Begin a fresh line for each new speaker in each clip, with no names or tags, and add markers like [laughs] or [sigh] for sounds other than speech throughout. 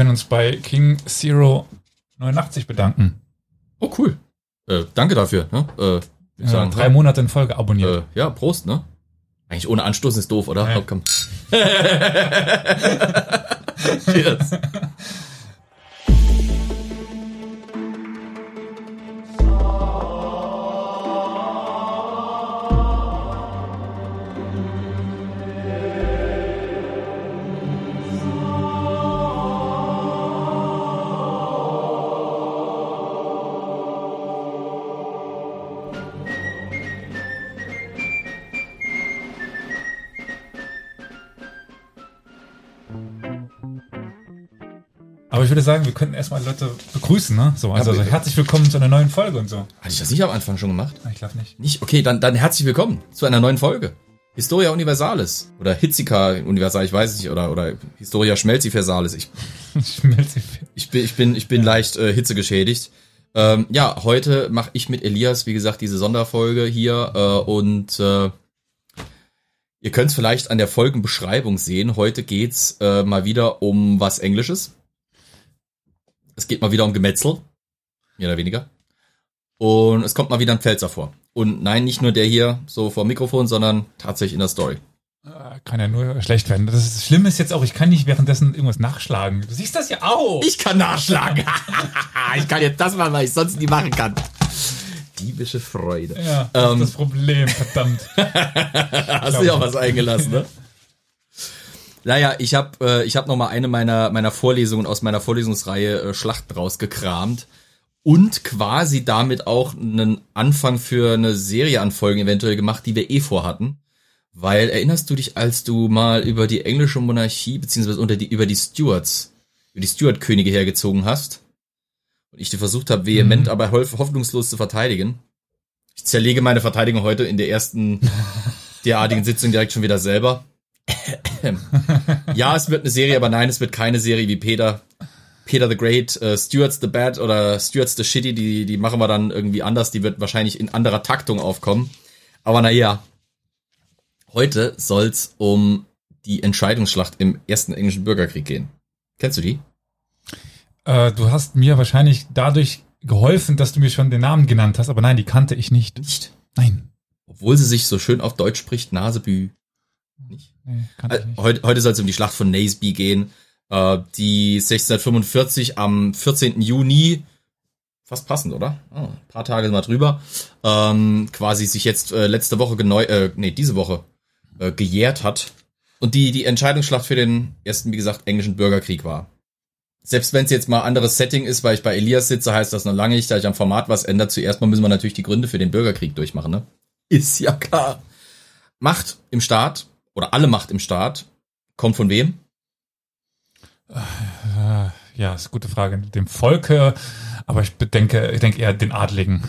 können uns bei King Zero 89 bedanken.
Oh, cool. Äh, danke dafür. Ne? Äh,
ja, sagen, drei Monate in Folge abonniert.
Äh, ja, Prost, ne? Eigentlich ohne Anstoß ist doof, oder? Ja. Oh, komm. [laughs] Cheers. [laughs]
ich würde sagen, wir könnten erstmal Leute begrüßen, ne? So, also, also herzlich willkommen zu einer neuen Folge und so.
Hatte ich das nicht am Anfang schon gemacht?
Ich glaube nicht.
Nicht? Okay, dann, dann herzlich willkommen zu einer neuen Folge. Historia Universalis. Oder Hitzika Universalis, ich weiß es nicht, oder, oder Historia Schmelziversalis. Ich, [laughs] ich bin, ich bin, ich bin leicht äh, hitzegeschädigt. Ähm, ja, heute mache ich mit Elias, wie gesagt, diese Sonderfolge hier äh, und äh, ihr könnt es vielleicht an der Folgenbeschreibung sehen. Heute geht's äh, mal wieder um was Englisches. Es geht mal wieder um Gemetzel. Mehr oder weniger. Und es kommt mal wieder ein Pfälzer vor. Und nein, nicht nur der hier so vor dem Mikrofon, sondern tatsächlich in der Story.
Äh, kann ja nur schlecht werden. Das, Schlimme ist jetzt auch, ich kann nicht währenddessen irgendwas nachschlagen. Du siehst das ja auch.
Ich kann nachschlagen. [laughs] ich kann jetzt das machen, weil ich sonst nie machen kann. Diebische Freude.
Ja, das ähm, ist das Problem, verdammt. [laughs]
Hast du ja auch was eingelassen, ne? Naja, ich habe äh, ich hab noch mal eine meiner meiner Vorlesungen aus meiner Vorlesungsreihe äh, Schlachten rausgekramt und quasi damit auch einen Anfang für eine Serie an Folgen eventuell gemacht, die wir eh vorhatten. Weil erinnerst du dich, als du mal über die englische Monarchie beziehungsweise unter die über die Stuarts, über die Stuart-Könige hergezogen hast und ich dir versucht habe, vehement, mhm. aber hoffnungslos zu verteidigen. Ich zerlege meine Verteidigung heute in der ersten [laughs] derartigen Sitzung direkt schon wieder selber. [laughs] ja, es wird eine Serie, aber nein, es wird keine Serie wie Peter. Peter the Great, uh, Stuarts the Bad oder Stuarts the Shitty, die, die machen wir dann irgendwie anders. Die wird wahrscheinlich in anderer Taktung aufkommen. Aber naja, heute soll's um die Entscheidungsschlacht im ersten englischen Bürgerkrieg gehen. Kennst du die?
Äh, du hast mir wahrscheinlich dadurch geholfen, dass du mir schon den Namen genannt hast, aber nein, die kannte ich nicht.
Nicht?
Nein.
Obwohl sie sich so schön auf Deutsch spricht, Nasebü. Nicht? Nee, kann ich nicht. Heute, heute soll es um die Schlacht von Naseby gehen, äh, die 1645 am 14. Juni, fast passend, oder? Oh, ein paar Tage mal drüber, ähm, quasi sich jetzt äh, letzte Woche geneu, äh, nee, diese Woche äh, gejährt hat. Und die, die Entscheidungsschlacht für den ersten, wie gesagt, englischen Bürgerkrieg war. Selbst wenn es jetzt mal anderes Setting ist, weil ich bei Elias sitze, heißt das noch lange nicht, da ich am Format was ändert. Zuerst mal müssen wir natürlich die Gründe für den Bürgerkrieg durchmachen, ne? Ist ja klar. Macht im Staat oder alle Macht im Staat kommt von wem?
Äh, ja, ist eine gute Frage. Dem Volke, aber ich denke, ich denke eher den Adligen.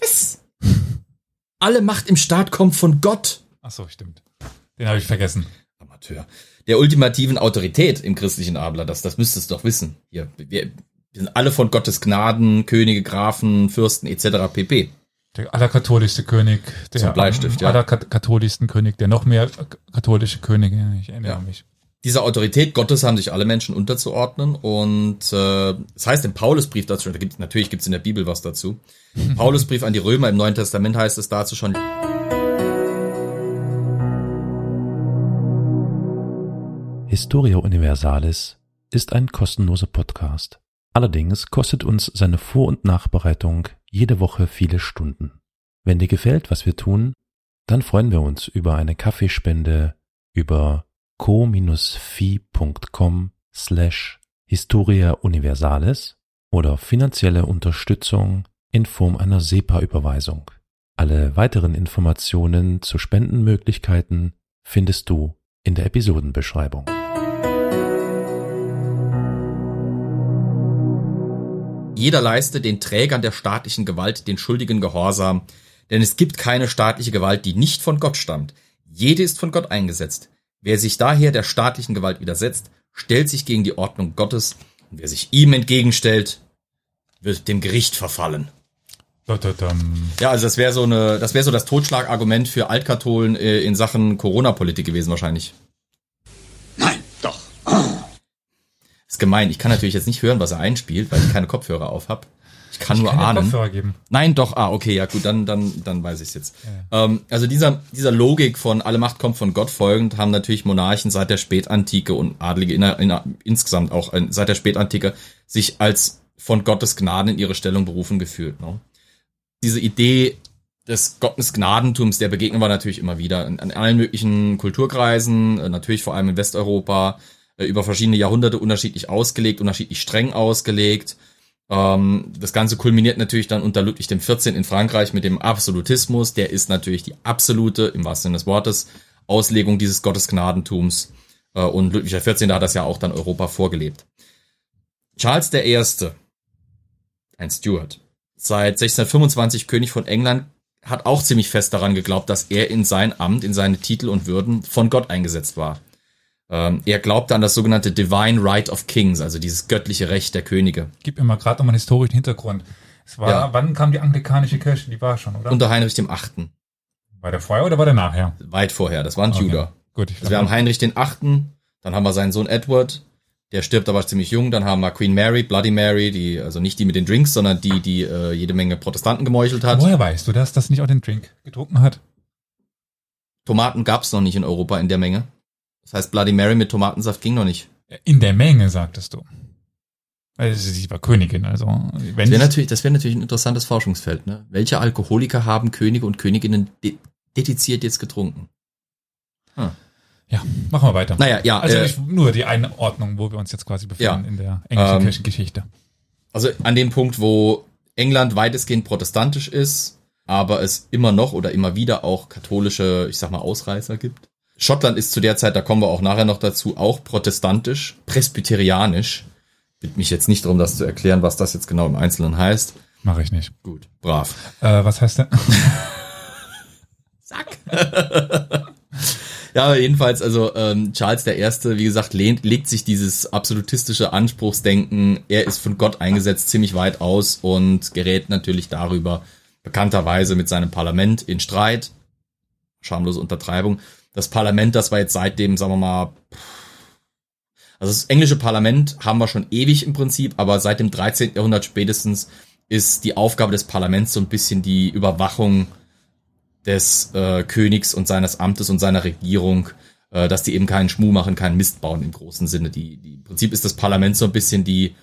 Was? alle Macht im Staat kommt von Gott.
Ach so, stimmt. Den habe ich vergessen.
Amateur. Der ultimativen Autorität im christlichen Adler, das, das müsstest du doch wissen. Hier, wir, wir sind alle von Gottes Gnaden, Könige, Grafen, Fürsten etc. pp.
Der allerkatholischste König. Der
Bleistift,
ja. allerkatholischsten König, der noch mehr katholische Könige, ich erinnere ja. mich.
Dieser Autorität Gottes haben sich alle Menschen unterzuordnen und äh, das heißt im Paulusbrief dazu, da gibt's, natürlich gibt's in der Bibel was dazu. [laughs] Paulusbrief an die Römer im Neuen Testament heißt es dazu schon.
Historia Universalis ist ein kostenloser Podcast. Allerdings kostet uns seine Vor- und Nachbereitung jede Woche viele Stunden. Wenn dir gefällt, was wir tun, dann freuen wir uns über eine Kaffeespende über co-fi.com slash Historia Universalis oder finanzielle Unterstützung in Form einer SEPA-Überweisung. Alle weiteren Informationen zu Spendenmöglichkeiten findest du in der Episodenbeschreibung.
Jeder leiste den Trägern der staatlichen Gewalt den schuldigen Gehorsam, denn es gibt keine staatliche Gewalt, die nicht von Gott stammt. Jede ist von Gott eingesetzt. Wer sich daher der staatlichen Gewalt widersetzt, stellt sich gegen die Ordnung Gottes, und wer sich ihm entgegenstellt, wird dem Gericht verfallen. Ja, also das wäre so eine, das wäre so das Totschlagargument für Altkatholen äh, in Sachen Corona-Politik gewesen wahrscheinlich.
Nein, doch.
Ist gemein. Ich kann natürlich jetzt nicht hören, was er einspielt, weil ich keine Kopfhörer auf habe. Ich kann ich nur kann ahnen. Kopfhörer geben. Nein, doch. Ah, okay, ja gut, dann dann dann weiß ich es jetzt. Ja. Ähm, also dieser dieser Logik von alle Macht kommt von Gott folgend haben natürlich Monarchen seit der Spätantike und Adlige in, in, insgesamt auch äh, seit der Spätantike sich als von Gottes Gnaden in ihre Stellung berufen gefühlt. Ne? Diese Idee des Gottes Gnadentums, der begegnen wir natürlich immer wieder in, in allen möglichen Kulturkreisen, äh, natürlich vor allem in Westeuropa, über verschiedene Jahrhunderte unterschiedlich ausgelegt, unterschiedlich streng ausgelegt. Ähm, das Ganze kulminiert natürlich dann unter Ludwig XIV. in Frankreich mit dem Absolutismus. Der ist natürlich die absolute, im wahrsten Sinne des Wortes, Auslegung dieses Gottesgnadentums. Äh, und Ludwig XIV. hat das ja auch dann Europa vorgelebt. Charles I., ein Stuart, seit 1625 König von England, hat auch ziemlich fest daran geglaubt, dass er in sein Amt, in seine Titel und Würden von Gott eingesetzt war. Ähm, er glaubte an das sogenannte Divine Right of Kings, also dieses göttliche Recht der Könige.
Gib mir mal gerade noch mal einen historischen Hintergrund. Es war, ja. wann kam die anglikanische Kirche? Die war schon, oder?
Unter Heinrich dem Achten.
War der vorher oder war der nachher?
Weit vorher, das war ein okay. Judah. Gut. Ich also wir haben Heinrich den Achten, dann haben wir seinen Sohn Edward, der stirbt aber ziemlich jung, dann haben wir Queen Mary, Bloody Mary, die, also nicht die mit den Drinks, sondern die, die äh, jede Menge Protestanten gemeuchelt hat.
Woher weißt du, dass das nicht auch den Drink getrunken hat?
Tomaten gab's noch nicht in Europa in der Menge. Das heißt, Bloody Mary mit Tomatensaft ging noch nicht.
In der Menge, sagtest du. Also sie war Königin, also
wenn das wäre natürlich, das wäre natürlich ein interessantes Forschungsfeld. Ne? Welche Alkoholiker haben Könige und Königinnen de dediziert jetzt getrunken?
Hm. Ja, machen wir weiter.
Naja, ja.
Also äh, ich, nur die Einordnung, wo wir uns jetzt quasi befinden ja, in der englischen ähm, Kirchengeschichte.
Also an dem Punkt, wo England weitestgehend protestantisch ist, aber es immer noch oder immer wieder auch katholische, ich sag mal, Ausreißer gibt. Schottland ist zu der Zeit, da kommen wir auch nachher noch dazu, auch protestantisch, presbyterianisch. Bitte mich jetzt nicht darum, das zu erklären, was das jetzt genau im Einzelnen heißt.
Mache ich nicht.
Gut, brav.
Äh, was heißt denn? [laughs]
Sack. ja, jedenfalls, also ähm, Charles der Erste, wie gesagt, lehnt, legt sich dieses absolutistische Anspruchsdenken, er ist von Gott eingesetzt, ziemlich weit aus und gerät natürlich darüber bekannterweise mit seinem Parlament in Streit. Schamlose Untertreibung das Parlament, das war jetzt seitdem, sagen wir mal, also das englische Parlament haben wir schon ewig im Prinzip, aber seit dem 13. Jahrhundert spätestens ist die Aufgabe des Parlaments so ein bisschen die Überwachung des äh, Königs und seines Amtes und seiner Regierung, äh, dass die eben keinen Schmuh machen, keinen Mist bauen im großen Sinne. Die, die, Im Prinzip ist das Parlament so ein bisschen die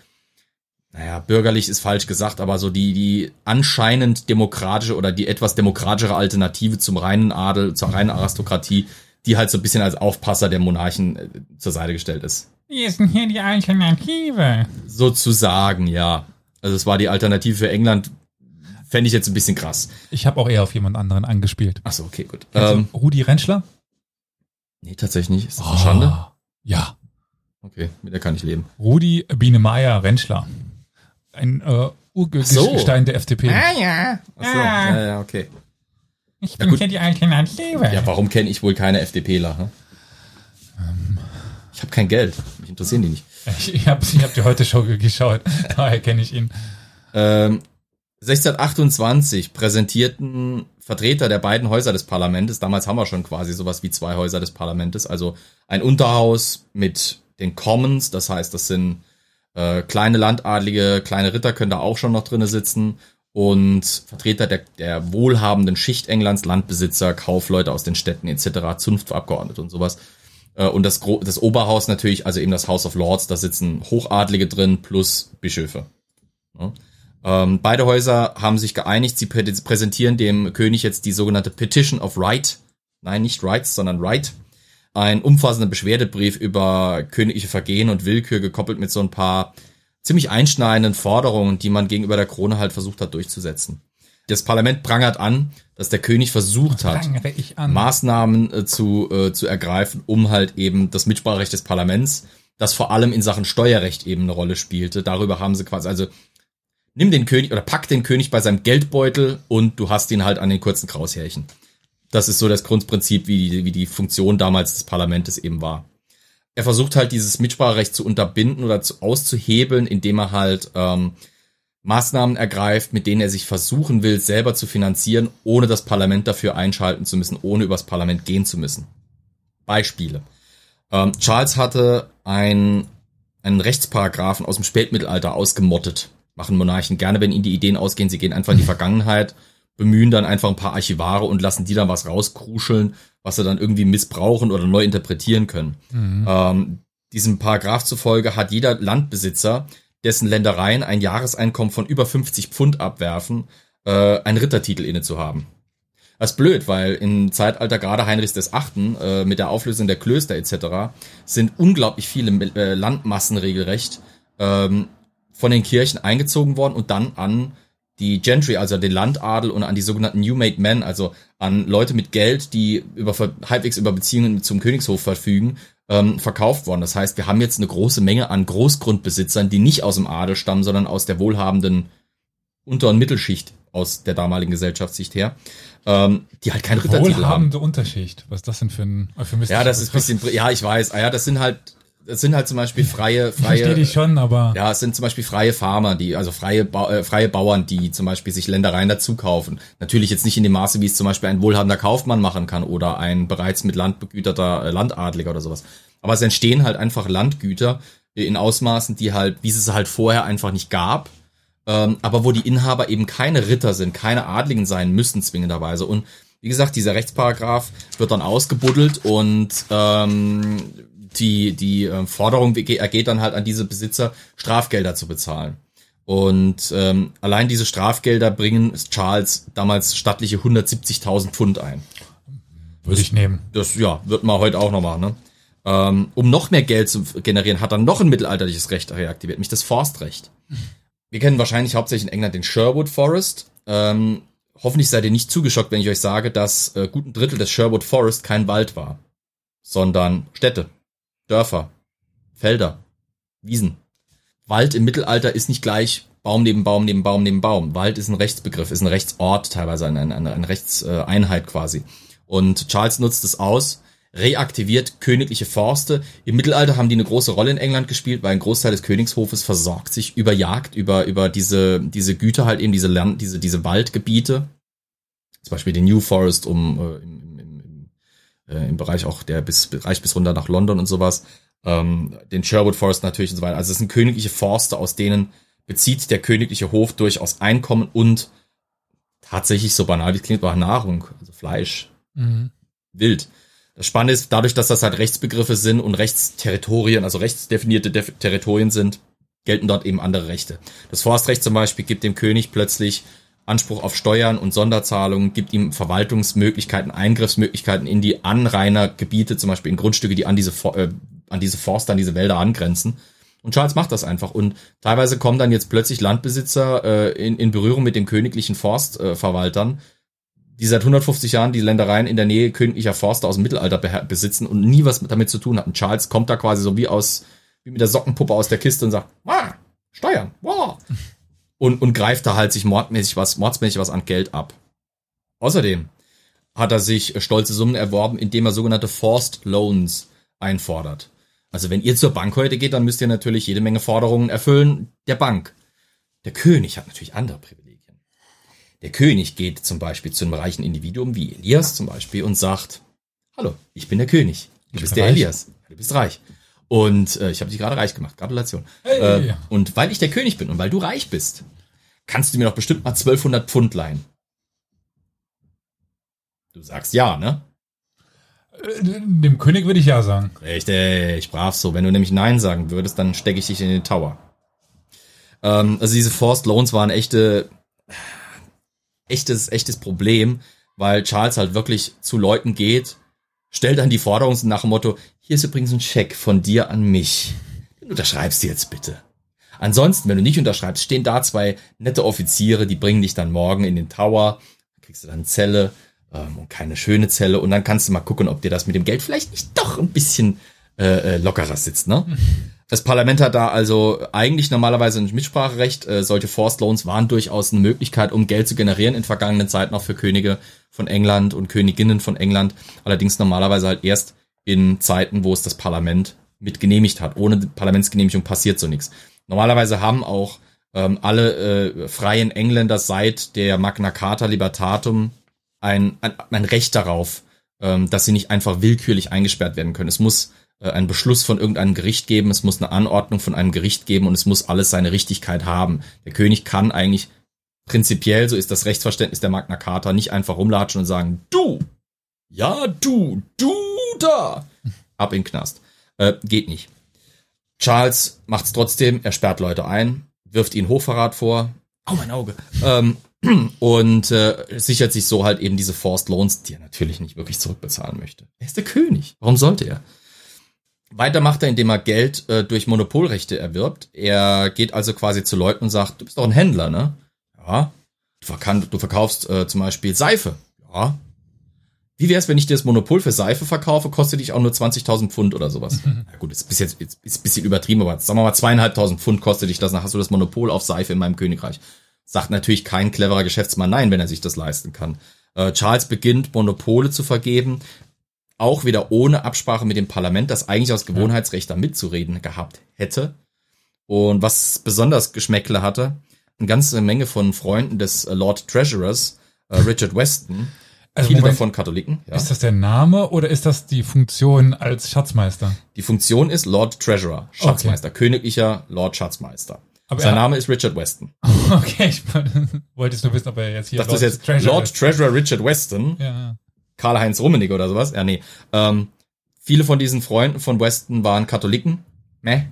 naja, bürgerlich ist falsch gesagt, aber so die, die anscheinend demokratische oder die etwas demokratischere Alternative zum reinen Adel, zur reinen Aristokratie, die halt so ein bisschen als Aufpasser der Monarchen äh, zur Seite gestellt ist.
Wie ist denn hier die Alternative?
Sozusagen, ja. Also es war die Alternative für England, fände ich jetzt ein bisschen krass.
Ich habe auch eher auf jemand anderen angespielt.
Ach so, okay, gut.
Ähm, Rudi Rentschler?
Nee, tatsächlich nicht. Ist das eine oh, Schande?
Ja.
Okay, mit der kann ich leben.
Rudi Bienemeyer Rentschler ein äh, Urgestein so. der FDP.
Ah ja. Ach so. Ja, ja, ja okay.
Ich bin ja, hier die Alternative.
Ja, warum kenne ich wohl keine FDPler? Hm? Ähm. Ich habe kein Geld. Mich interessieren die nicht.
Ich, ich habe ich hab die heute Show geschaut. [laughs] Daher kenne ich ihn.
Ähm, 1628 präsentierten Vertreter der beiden Häuser des Parlaments, damals haben wir schon quasi sowas wie zwei Häuser des Parlaments, also ein Unterhaus mit den Commons, das heißt, das sind äh, kleine Landadlige, kleine Ritter können da auch schon noch drinnen sitzen und Vertreter der, der wohlhabenden Schicht Englands, Landbesitzer, Kaufleute aus den Städten etc., Zunftabgeordnete und sowas. Äh, und das, das Oberhaus natürlich, also eben das House of Lords, da sitzen Hochadlige drin plus Bischöfe. Ja. Ähm, beide Häuser haben sich geeinigt, sie prä präsentieren dem König jetzt die sogenannte Petition of Right. Nein, nicht Rights, sondern Right ein umfassender Beschwerdebrief über königliche Vergehen und Willkür gekoppelt mit so ein paar ziemlich einschneidenden Forderungen, die man gegenüber der Krone halt versucht hat durchzusetzen. Das Parlament prangert an, dass der König versucht hat, Maßnahmen äh, zu, äh, zu ergreifen, um halt eben das Mitspracherecht des Parlaments, das vor allem in Sachen Steuerrecht eben eine Rolle spielte. Darüber haben sie quasi, also nimm den König oder pack den König bei seinem Geldbeutel und du hast ihn halt an den kurzen Kraushärchen. Das ist so das Grundprinzip, wie die, wie die Funktion damals des Parlamentes eben war. Er versucht halt dieses Mitspracherecht zu unterbinden oder zu, auszuhebeln, indem er halt ähm, Maßnahmen ergreift, mit denen er sich versuchen will, selber zu finanzieren, ohne das Parlament dafür einschalten zu müssen, ohne übers Parlament gehen zu müssen. Beispiele. Ähm, Charles hatte ein einen Rechtsparagraphen aus dem Spätmittelalter ausgemottet. Machen Monarchen gerne, wenn ihnen die Ideen ausgehen. Sie gehen einfach in die Vergangenheit, bemühen dann einfach ein paar Archivare und lassen die dann was rauskruscheln, was sie dann irgendwie missbrauchen oder neu interpretieren können. Mhm. Ähm, diesem Paragraph zufolge hat jeder Landbesitzer, dessen Ländereien ein Jahreseinkommen von über 50 Pfund abwerfen, äh, einen Rittertitel inne zu haben. Das ist blöd, weil im Zeitalter gerade Heinrichs des Achten äh, mit der Auflösung der Klöster etc. sind unglaublich viele äh, Landmassen regelrecht ähm, von den Kirchen eingezogen worden und dann an die Gentry, also den Landadel und an die sogenannten New Made Men, also an Leute mit Geld, die über halbwegs über Beziehungen zum Königshof verfügen, ähm, verkauft worden. Das heißt, wir haben jetzt eine große Menge an Großgrundbesitzern, die nicht aus dem Adel stammen, sondern aus der wohlhabenden Unter- und Mittelschicht aus der damaligen Gesellschaftssicht her, ähm, die halt keinen Rittertitel haben. Wohlhabende
Unterschicht. Was ist das denn für ein
Euphemismus? Ja, das ist bisschen, ja, ich weiß. Ah, ja, das sind halt, das sind halt zum Beispiel freie, freie. Ich
verstehe die schon, aber.
Ja, es sind zum Beispiel freie Farmer, die, also freie, äh, freie Bauern, die zum Beispiel sich Ländereien dazu kaufen. Natürlich jetzt nicht in dem Maße, wie es zum Beispiel ein wohlhabender Kaufmann machen kann oder ein bereits mit Land begüterter äh, Landadliger oder sowas. Aber es entstehen halt einfach Landgüter in Ausmaßen, die halt, wie es es halt vorher einfach nicht gab ähm, aber wo die Inhaber eben keine Ritter sind, keine Adligen sein müssen zwingenderweise. Und wie gesagt, dieser Rechtsparagraph wird dann ausgebuddelt und ähm, die, die äh, Forderung ergeht dann halt an diese Besitzer, Strafgelder zu bezahlen. Und ähm, allein diese Strafgelder bringen Charles damals stattliche 170.000 Pfund ein.
Würde ich nehmen.
Das ja, wird man heute auch noch machen. Ne? Ähm, um noch mehr Geld zu generieren, hat er noch ein mittelalterliches Recht reaktiviert, nämlich das Forstrecht wir kennen wahrscheinlich hauptsächlich in England den Sherwood Forest. Ähm, hoffentlich seid ihr nicht zugeschockt, wenn ich euch sage, dass äh, gut ein Drittel des Sherwood Forest kein Wald war, sondern Städte, Dörfer, Felder, Wiesen. Wald im Mittelalter ist nicht gleich Baum neben Baum neben Baum neben Baum. Wald ist ein Rechtsbegriff, ist ein Rechtsort, teilweise eine, eine, eine Rechtseinheit quasi. Und Charles nutzt es aus, reaktiviert königliche Forste. Im Mittelalter haben die eine große Rolle in England gespielt, weil ein Großteil des Königshofes versorgt sich über Jagd, über, über diese, diese Güter halt eben, diese Land, diese, diese Waldgebiete. Zum Beispiel den New Forest um, äh, im, äh, im Bereich auch, der bis, reicht bis runter nach London und sowas. Ähm, den Sherwood Forest natürlich und so weiter. Also es sind königliche Forste, aus denen bezieht der königliche Hof durchaus Einkommen und tatsächlich so banal wie es klingt, war Nahrung, also Fleisch, mhm. Wild. Das Spannende ist, dadurch, dass das halt Rechtsbegriffe sind und Rechtsterritorien, also rechtsdefinierte Def Territorien sind, gelten dort eben andere Rechte. Das Forstrecht zum Beispiel gibt dem König plötzlich Anspruch auf Steuern und Sonderzahlungen, gibt ihm Verwaltungsmöglichkeiten, Eingriffsmöglichkeiten in die Anrainergebiete, zum Beispiel in Grundstücke, die an diese, äh, an diese Forster, an diese Wälder angrenzen. Und Charles macht das einfach. Und teilweise kommen dann jetzt plötzlich Landbesitzer äh, in, in Berührung mit den königlichen Forstverwaltern, die seit 150 Jahren die Ländereien in der Nähe königlicher Forster aus dem Mittelalter besitzen und nie was damit zu tun hatten. Charles kommt da quasi so wie aus, wie mit der Sockenpuppe aus der Kiste und sagt, ah, Steuern, wow. Und, und greift da halt sich mordmäßig was, mordsmäßig was an Geld ab. Außerdem hat er sich stolze Summen erworben, indem er sogenannte Forced Loans einfordert. Also wenn ihr zur Bank heute geht, dann müsst ihr natürlich jede Menge Forderungen erfüllen der Bank. Der König hat natürlich andere Privilegien. Der König geht zum Beispiel zu einem reichen Individuum wie Elias zum Beispiel und sagt, hallo, ich bin der König. Du bist der reich. Elias. Du bist reich. Und äh, ich habe dich gerade reich gemacht. Gratulation. Hey. Äh, und weil ich der König bin und weil du reich bist, kannst du mir doch bestimmt mal 1200 Pfund leihen. Du sagst ja, ne?
Äh, dem König würde ich ja sagen.
Richtig, brav so. Wenn du nämlich Nein sagen würdest, dann stecke ich dich in den Tower. Ähm, also diese Forced Loans waren echte echtes, echtes Problem, weil Charles halt wirklich zu Leuten geht, stellt dann die Forderung nach dem Motto, hier ist übrigens ein Scheck von dir an mich. Du unterschreibst jetzt bitte. Ansonsten, wenn du nicht unterschreibst, stehen da zwei nette Offiziere, die bringen dich dann morgen in den Tower, kriegst du dann Zelle ähm, und keine schöne Zelle und dann kannst du mal gucken, ob dir das mit dem Geld vielleicht nicht doch ein bisschen äh, äh lockerer sitzt, ne? [laughs] Das Parlament hat da also eigentlich normalerweise ein Mitspracherecht. Äh, solche Forced Loans waren durchaus eine Möglichkeit, um Geld zu generieren in vergangenen Zeiten auch für Könige von England und Königinnen von England. Allerdings normalerweise halt erst in Zeiten, wo es das Parlament mit genehmigt hat. Ohne Parlamentsgenehmigung passiert so nichts. Normalerweise haben auch ähm, alle äh, freien Engländer seit der Magna Carta Libertatum ein, ein, ein Recht darauf, ähm, dass sie nicht einfach willkürlich eingesperrt werden können. Es muss äh, einen Beschluss von irgendeinem Gericht geben, es muss eine Anordnung von einem Gericht geben und es muss alles seine Richtigkeit haben. Der König kann eigentlich prinzipiell, so ist das Rechtsverständnis der Magna Carta, nicht einfach rumlatschen und sagen, du, ja, du, du da, ab in den Knast. Äh, geht nicht. Charles macht's trotzdem, er sperrt Leute ein, wirft ihnen Hochverrat vor, au mein Auge, ähm, [clears throat] und äh, sichert sich so halt eben diese Forced Loans, die er natürlich nicht wirklich zurückbezahlen möchte. Er ist der König. Warum sollte er? Weiter macht er, indem er Geld äh, durch Monopolrechte erwirbt. Er geht also quasi zu Leuten und sagt, du bist doch ein Händler, ne? Ja. Du, verkan du verkaufst äh, zum Beispiel Seife. Ja. Wie wär's, wenn ich dir das Monopol für Seife verkaufe, kostet dich auch nur 20.000 Pfund oder sowas. Na gut, ist bis jetzt ist, ist ein bisschen übertrieben, aber sagen wir mal zweieinhalbtausend Pfund kostet dich das, dann hast du das Monopol auf Seife in meinem Königreich. Sagt natürlich kein cleverer Geschäftsmann nein, wenn er sich das leisten kann. Äh, Charles beginnt Monopole zu vergeben, auch wieder ohne Absprache mit dem Parlament, das eigentlich aus Gewohnheitsrecht da mitzureden gehabt hätte. Und was besonders Geschmäckle hatte, eine ganze Menge von Freunden des äh, Lord Treasurers, äh, Richard Weston, [laughs] also viele Moment, davon Katholiken.
Ja. Ist das der Name oder ist das die Funktion als Schatzmeister?
Die Funktion ist Lord Treasurer, Schatzmeister, okay. königlicher Lord Schatzmeister. Aber Sein Name ist Richard Weston. [laughs]
Okay, ich [laughs] wollte es nur wissen, ob er jetzt hier
Lord, jetzt Treasurer Lord Treasurer Richard Weston. Ja. Karl-Heinz Rummenigge oder sowas. Ja, nee. Ähm, viele von diesen Freunden von Weston waren Katholiken. Meh.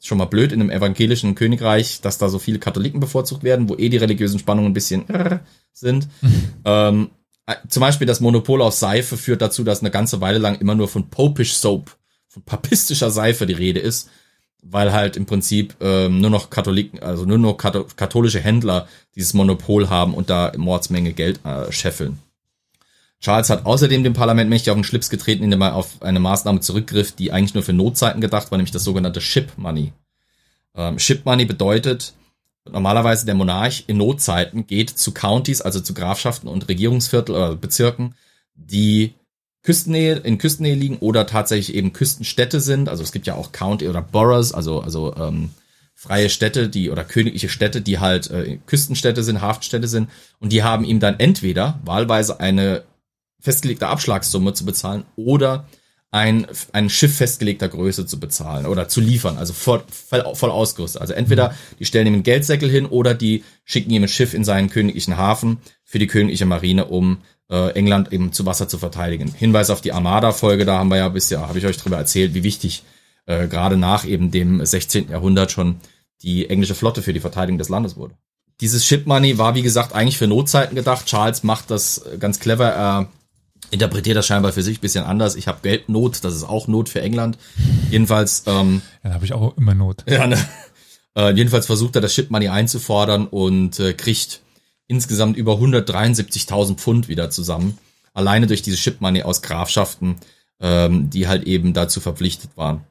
Ist schon mal blöd in einem evangelischen Königreich, dass da so viele Katholiken bevorzugt werden, wo eh die religiösen Spannungen ein bisschen äh, sind. [laughs] ähm, äh, zum Beispiel das Monopol auf Seife führt dazu, dass eine ganze Weile lang immer nur von Popish Soap, von papistischer Seife die Rede ist, weil halt im Prinzip ähm, nur noch Katholiken, also nur noch katholische Händler dieses Monopol haben und da Mordsmenge Geld äh, scheffeln. Charles hat außerdem dem Parlament mächtig auf den Schlips getreten, indem er auf eine Maßnahme zurückgriff, die eigentlich nur für Notzeiten gedacht war, nämlich das sogenannte Ship Money. Ähm, Ship Money bedeutet, normalerweise der Monarch in Notzeiten geht zu Counties, also zu Grafschaften und Regierungsviertel oder Bezirken, die Küstennähe, in Küstennähe liegen oder tatsächlich eben Küstenstädte sind. Also es gibt ja auch County oder Boroughs, also, also ähm, freie Städte, die oder königliche Städte, die halt äh, Küstenstädte sind, Hafenstädte sind. Und die haben ihm dann entweder wahlweise eine festgelegte Abschlagssumme zu bezahlen oder ein, ein Schiff festgelegter Größe zu bezahlen oder zu liefern, also voll, voll, voll ausgerüstet. Also entweder die stellen ihm einen Geldsäckel hin oder die schicken ihm ein Schiff in seinen königlichen Hafen für die königliche Marine, um äh, England eben zu Wasser zu verteidigen. Hinweis auf die Armada-Folge, da haben wir ja bisher, habe ich euch drüber erzählt, wie wichtig äh, gerade nach eben dem 16. Jahrhundert schon die englische Flotte für die Verteidigung des Landes wurde. Dieses Ship Money war, wie gesagt, eigentlich für Notzeiten gedacht. Charles macht das ganz clever. Er interpretiert das scheinbar für sich bisschen anders. Ich habe Geldnot, das ist auch Not für England. Jedenfalls. Ähm,
ja, da habe ich auch immer Not. [laughs]
Ja, ne? Äh, jedenfalls versucht er das Ship Money einzufordern und äh, kriegt insgesamt über 173.000 Pfund wieder zusammen. Alleine durch diese Ship Money aus Grafschaften, ähm, die halt eben dazu verpflichtet waren.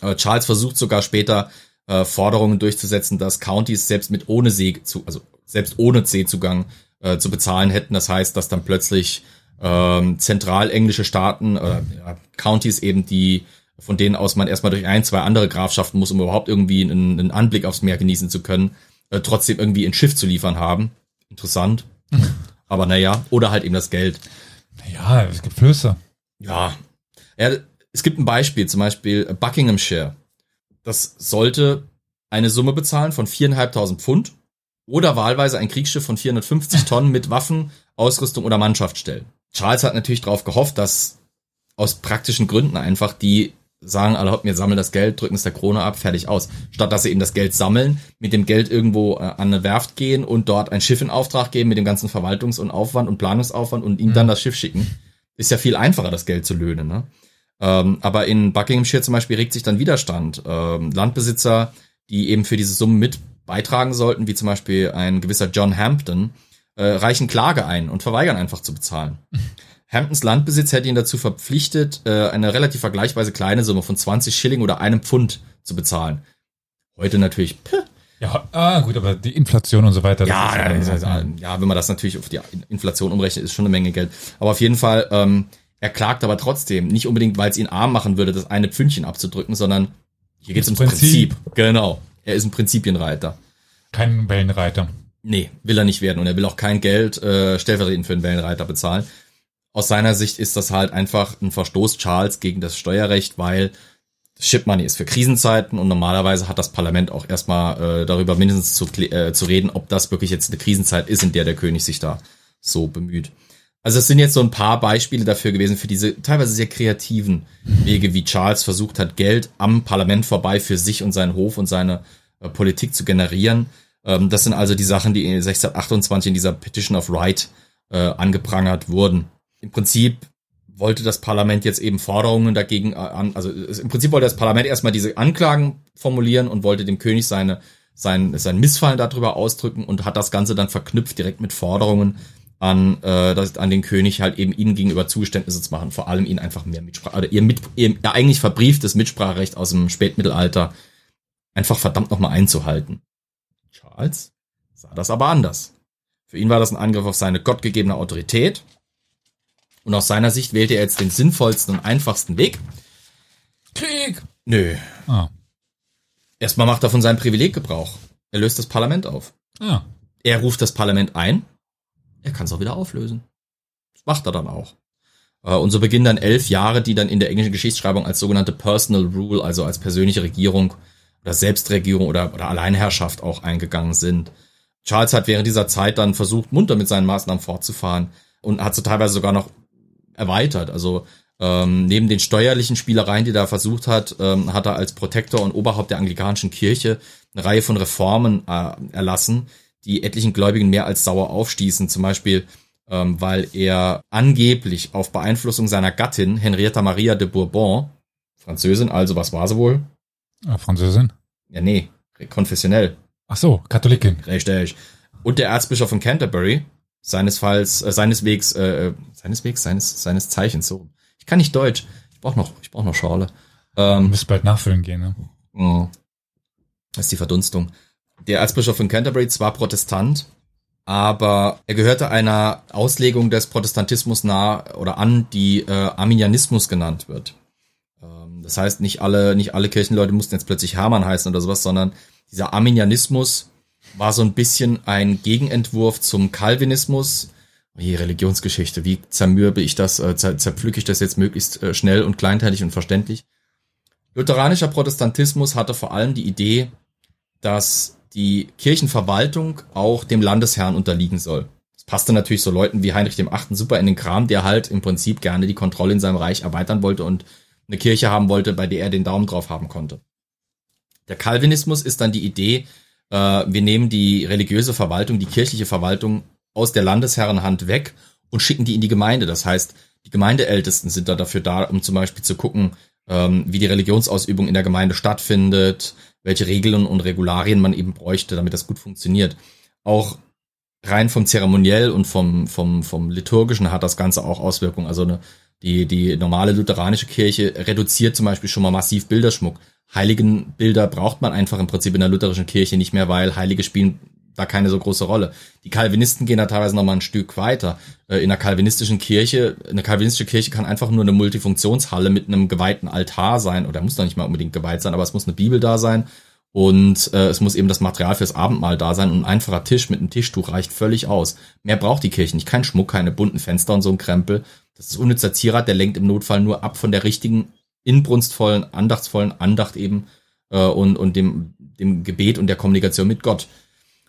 Äh, Charles versucht sogar später äh, Forderungen durchzusetzen, dass Counties selbst mit ohne See, zu, also selbst ohne Seezugang äh, zu bezahlen hätten. Das heißt, dass dann plötzlich ähm, zentralenglische Staaten oder ja, Counties eben, die von denen aus man erstmal durch ein, zwei andere Grafschaften muss, um überhaupt irgendwie einen, einen Anblick aufs Meer genießen zu können, äh, trotzdem irgendwie ein Schiff zu liefern haben. Interessant. [laughs] Aber naja, oder halt eben das Geld.
Ja, es gibt Flüsse.
Ja. ja. Es gibt ein Beispiel, zum Beispiel Buckinghamshire. Das sollte eine Summe bezahlen von viereinhalbtausend Pfund oder wahlweise ein Kriegsschiff von 450 Tonnen mit Waffen, Ausrüstung oder Mannschaft stellen. Charles hat natürlich darauf gehofft, dass aus praktischen Gründen einfach die sagen, alle hopp, wir sammeln das Geld, drücken es der Krone ab, fertig aus. Statt dass sie eben das Geld sammeln, mit dem Geld irgendwo äh, an eine Werft gehen und dort ein Schiff in Auftrag geben mit dem ganzen Verwaltungs- und Aufwand und Planungsaufwand und ihm mhm. dann das Schiff schicken. Ist ja viel einfacher, das Geld zu löhnen. Ne? Ähm, aber in Buckinghamshire zum Beispiel regt sich dann Widerstand. Ähm, Landbesitzer, die eben für diese Summen mit beitragen sollten, wie zum Beispiel ein gewisser John Hampton, äh, reichen Klage ein und verweigern einfach zu bezahlen. [laughs] Hamptons Landbesitz hätte ihn dazu verpflichtet, äh, eine relativ vergleichsweise kleine Summe von 20 Schilling oder einem Pfund zu bezahlen. Heute natürlich. Pff.
Ja, ah, gut, aber die Inflation und so weiter.
Ja, ja, ja, ja, ja, wenn man das natürlich auf die Inflation umrechnet, ist schon eine Menge Geld. Aber auf jeden Fall, ähm, er klagt aber trotzdem, nicht unbedingt, weil es ihn arm machen würde, das eine Pfündchen abzudrücken, sondern hier geht es ums Prinzip. Prinzip. Genau. Er ist ein Prinzipienreiter.
Kein Wellenreiter.
Nee, will er nicht werden und er will auch kein Geld äh, stellvertretend für einen Wellenreiter bezahlen. aus seiner Sicht ist das halt einfach ein Verstoß Charles gegen das Steuerrecht, weil Ship Money ist für Krisenzeiten und normalerweise hat das Parlament auch erstmal äh, darüber mindestens zu, äh, zu reden, ob das wirklich jetzt eine Krisenzeit ist, in der der König sich da so bemüht. Also es sind jetzt so ein paar Beispiele dafür gewesen, für diese teilweise sehr kreativen Wege, wie Charles versucht hat, Geld am Parlament vorbei für sich und seinen Hof und seine äh, Politik zu generieren. Ähm, das sind also die Sachen, die in 1628 in dieser Petition of Right äh, angeprangert wurden. Im Prinzip wollte das Parlament jetzt eben Forderungen dagegen äh, an, also im Prinzip wollte das Parlament erstmal diese Anklagen formulieren und wollte dem König seine sein, sein Missfallen darüber ausdrücken und hat das Ganze dann verknüpft direkt mit Forderungen an, äh, das, an den König halt eben ihnen gegenüber Zugeständnisse zu machen, vor allem ihnen einfach mehr Mitsprache, oder ihr, mit, ihr ja, eigentlich verbrieftes Mitspracherecht aus dem Spätmittelalter einfach verdammt nochmal einzuhalten. Charles sah das aber anders. Für ihn war das ein Angriff auf seine gottgegebene Autorität und aus seiner Sicht wählte er jetzt den sinnvollsten und einfachsten Weg.
Krieg!
Nö. Ah. Erstmal macht er von seinem Privileg Gebrauch. Er löst das Parlament auf.
Ah.
Er ruft das Parlament ein. Er kann es auch wieder auflösen. Das macht er dann auch. Äh, und so beginnen dann elf Jahre, die dann in der englischen Geschichtsschreibung als sogenannte Personal Rule, also als persönliche Regierung oder Selbstregierung oder, oder Alleinherrschaft auch eingegangen sind. Charles hat während dieser Zeit dann versucht, munter mit seinen Maßnahmen fortzufahren und hat so teilweise sogar noch erweitert. Also ähm, neben den steuerlichen Spielereien, die er versucht hat, ähm, hat er als Protektor und Oberhaupt der anglikanischen Kirche eine Reihe von Reformen äh, erlassen, die etlichen Gläubigen mehr als sauer aufstießen. Zum Beispiel, ähm, weil er angeblich auf Beeinflussung seiner Gattin Henrietta Maria de Bourbon, Französin, also was war sie wohl?
Ja, Französin?
Ja, nee, konfessionell.
Ach so, Katholikin.
Richtig. Und der Erzbischof von Canterbury, seinesfalls, äh, seineswegs, äh, seineswegs, seines, seines Zeichens, so. Ich kann nicht Deutsch. Ich brauch noch, ich brauch noch Schorle.
Ähm, du musst bald nachfüllen gehen, ne?
Oh. Das ist die Verdunstung. Der Erzbischof von Canterbury zwar Protestant, aber er gehörte einer Auslegung des Protestantismus nah oder an, die äh, Arminianismus genannt wird. Das heißt, nicht alle, nicht alle Kirchenleute mussten jetzt plötzlich Hermann heißen oder sowas, sondern dieser Arminianismus war so ein bisschen ein Gegenentwurf zum Calvinismus. Die Religionsgeschichte, wie zermürbe ich das, äh, zerpflücke ich das jetzt möglichst äh, schnell und kleinteilig und verständlich. Lutheranischer Protestantismus hatte vor allem die Idee, dass die Kirchenverwaltung auch dem Landesherrn unterliegen soll. Das passte natürlich so Leuten wie Heinrich dem Achten super in den Kram, der halt im Prinzip gerne die Kontrolle in seinem Reich erweitern wollte und eine Kirche haben wollte, bei der er den Daumen drauf haben konnte. Der Calvinismus ist dann die Idee, äh, wir nehmen die religiöse Verwaltung, die kirchliche Verwaltung aus der Landesherrenhand weg und schicken die in die Gemeinde. Das heißt, die Gemeindeältesten sind da dafür da, um zum Beispiel zu gucken, ähm, wie die Religionsausübung in der Gemeinde stattfindet, welche Regeln und Regularien man eben bräuchte, damit das gut funktioniert. Auch rein vom Zeremoniell und vom, vom, vom Liturgischen hat das Ganze auch Auswirkungen. Also eine, die, die normale lutheranische Kirche reduziert zum Beispiel schon mal massiv Bilderschmuck. Heiligenbilder braucht man einfach im Prinzip in der lutherischen Kirche nicht mehr, weil Heilige spielen da keine so große Rolle. Die Calvinisten gehen da teilweise noch mal ein Stück weiter. Äh, in der calvinistischen Kirche, eine calvinistische Kirche kann einfach nur eine Multifunktionshalle mit einem geweihten Altar sein, oder muss doch nicht mal unbedingt geweiht sein, aber es muss eine Bibel da sein und äh, es muss eben das Material fürs Abendmahl da sein und ein einfacher Tisch mit einem Tischtuch reicht völlig aus. Mehr braucht die Kirche nicht. Kein Schmuck, keine bunten Fenster und so ein Krempel. Das ist unnützer Zierat, der lenkt im Notfall nur ab von der richtigen, inbrunstvollen, andachtsvollen Andacht eben äh, und, und dem, dem Gebet und der Kommunikation mit Gott.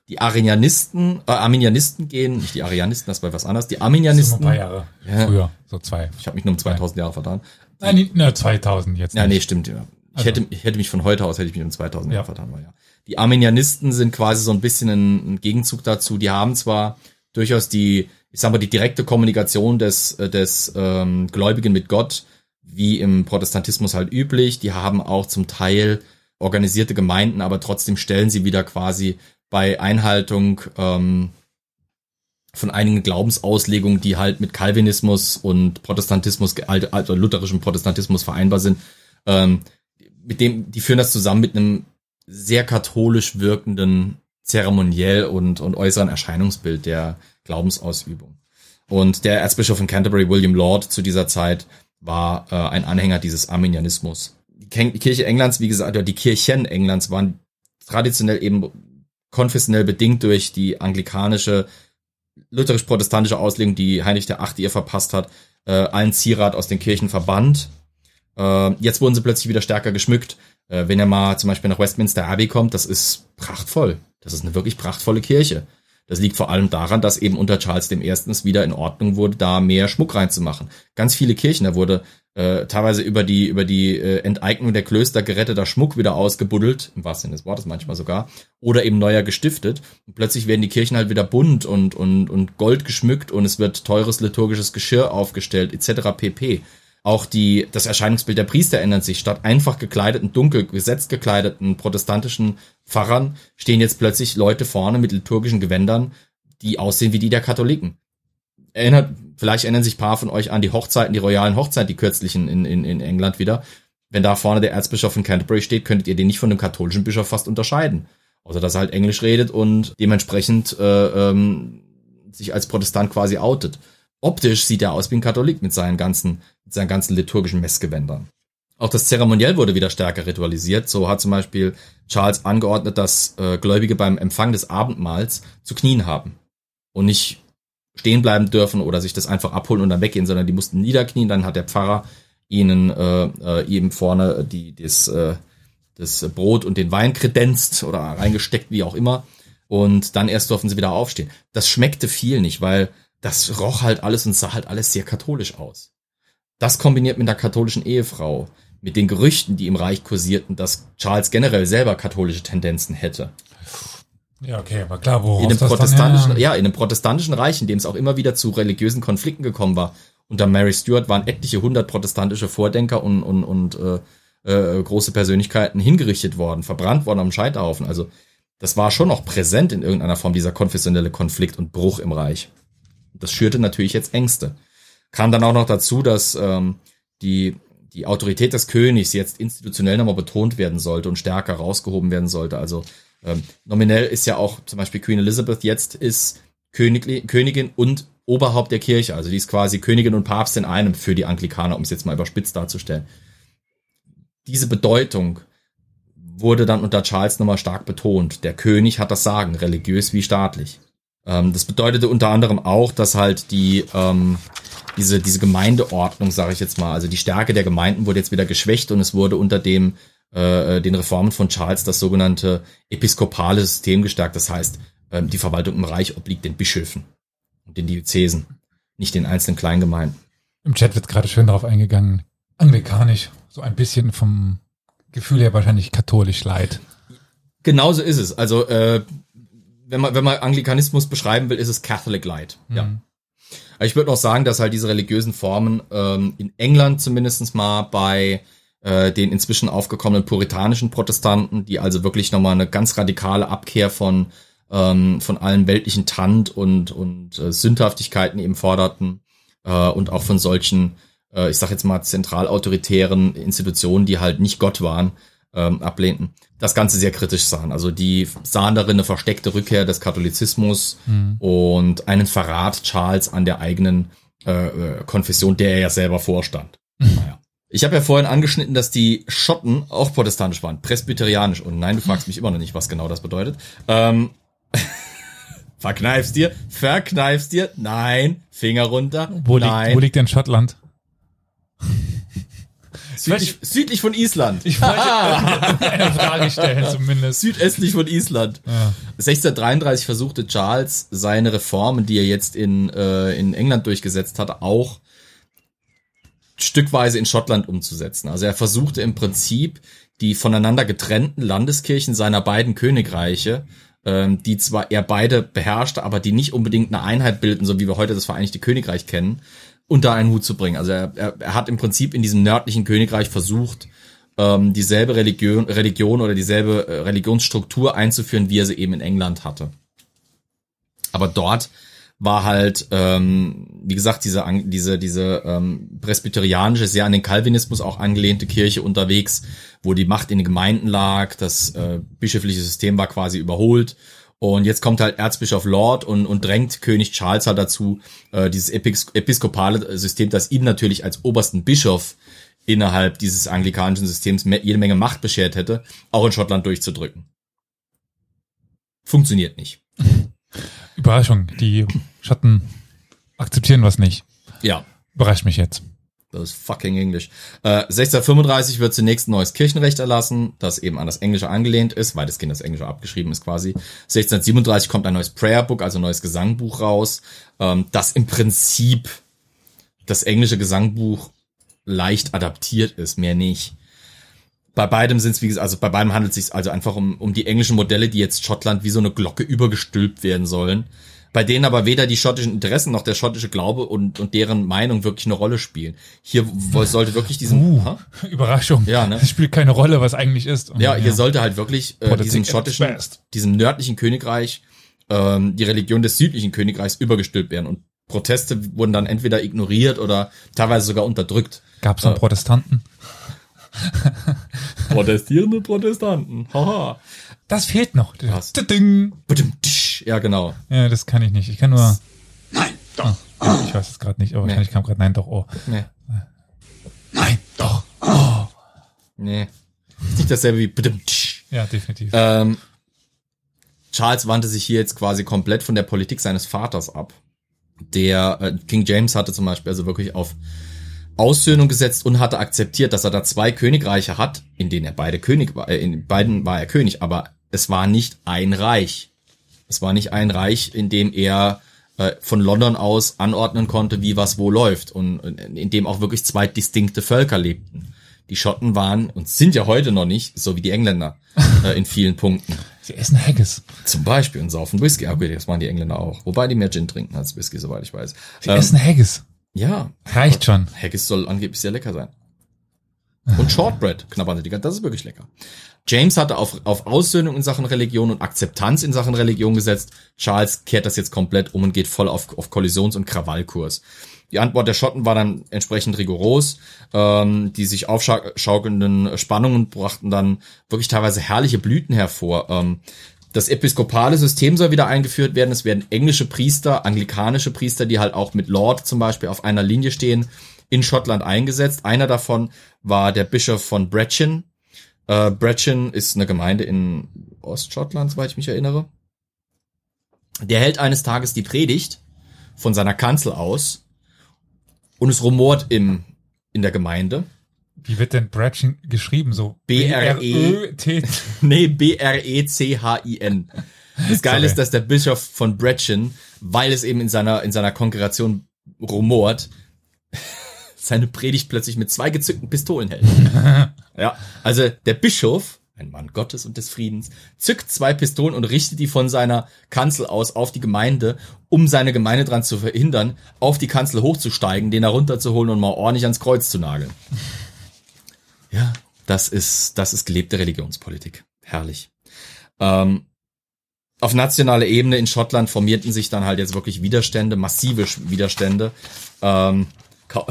Die Arianisten, äh, Arminianisten gehen, nicht die Arianisten, das war was anderes. Die Arminianisten.
So ein paar Jahre ja, früher, so zwei.
Ich habe mich nur um 2000 Jahre vertan.
Nein, ne, 2000 jetzt.
Nicht. Ja, nee, stimmt. Ja. Ich, also. hätte, ich hätte mich von heute aus, hätte ich mich um 2000 ja. Jahre vertan. Aber ja. Die Arminianisten sind quasi so ein bisschen ein Gegenzug dazu. Die haben zwar durchaus die, ich sag mal, die direkte Kommunikation des, äh, des ähm, Gläubigen mit Gott, wie im Protestantismus halt üblich. Die haben auch zum Teil organisierte Gemeinden, aber trotzdem stellen sie wieder quasi bei Einhaltung ähm, von einigen Glaubensauslegungen, die halt mit Calvinismus und Protestantismus, also lutherischem Protestantismus vereinbar sind, ähm, mit dem, die führen das zusammen mit einem sehr katholisch wirkenden zeremoniell und, und äußeren Erscheinungsbild der Glaubensausübung. Und der Erzbischof von Canterbury, William Lord, zu dieser Zeit war äh, ein Anhänger dieses Arminianismus. Die Kirche Englands, wie gesagt, oder die Kirchen Englands waren traditionell eben konfessionell bedingt durch die anglikanische lutherisch-protestantische Auslegung, die Heinrich der Achte ihr verpasst hat, äh, allen Zierat aus den Kirchen verbannt. Äh, jetzt wurden sie plötzlich wieder stärker geschmückt. Äh, wenn ihr mal zum Beispiel nach Westminster Abbey kommt, das ist prachtvoll. Das ist eine wirklich prachtvolle Kirche. Das liegt vor allem daran, dass eben unter Charles I. es wieder in Ordnung wurde, da mehr Schmuck reinzumachen. Ganz viele Kirchen, da wurde äh, teilweise über die über die äh, Enteignung der Klöster geretteter Schmuck wieder ausgebuddelt, im wahrsten Sinne des Wortes manchmal sogar, oder eben neuer gestiftet. Und plötzlich werden die Kirchen halt wieder bunt und und und gold geschmückt und es wird teures liturgisches Geschirr aufgestellt etc. pp. Auch die, das Erscheinungsbild der Priester ändert sich. Statt einfach gekleideten, dunkel gesetzt gekleideten protestantischen Pfarrern stehen jetzt plötzlich Leute vorne mit liturgischen Gewändern, die aussehen wie die der Katholiken. Erinnert, vielleicht erinnern sich paar von euch an die Hochzeiten, die royalen Hochzeiten, die kürzlichen in, in, in England wieder. Wenn da vorne der Erzbischof von Canterbury steht, könntet ihr den nicht von dem katholischen Bischof fast unterscheiden. Außer dass er halt Englisch redet und dementsprechend äh, ähm, sich als Protestant quasi outet. Optisch sieht er aus wie ein Katholik mit seinen ganzen, mit seinen ganzen liturgischen Messgewändern. Auch das Zeremoniell wurde wieder stärker ritualisiert. So hat zum Beispiel Charles angeordnet, dass äh, Gläubige beim Empfang des Abendmahls zu knien haben und nicht stehen bleiben dürfen oder sich das einfach abholen und dann weggehen, sondern die mussten niederknien. Dann hat der Pfarrer ihnen äh, äh, eben vorne die, das, äh, das Brot und den Wein kredenzt oder reingesteckt, wie auch immer. Und dann erst durften sie wieder aufstehen. Das schmeckte viel nicht, weil das roch halt alles und sah halt alles sehr katholisch aus. Das kombiniert mit der katholischen Ehefrau, mit den Gerüchten, die im Reich kursierten, dass Charles generell selber katholische Tendenzen hätte.
Ja, okay, war klar, wo
in einem protestantischen, ja, in einem protestantischen Reich, in dem es auch immer wieder zu religiösen Konflikten gekommen war. Unter Mary Stuart waren etliche hundert protestantische Vordenker und, und, und äh, äh, große Persönlichkeiten hingerichtet worden, verbrannt worden am Scheiterhaufen. Also das war schon noch präsent in irgendeiner Form, dieser konfessionelle Konflikt und Bruch im Reich. Das schürte natürlich jetzt Ängste. Kam dann auch noch dazu, dass ähm, die, die Autorität des Königs jetzt institutionell nochmal betont werden sollte und stärker rausgehoben werden sollte. Also ähm, nominell ist ja auch zum Beispiel Queen Elizabeth jetzt ist Königli Königin und Oberhaupt der Kirche. Also die ist quasi Königin und Papst in einem für die Anglikaner, um es jetzt mal überspitzt darzustellen. Diese Bedeutung wurde dann unter Charles nochmal stark betont. Der König hat das Sagen, religiös wie staatlich. Ähm, das bedeutete unter anderem auch, dass halt die ähm, diese diese Gemeindeordnung, sage ich jetzt mal, also die Stärke der Gemeinden wurde jetzt wieder geschwächt und es wurde unter dem äh, den Reformen von Charles das sogenannte episkopale System gestärkt. Das heißt, ähm, die Verwaltung im Reich obliegt den Bischöfen und den Diözesen, nicht den einzelnen Kleingemeinden.
Im Chat wird gerade schön darauf eingegangen, anglikanisch, so ein bisschen vom Gefühl her wahrscheinlich katholisch leid.
Genauso ist es. Also äh, wenn man, wenn man Anglikanismus beschreiben will, ist es Catholic Light. Mhm. Ja. Aber ich würde noch sagen, dass halt diese religiösen Formen ähm, in England zumindestens mal bei äh, den inzwischen aufgekommenen puritanischen Protestanten, die also wirklich nochmal eine ganz radikale Abkehr von, ähm, von allen weltlichen Tand und, und äh, Sündhaftigkeiten eben forderten äh, und auch von solchen, äh, ich sag jetzt mal, zentralautoritären Institutionen, die halt nicht Gott waren, ähm, ablehnten, das Ganze sehr kritisch sahen. Also die sahen darin eine versteckte Rückkehr des Katholizismus mhm. und einen Verrat Charles an der eigenen äh, äh Konfession, der er ja selber vorstand. Mhm. Naja. Ich habe ja vorhin angeschnitten, dass die Schotten auch protestantisch waren, presbyterianisch. Und nein, du fragst mich immer noch nicht, was genau das bedeutet. Ähm, [laughs] verkneifst dir, verkneifst dir, nein, Finger runter,
wo
nein.
Liegt, wo liegt denn Schottland?
Südlich, südlich von Island.
Ich wollte [laughs] eine Frage stellen zumindest.
Südöstlich von Island. Ja. 1633 versuchte Charles seine Reformen, die er jetzt in, äh, in England durchgesetzt hat, auch stückweise in Schottland umzusetzen. Also er versuchte im Prinzip die voneinander getrennten Landeskirchen seiner beiden Königreiche, ähm, die zwar er beide beherrschte, aber die nicht unbedingt eine Einheit bilden, so wie wir heute das Vereinigte Königreich kennen, unter einen Hut zu bringen. Also er, er, er hat im Prinzip in diesem nördlichen Königreich versucht, ähm, dieselbe Religion, Religion oder dieselbe äh, Religionsstruktur einzuführen, wie er sie eben in England hatte. Aber dort war halt, ähm, wie gesagt, diese, diese, diese ähm, presbyterianische, sehr an den Calvinismus auch angelehnte Kirche unterwegs, wo die Macht in den Gemeinden lag, das äh, bischöfliche System war quasi überholt und jetzt kommt halt Erzbischof Lord und, und drängt König Charles halt dazu, äh, dieses Epis episkopale System, das ihm natürlich als obersten Bischof innerhalb dieses anglikanischen Systems jede Menge Macht beschert hätte, auch in Schottland durchzudrücken. Funktioniert nicht. [laughs]
Überraschung, die Schotten akzeptieren was nicht.
Ja.
Überrascht mich jetzt.
Das ist fucking Englisch. Äh, 1635 wird zunächst ein neues Kirchenrecht erlassen, das eben an das Englische angelehnt ist, weil das Kind das Englische abgeschrieben ist quasi. 1637 kommt ein neues Prayer Book, also ein neues Gesangbuch raus, ähm, das im Prinzip das englische Gesangbuch leicht adaptiert ist, mehr nicht. Bei beidem sind es, wie gesagt, also bei beidem handelt es sich also einfach um, um die englischen Modelle, die jetzt Schottland wie so eine Glocke übergestülpt werden sollen bei denen aber weder die schottischen Interessen noch der schottische Glaube und, und deren Meinung wirklich eine Rolle spielen. Hier [laughs] sollte wirklich diesen
uh, Überraschung.
Ja, ne?
Es spielt keine Rolle, was eigentlich ist.
Und, ja, hier ja. sollte halt wirklich äh, diesem schottischen, diesem nördlichen Königreich ähm, die Religion des südlichen Königreichs übergestülpt werden und Proteste wurden dann entweder ignoriert oder teilweise sogar unterdrückt.
Gab es äh, Protestanten? [laughs]
Protestierende Protestanten. Haha.
Das fehlt noch.
Das. Ja, genau.
Ja, das kann ich nicht. Ich kann nur.
Nein, doch.
Oh, ich weiß es gerade nicht, aber nee. wahrscheinlich kam gerade Nein, doch, oh.
Nee. Nein, doch. Oh. Nee. Ist nicht dasselbe wie.
Ja, definitiv.
Ähm, Charles wandte sich hier jetzt quasi komplett von der Politik seines Vaters ab. Der äh, King James hatte zum Beispiel also wirklich auf Aussöhnung gesetzt und hatte akzeptiert, dass er da zwei Königreiche hat, in denen er beide König war. Äh, in beiden war er König, aber es war nicht ein Reich. Es war nicht ein Reich, in dem er äh, von London aus anordnen konnte, wie was wo läuft und in dem auch wirklich zwei distinkte Völker lebten. Die Schotten waren und sind ja heute noch nicht, so wie die Engländer [laughs] äh, in vielen Punkten.
Sie essen Haggis.
Zum Beispiel und saufen Whisky. Aber das machen die Engländer auch. Wobei die mehr Gin trinken als Whisky, soweit ich weiß.
Sie ähm, essen Haggis.
Ja.
Reicht schon.
Haggis soll angeblich sehr lecker sein. Und Shortbread, knabbern die das ist wirklich lecker. James hatte auf, auf Aussöhnung in Sachen Religion und Akzeptanz in Sachen Religion gesetzt. Charles kehrt das jetzt komplett um und geht voll auf, auf Kollisions- und Krawallkurs. Die Antwort der Schotten war dann entsprechend rigoros. Ähm, die sich aufschaukelnden Spannungen brachten dann wirklich teilweise herrliche Blüten hervor. Ähm, das episkopale System soll wieder eingeführt werden. Es werden englische Priester, anglikanische Priester, die halt auch mit Lord zum Beispiel auf einer Linie stehen, in Schottland eingesetzt. Einer davon war der Bischof von Brechin. Äh, Brechin ist eine Gemeinde in Ostschottland, soweit ich mich erinnere. Der hält eines Tages die Predigt von seiner Kanzel aus und es rumort im, in der Gemeinde.
Wie wird denn Brechin geschrieben? So
B-R-E-T. [laughs] nee, B-R-E-C-H-I-N. Das Geile ist, dass der Bischof von Brechin, weil es eben in seiner, in seiner Kongregation rumort, seine Predigt plötzlich mit zwei gezückten Pistolen hält. [laughs] ja, also der Bischof, ein Mann Gottes und des Friedens, zückt zwei Pistolen und richtet die von seiner Kanzel aus auf die Gemeinde, um seine Gemeinde dran zu verhindern, auf die Kanzel hochzusteigen, den herunterzuholen und mal ordentlich ans Kreuz zu nageln. Ja, das ist, das ist gelebte Religionspolitik. Herrlich. Ähm, auf nationaler Ebene in Schottland formierten sich dann halt jetzt wirklich Widerstände, massive Widerstände. Ähm,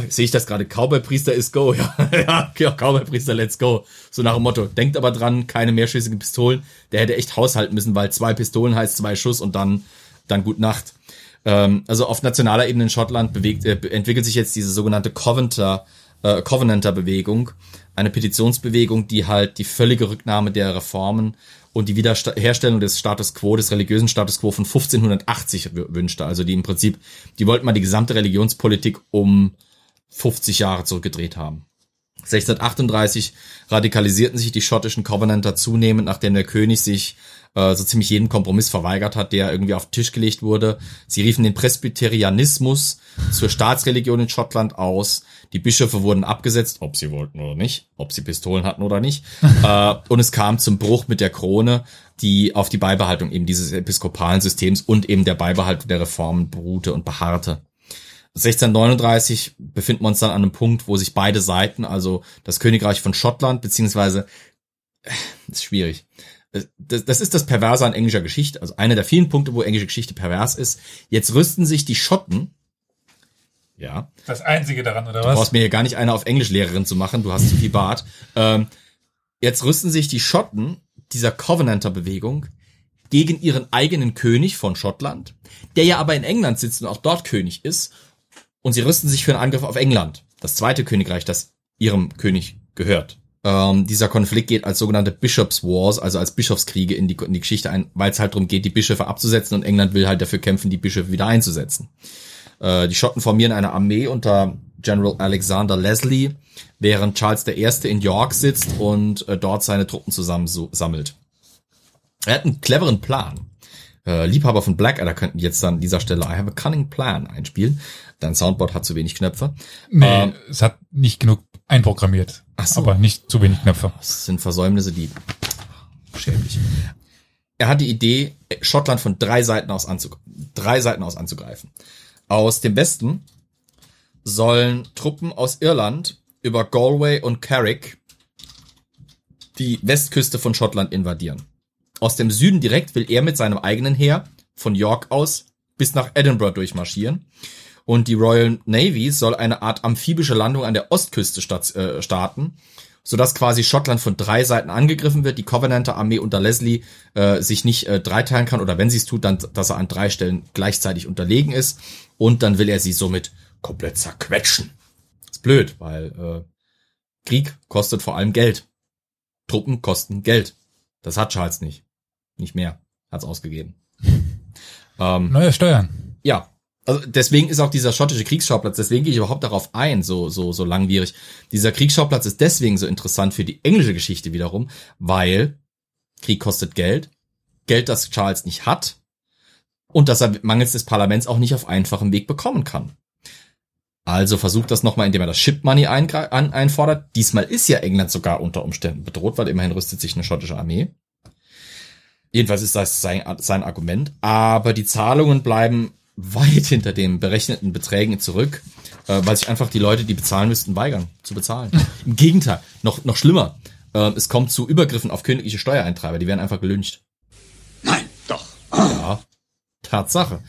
sehe ich das gerade? Cowboy-Priester is go. [laughs] Ja, ja Cowboy-Priester, let's go. So nach dem Motto. Denkt aber dran, keine mehrschüssigen Pistolen. Der hätte echt haushalten müssen, weil zwei Pistolen heißt zwei Schuss und dann, dann gut Nacht. Ähm, also auf nationaler Ebene in Schottland bewegt, äh, entwickelt sich jetzt diese sogenannte Coventer, äh, Covenanter-Bewegung. Eine Petitionsbewegung, die halt die völlige Rücknahme der Reformen und die Wiederherstellung des Status quo, des religiösen Status quo von 1580 wünschte. Also die im Prinzip, die wollten mal die gesamte Religionspolitik um 50 Jahre zurückgedreht haben. 1638 radikalisierten sich die schottischen Covenanter zunehmend, nachdem der König sich äh, so ziemlich jeden Kompromiss verweigert hat, der irgendwie auf den Tisch gelegt wurde. Sie riefen den Presbyterianismus zur Staatsreligion in Schottland aus. Die Bischöfe wurden abgesetzt, ob sie wollten oder nicht, ob sie Pistolen hatten oder nicht. [laughs] äh, und es kam zum Bruch mit der Krone, die auf die Beibehaltung eben dieses episkopalen Systems und eben der Beibehaltung der Reformen beruhte und beharrte. 1639 befinden wir uns dann an einem Punkt, wo sich beide Seiten, also das Königreich von Schottland, beziehungsweise, äh, ist schwierig. Äh, das, das ist das Perverse an englischer Geschichte. Also einer der vielen Punkte, wo englische Geschichte pervers ist. Jetzt rüsten sich die Schotten, ja.
Das Einzige daran, oder
du
was?
Du brauchst mir hier gar nicht einer auf Englischlehrerin zu machen, du hast zu viel Bart. Ähm, jetzt rüsten sich die Schotten dieser Covenanter-Bewegung gegen ihren eigenen König von Schottland, der ja aber in England sitzt und auch dort König ist und sie rüsten sich für einen Angriff auf England, das zweite Königreich, das ihrem König gehört. Ähm, dieser Konflikt geht als sogenannte Bishops Wars, also als Bischofskriege in die, in die Geschichte ein, weil es halt darum geht, die Bischöfe abzusetzen und England will halt dafür kämpfen, die Bischöfe wieder einzusetzen. Äh, die Schotten formieren eine Armee unter General Alexander Leslie, während Charles I. in York sitzt und äh, dort seine Truppen zusammensammelt. Er hat einen cleveren Plan. Äh, Liebhaber von Blackadder könnten jetzt an dieser Stelle I have a cunning plan einspielen. Dein Soundboard hat zu wenig Knöpfe.
Nee, ähm, es hat nicht genug einprogrammiert. Ach so. Aber nicht zu wenig Knöpfe.
Das sind Versäumnisse, die schämlich. Er hat die Idee, Schottland von drei Seiten aus, anzug drei Seiten aus anzugreifen. Aus dem Westen sollen Truppen aus Irland über Galway und Carrick die Westküste von Schottland invadieren. Aus dem Süden direkt will er mit seinem eigenen Heer von York aus bis nach Edinburgh durchmarschieren und die Royal Navy soll eine Art amphibische Landung an der Ostküste statt, äh, starten, sodass quasi Schottland von drei Seiten angegriffen wird, die Covenanter Armee unter Leslie äh, sich nicht äh, dreiteilen kann oder wenn sie es tut, dann, dass er an drei Stellen gleichzeitig unterlegen ist und dann will er sie somit komplett zerquetschen. ist blöd, weil äh, Krieg kostet vor allem Geld. Truppen kosten Geld. Das hat Charles nicht. Nicht mehr. Hat's ausgegeben. [laughs]
ähm, Neue Steuern.
Ja, also deswegen ist auch dieser schottische Kriegsschauplatz, deswegen gehe ich überhaupt darauf ein, so, so, so langwierig. Dieser Kriegsschauplatz ist deswegen so interessant für die englische Geschichte wiederum, weil Krieg kostet Geld, Geld, das Charles nicht hat und das er mangels des Parlaments auch nicht auf einfachem Weg bekommen kann. Also versucht das nochmal, indem er das Ship Money ein, ein, einfordert. Diesmal ist ja England sogar unter Umständen bedroht, weil immerhin rüstet sich eine schottische Armee. Jedenfalls ist das sein, sein Argument. Aber die Zahlungen bleiben weit hinter den berechneten Beträgen zurück, äh, weil sich einfach die Leute, die bezahlen müssten, weigern zu bezahlen. [laughs] Im Gegenteil, noch, noch schlimmer. Äh, es kommt zu Übergriffen auf königliche Steuereintreiber, die werden einfach gelüncht.
Nein, doch.
Ja, Tatsache.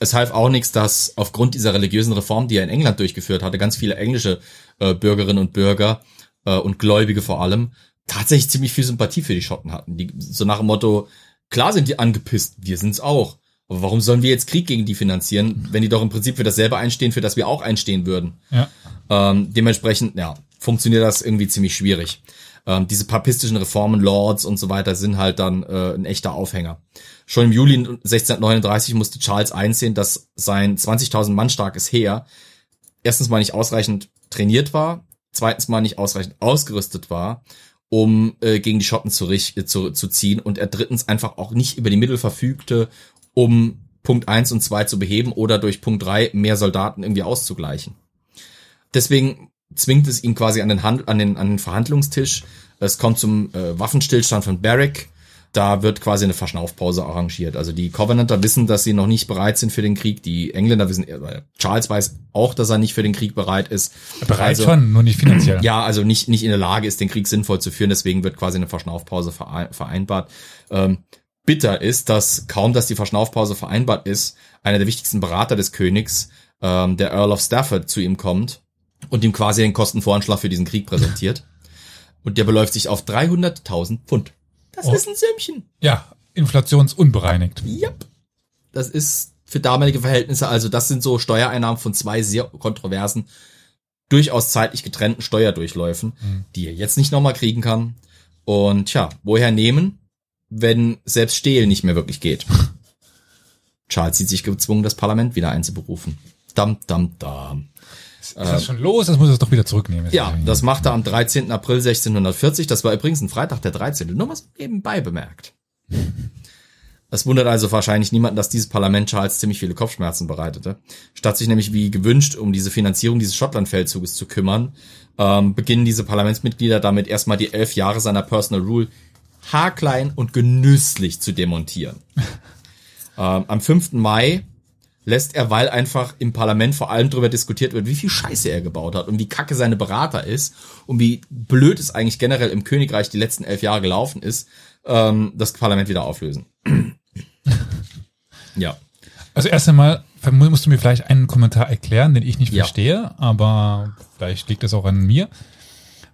Es half auch nichts, dass aufgrund dieser religiösen Reform, die er in England durchgeführt hatte, ganz viele englische äh, Bürgerinnen und Bürger äh, und Gläubige vor allem tatsächlich ziemlich viel Sympathie für die Schotten hatten. Die so nach dem Motto, klar sind die angepisst, wir sind's auch. Aber warum sollen wir jetzt Krieg gegen die finanzieren, wenn die doch im Prinzip für dasselbe einstehen, für das wir auch einstehen würden? Ja. Ähm, dementsprechend, ja, funktioniert das irgendwie ziemlich schwierig. Ähm, diese papistischen Reformen, Lords und so weiter sind halt dann äh, ein echter Aufhänger. Schon im Juli 1639 musste Charles einsehen, dass sein 20.000 Mann starkes Heer erstens mal nicht ausreichend trainiert war, zweitens mal nicht ausreichend ausgerüstet war, um äh, gegen die Schotten zu, äh, zu, zu ziehen und er drittens einfach auch nicht über die Mittel verfügte, um Punkt eins und zwei zu beheben oder durch Punkt drei mehr Soldaten irgendwie auszugleichen. Deswegen zwingt es ihn quasi an den, Hand, an den, an den Verhandlungstisch. Es kommt zum äh, Waffenstillstand von Barrick. Da wird quasi eine Verschnaufpause arrangiert. Also die Covenanter wissen, dass sie noch nicht bereit sind für den Krieg. Die Engländer wissen, äh, Charles weiß auch, dass er nicht für den Krieg bereit ist.
Bereit also, schon, nur nicht finanziell.
Ja, also nicht, nicht in der Lage ist, den Krieg sinnvoll zu führen. Deswegen wird quasi eine Verschnaufpause vereinbart. Ähm, bitter ist, dass kaum, dass die Verschnaufpause vereinbart ist, einer der wichtigsten Berater des Königs, ähm, der Earl of Stafford, zu ihm kommt und ihm quasi den Kostenvoranschlag für diesen Krieg präsentiert. Und der beläuft sich auf 300.000 Pfund.
Das oh. ist ein Sümmchen. Ja, inflationsunbereinigt.
Yep. Das ist für damalige Verhältnisse, also das sind so Steuereinnahmen von zwei sehr kontroversen, durchaus zeitlich getrennten Steuerdurchläufen, mhm. die er jetzt nicht nochmal kriegen kann. Und tja, woher nehmen? Wenn selbst Stehlen nicht mehr wirklich geht. [laughs] Charles sieht sich gezwungen, das Parlament wieder einzuberufen. Dam, dam, dam.
Ist das schon los? Das muss es doch wieder zurücknehmen.
Ja, das macht er am 13. April 1640. Das war übrigens ein Freitag der 13. Nur was nebenbei bemerkt. [laughs] Es wundert also wahrscheinlich niemanden, dass dieses Parlament Charles ziemlich viele Kopfschmerzen bereitete. Statt sich nämlich wie gewünscht um diese Finanzierung dieses Schottlandfeldzuges zu kümmern, ähm, beginnen diese Parlamentsmitglieder damit erstmal die elf Jahre seiner Personal Rule haarklein und genüsslich zu demontieren. [laughs] ähm, am 5. Mai lässt er, weil einfach im Parlament vor allem darüber diskutiert wird, wie viel Scheiße er gebaut hat und wie kacke seine Berater ist und wie blöd es eigentlich generell im Königreich die letzten elf Jahre gelaufen ist, ähm, das Parlament wieder auflösen. [laughs]
ja. Also erst einmal musst du mir vielleicht einen Kommentar erklären, den ich nicht ja. verstehe, aber vielleicht liegt es auch an mir.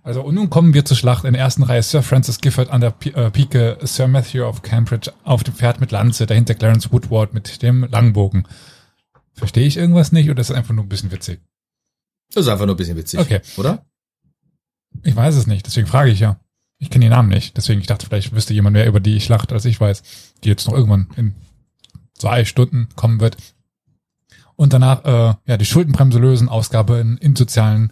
Also und nun kommen wir zur Schlacht in der ersten Reihe. Sir Francis Gifford an der äh, Pike, Sir Matthew of Cambridge auf dem Pferd mit Lanze, dahinter Clarence Woodward mit dem Langbogen. Verstehe ich irgendwas nicht oder ist es einfach nur ein bisschen witzig?
Das ist einfach nur ein bisschen witzig, okay. oder?
Ich weiß es nicht, deswegen frage ich ja. Ich kenne den Namen nicht, deswegen ich dachte, vielleicht wüsste jemand mehr über die Schlacht, als ich weiß, die jetzt noch irgendwann in zwei Stunden kommen wird. Und danach äh, ja die Schuldenbremse lösen, Ausgabe in, in sozialen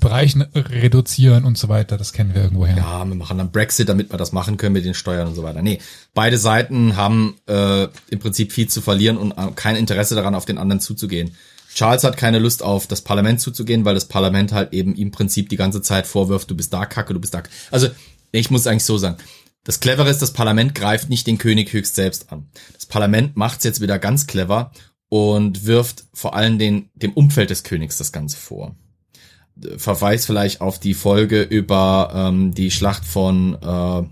Bereichen reduzieren und so weiter. Das kennen wir irgendwoher.
Ja, wir machen dann Brexit, damit wir das machen können mit den Steuern und so weiter. Nee, beide Seiten haben äh, im Prinzip viel zu verlieren und äh, kein Interesse daran, auf den anderen zuzugehen. Charles hat keine Lust auf das Parlament zuzugehen, weil das Parlament halt eben im Prinzip die ganze Zeit vorwirft, du bist da kacke, du bist da. Also, ich muss eigentlich so sagen. Das Clevere ist, das Parlament greift nicht den König höchst selbst an. Das Parlament macht's jetzt wieder ganz clever und wirft vor allem den, dem Umfeld des Königs das Ganze vor. Verweis vielleicht auf die Folge über ähm, die Schlacht von äh,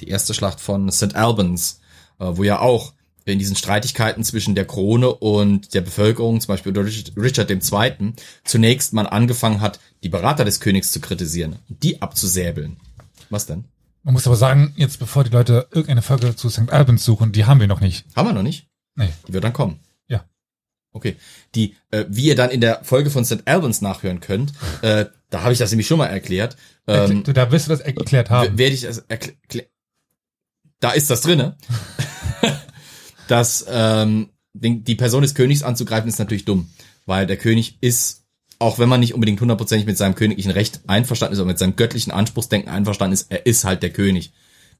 die erste Schlacht von St. Albans, äh, wo ja auch in diesen Streitigkeiten zwischen der Krone und der Bevölkerung, zum Beispiel Richard II., zunächst man angefangen hat, die Berater des Königs zu kritisieren, die abzusäbeln. Was denn?
Man muss aber sagen, jetzt bevor die Leute irgendeine Folge zu St. Albans suchen, die haben wir noch nicht.
Haben wir noch nicht?
Nee.
Die wird dann kommen. Okay. Die, äh, wie ihr dann in der Folge von St. Albans nachhören könnt, äh, da habe ich das nämlich schon mal erklärt.
Ähm, du, da wirst du das erklärt haben.
Werde ich das erklären. Da ist das drinne. [laughs] dass ähm, die Person des Königs anzugreifen ist natürlich dumm, weil der König ist, auch wenn man nicht unbedingt hundertprozentig mit seinem königlichen Recht einverstanden ist oder mit seinem göttlichen Anspruchsdenken einverstanden ist, er ist halt der König.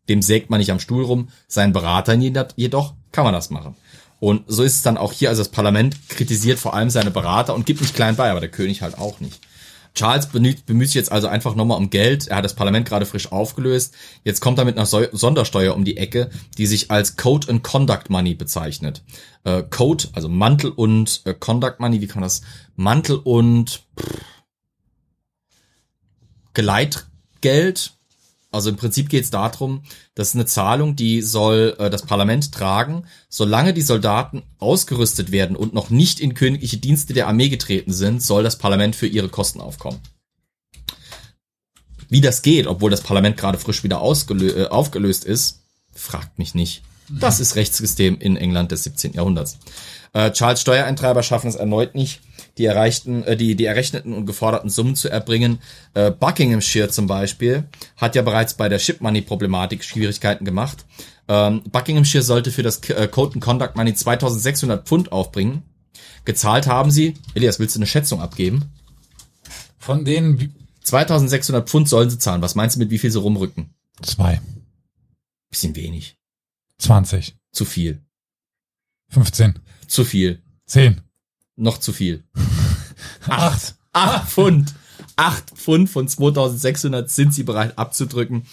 Dem sägt man nicht am Stuhl rum, seinen Beratern jedoch kann man das machen. Und so ist es dann auch hier, also das Parlament kritisiert vor allem seine Berater und gibt nicht klein bei, aber der König halt auch nicht. Charles bemüht, bemüht sich jetzt also einfach nochmal um Geld. Er hat das Parlament gerade frisch aufgelöst. Jetzt kommt er mit einer Sondersteuer um die Ecke, die sich als Code and Conduct Money bezeichnet. Äh, Code, also Mantel und äh, Conduct Money, wie kann man das? Mantel und pff, Geleitgeld, also im Prinzip geht es darum, das ist eine Zahlung, die soll äh, das Parlament tragen, solange die Soldaten ausgerüstet werden und noch nicht in königliche Dienste der Armee getreten sind, soll das Parlament für ihre Kosten aufkommen. Wie das geht, obwohl das Parlament gerade frisch wieder äh, aufgelöst ist, fragt mich nicht. Das ist Rechtssystem in England des 17. Jahrhunderts. Äh, Charles Steuereintreiber schaffen es erneut nicht, die erreichten, äh, die, die errechneten und geforderten Summen zu erbringen. Äh, Buckinghamshire zum Beispiel hat ja bereits bei der Ship Money Problematik Schwierigkeiten gemacht. Ähm, Buckinghamshire sollte für das äh, Code and Conduct Money 2600 Pfund aufbringen. Gezahlt haben sie, Elias, willst du eine Schätzung abgeben?
Von denen
2600 Pfund sollen sie zahlen. Was meinst du mit wie viel sie rumrücken?
Zwei.
Bisschen wenig.
20.
Zu viel.
15.
Zu viel.
10.
Noch zu viel. [laughs]
Acht.
Acht Pfund. Acht Pfund von 2600 sind sie bereit abzudrücken.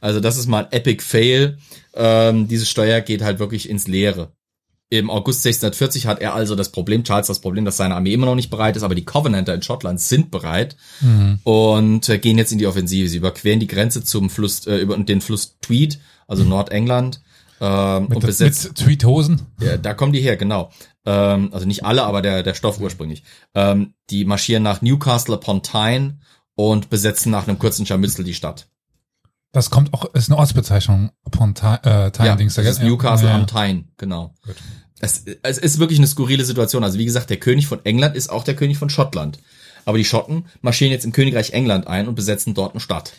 Also das ist mal ein Epic Fail. Ähm, diese Steuer geht halt wirklich ins Leere. Im August 1640 hat er also das Problem, Charles das Problem, dass seine Armee immer noch nicht bereit ist, aber die Covenanter in Schottland sind bereit mhm. und äh, gehen jetzt in die Offensive. Sie überqueren die Grenze zum Fluss, äh, über den Fluss Tweed, also mhm. Nordengland. Ähm,
mit, und besetzt, mit Tweedhosen?
Ja, da kommen die her, genau ähm, also nicht alle, aber der, der Stoff ursprünglich, ähm, die marschieren nach Newcastle upon Tyne und besetzen nach einem kurzen Scharmützel die Stadt.
Das kommt auch, ist eine Ortsbezeichnung upon Tyne, äh, Tyne
ja, Dings. Das ist Newcastle ja. on Tyne, genau. Gut. Es, es ist wirklich eine skurrile Situation. Also wie gesagt, der König von England ist auch der König von Schottland. Aber die Schotten marschieren jetzt im Königreich England ein und besetzen dort eine Stadt.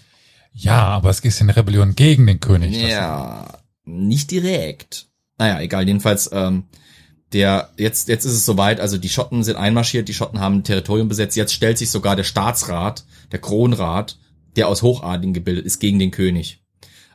Ja, aber es ist eine Rebellion gegen den König.
Ja, nicht direkt. Naja, egal. Jedenfalls ähm, der jetzt jetzt ist es soweit, also die Schotten sind einmarschiert, die Schotten haben ein Territorium besetzt, jetzt stellt sich sogar der Staatsrat, der Kronrat, der aus Hochadligen gebildet ist, gegen den König.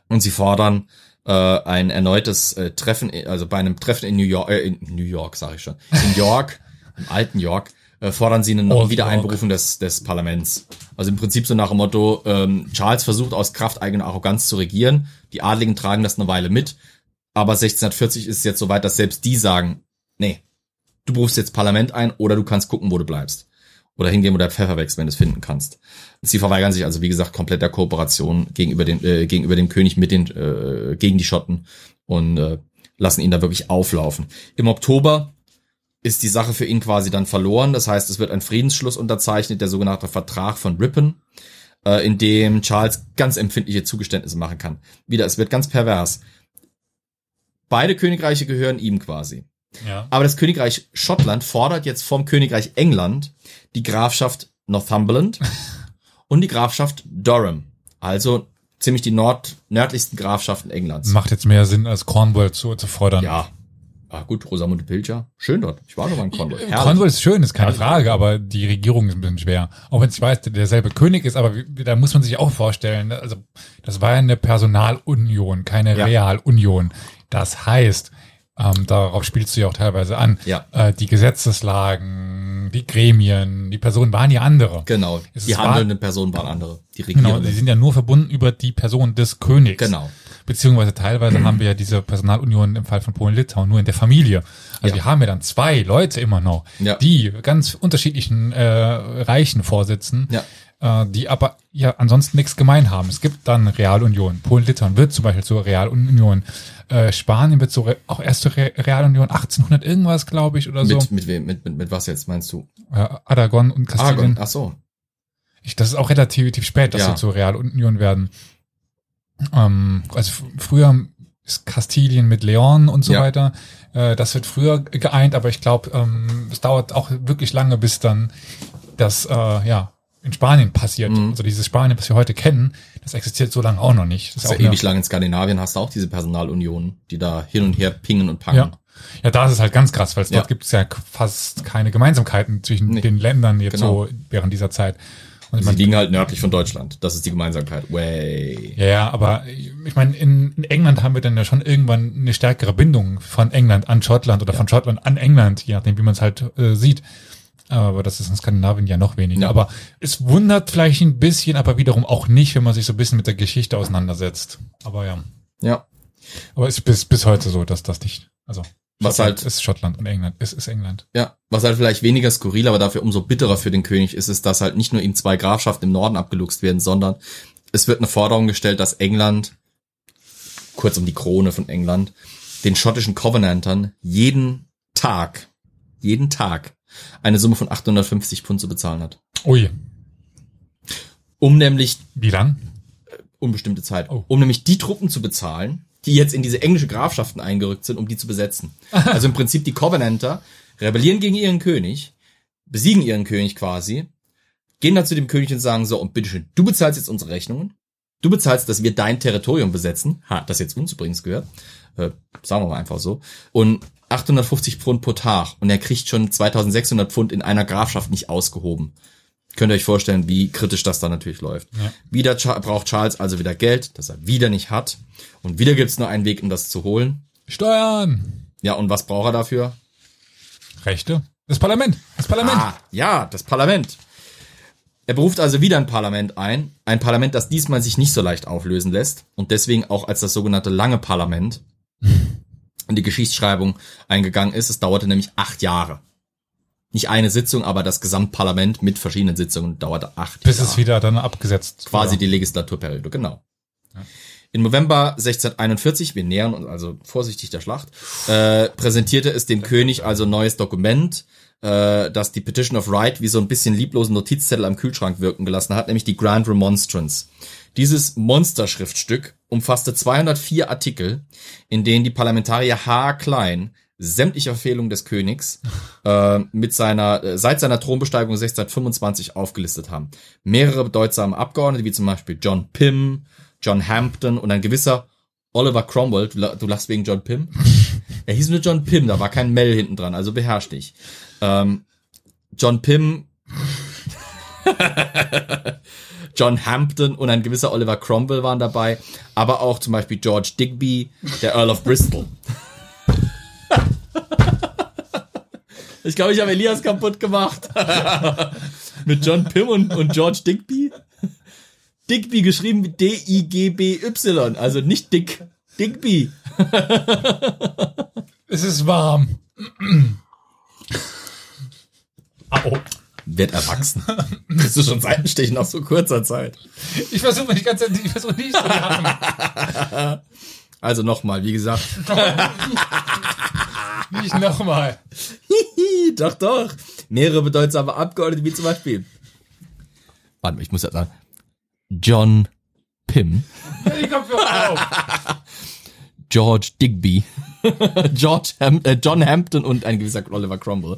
Und sie fordern äh, ein erneutes äh, Treffen, also bei einem Treffen in New York, äh, in New York sage ich schon, in York, [laughs] im alten York, äh, fordern sie eine Old Wiedereinberufung des, des Parlaments. Also im Prinzip so nach dem Motto, ähm, Charles versucht aus Kraft eigener Arroganz zu regieren, die Adligen tragen das eine Weile mit, aber 1640 ist es jetzt soweit, dass selbst die sagen, nee, du berufst jetzt Parlament ein oder du kannst gucken, wo du bleibst. Oder hingehen oder Pfeffer wächst, wenn du es finden kannst. Sie verweigern sich also, wie gesagt, komplett der Kooperation gegenüber dem, äh, gegenüber dem König mit den, äh, gegen die Schotten und äh, lassen ihn da wirklich auflaufen. Im Oktober ist die Sache für ihn quasi dann verloren. Das heißt, es wird ein Friedensschluss unterzeichnet, der sogenannte Vertrag von Ripon, äh, in dem Charles ganz empfindliche Zugeständnisse machen kann. Wieder, es wird ganz pervers. Beide Königreiche gehören ihm quasi.
Ja.
Aber das Königreich Schottland fordert jetzt vom Königreich England die Grafschaft Northumberland [laughs] und die Grafschaft Durham. Also ziemlich die nord nördlichsten Grafschaften Englands.
Macht jetzt mehr Sinn, als Cornwall zu, zu fordern.
Ja. Ah, gut, Rosamunde Pilcher. Schön dort. Ich war schon mal in Cornwall.
Herrlich. Cornwall ist schön, ist keine Frage, aber die Regierung ist ein bisschen schwer. Auch wenn ich weiß, der derselbe König ist, aber da muss man sich auch vorstellen, also das war ja eine Personalunion, keine ja. Realunion. Das heißt, ähm, darauf spielst du ja auch teilweise an.
Ja.
Äh, die Gesetzeslagen, die Gremien, die Personen waren ja andere.
Genau. Es die handelnden war, Personen waren andere. Die Regierenden.
Genau, sie sind ja nur verbunden über die Person des Königs.
Genau.
Beziehungsweise teilweise haben wir ja diese Personalunion im Fall von Polen-Litauen nur in der Familie. Also ja. wir haben ja dann zwei Leute immer noch,
ja.
die ganz unterschiedlichen äh, Reichen vorsitzen.
Ja
äh, die aber ja ansonsten nichts gemein haben. Es gibt dann Realunion. Polen-Litauen wird zum Beispiel zur Realunion. Äh, Spanien wird so auch erst zur Re Realunion 1800 irgendwas, glaube ich, oder
mit,
so.
Mit, mit, mit, mit was jetzt meinst du?
Äh, Aragon und Kastilien. Aragon,
ach so.
Ich, das ist auch relativ, spät, dass ja. sie zur Realunion werden. Ähm, also früher ist Kastilien mit Leon und so ja. weiter. Äh, das wird früher geeint, aber ich glaube, ähm, es dauert auch wirklich lange, bis dann das äh, ja in Spanien passiert. Mhm. Also dieses Spanien, was wir heute kennen, das existiert so lange auch noch nicht.
Das, das ist ja ewig lang in Skandinavien hast du auch diese Personalunionen, die da hin und her pingen und packen.
Ja. Ja, da ist es halt ganz krass, weil ja. dort gibt es ja fast keine Gemeinsamkeiten zwischen nee. den Ländern jetzt genau. so während dieser Zeit.
Und Sie liegen halt nördlich von Deutschland. Das ist die Gemeinsamkeit. Way.
Ja, ja aber ich meine, in, in, England haben wir dann ja schon irgendwann eine stärkere Bindung von England an Schottland oder ja. von Schottland an England, je nachdem, wie man es halt äh, sieht. Aber das ist in Skandinavien ja noch weniger. Ja. Aber es wundert vielleicht ein bisschen, aber wiederum auch nicht, wenn man sich so ein bisschen mit der Geschichte auseinandersetzt. Aber ja.
Ja.
Aber es ist bis, bis heute so, dass das nicht, also.
Was halt
ist Schottland und England, es ist England.
Ja, was halt vielleicht weniger skurril, aber dafür umso bitterer für den König ist, ist, dass halt nicht nur ihm zwei Grafschaften im Norden abgeluchst werden, sondern es wird eine Forderung gestellt, dass England, kurz um die Krone von England, den schottischen Covenantern jeden Tag, jeden Tag eine Summe von 850 Pfund zu bezahlen hat.
Ui.
Um nämlich.
Wie lang?
Äh, unbestimmte Zeit. Oh. Um nämlich die Truppen zu bezahlen, die jetzt in diese englische Grafschaften eingerückt sind, um die zu besetzen. [laughs] also im Prinzip die Covenanter rebellieren gegen ihren König, besiegen ihren König quasi, gehen dann zu dem König und sagen so, und bitteschön, du bezahlst jetzt unsere Rechnungen, du bezahlst, dass wir dein Territorium besetzen, ha, das jetzt uns übrigens gehört, äh, sagen wir mal einfach so, und 850 Pfund pro Tag. Und er kriegt schon 2600 Pfund in einer Grafschaft nicht ausgehoben. Könnt ihr euch vorstellen, wie kritisch das da natürlich läuft. Ja. Wieder braucht Charles also wieder Geld, das er wieder nicht hat. Und wieder gibt's nur einen Weg, um das zu holen.
Steuern!
Ja, und was braucht er dafür?
Rechte. Das Parlament. Das Parlament. Ah,
ja, das Parlament. Er beruft also wieder ein Parlament ein. Ein Parlament, das diesmal sich nicht so leicht auflösen lässt und deswegen auch als das sogenannte lange Parlament [laughs] in die Geschichtsschreibung eingegangen ist. Es dauerte nämlich acht Jahre. Nicht eine Sitzung, aber das Gesamtparlament mit verschiedenen Sitzungen dauerte acht
Bis
Jahre.
Bis es wieder dann abgesetzt
Quasi oder? die Legislaturperiode, genau. Ja. Im November 1641, wir nähern uns also vorsichtig der Schlacht, äh, präsentierte es dem König also neues Dokument, äh, das die Petition of Right wie so ein bisschen lieblosen Notizzettel am Kühlschrank wirken gelassen hat, nämlich die Grand Remonstrance. Dieses Monsterschriftstück umfasste 204 Artikel, in denen die Parlamentarier H. Klein sämtliche Verfehlungen des Königs [laughs] äh, mit seiner äh, seit seiner Thronbesteigung 1625 aufgelistet haben. Mehrere bedeutsame Abgeordnete, wie zum Beispiel John Pym, John Hampton und ein gewisser Oliver Cromwell, du, du lachst wegen John Pym? [laughs] er hieß nur John Pym, da war kein Mel hinten dran, also beherrsch dich. Ähm, John Pym [laughs] John Hampton und ein gewisser Oliver Cromwell waren dabei, aber auch zum Beispiel George Digby, der Earl of Bristol. Ich glaube, ich habe Elias kaputt gemacht. [laughs] Mit John Pym und, und George Digby. Digby geschrieben D-I-G-B-Y, also nicht Dick, Digby. [laughs]
es ist warm. [clears throat]
Au wird erwachsen. Kriegst du schon Seitenstechen nach so kurzer Zeit?
Ich versuche mich ganz, ich versuche nicht zu lachen. [laughs]
Also nochmal, wie gesagt. [laughs]
nicht nochmal.
doch, doch. Mehrere bedeutsame Abgeordnete, wie zum Beispiel. Warte mal, ich muss ja sagen. John Pym. [laughs] George Digby. [laughs] George Ham äh, John Hampton und ein gewisser Oliver Cromwell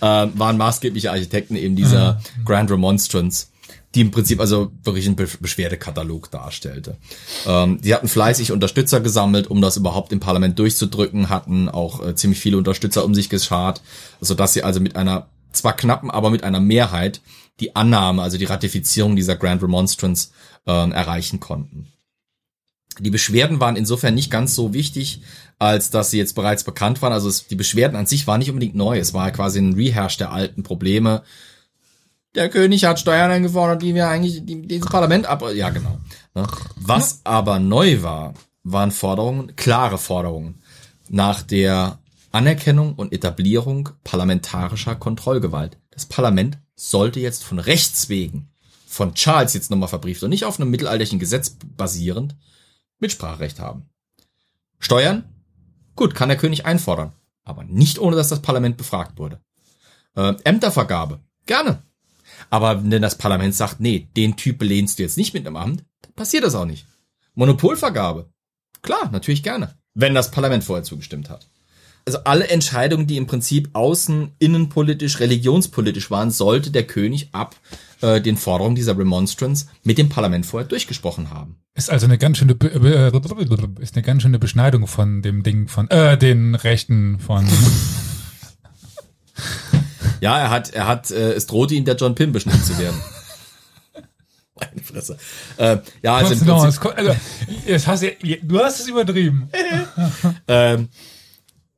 äh, waren maßgebliche Architekten eben dieser mhm. Grand Remonstrance. Die im Prinzip also wirklich einen Beschwerdekatalog darstellte. Ähm, die hatten fleißig Unterstützer gesammelt, um das überhaupt im Parlament durchzudrücken, hatten auch äh, ziemlich viele Unterstützer um sich geschart, sodass sie also mit einer zwar knappen, aber mit einer Mehrheit die Annahme, also die Ratifizierung dieser Grand Remonstrance äh, erreichen konnten. Die Beschwerden waren insofern nicht ganz so wichtig, als dass sie jetzt bereits bekannt waren. Also es, die Beschwerden an sich waren nicht unbedingt neu. Es war quasi ein Rehash der alten Probleme. Der König hat Steuern eingefordert, die wir eigentlich, die, dieses Parlament ab, ja genau. Ne? Was aber neu war, waren Forderungen, klare Forderungen nach der Anerkennung und Etablierung parlamentarischer Kontrollgewalt. Das Parlament sollte jetzt von Rechts wegen, von Charles jetzt nochmal verbrieft und nicht auf einem mittelalterlichen Gesetz basierend, Mitspracherecht haben. Steuern? Gut, kann der König einfordern, aber nicht ohne, dass das Parlament befragt wurde. Äh, Ämtervergabe? Gerne. Aber wenn das Parlament sagt, nee, den Typ belehnst du jetzt nicht mit einem Amt, dann passiert das auch nicht. Monopolvergabe? Klar, natürlich gerne. Wenn das Parlament vorher zugestimmt hat also alle Entscheidungen, die im Prinzip außen, innenpolitisch, religionspolitisch waren, sollte der König ab äh, den Forderungen dieser Remonstrance mit dem Parlament vorher durchgesprochen haben.
Ist also eine ganz schöne ist eine ganz schöne Beschneidung von dem Ding von äh, den Rechten von [laughs]
Ja, er hat er hat äh, es drohte ihn der John Pym beschnitten zu werden. [laughs] Meine Fresse. Äh, ja, also, Prinzip,
also jetzt hast du, du hast es übertrieben. [laughs]
ähm,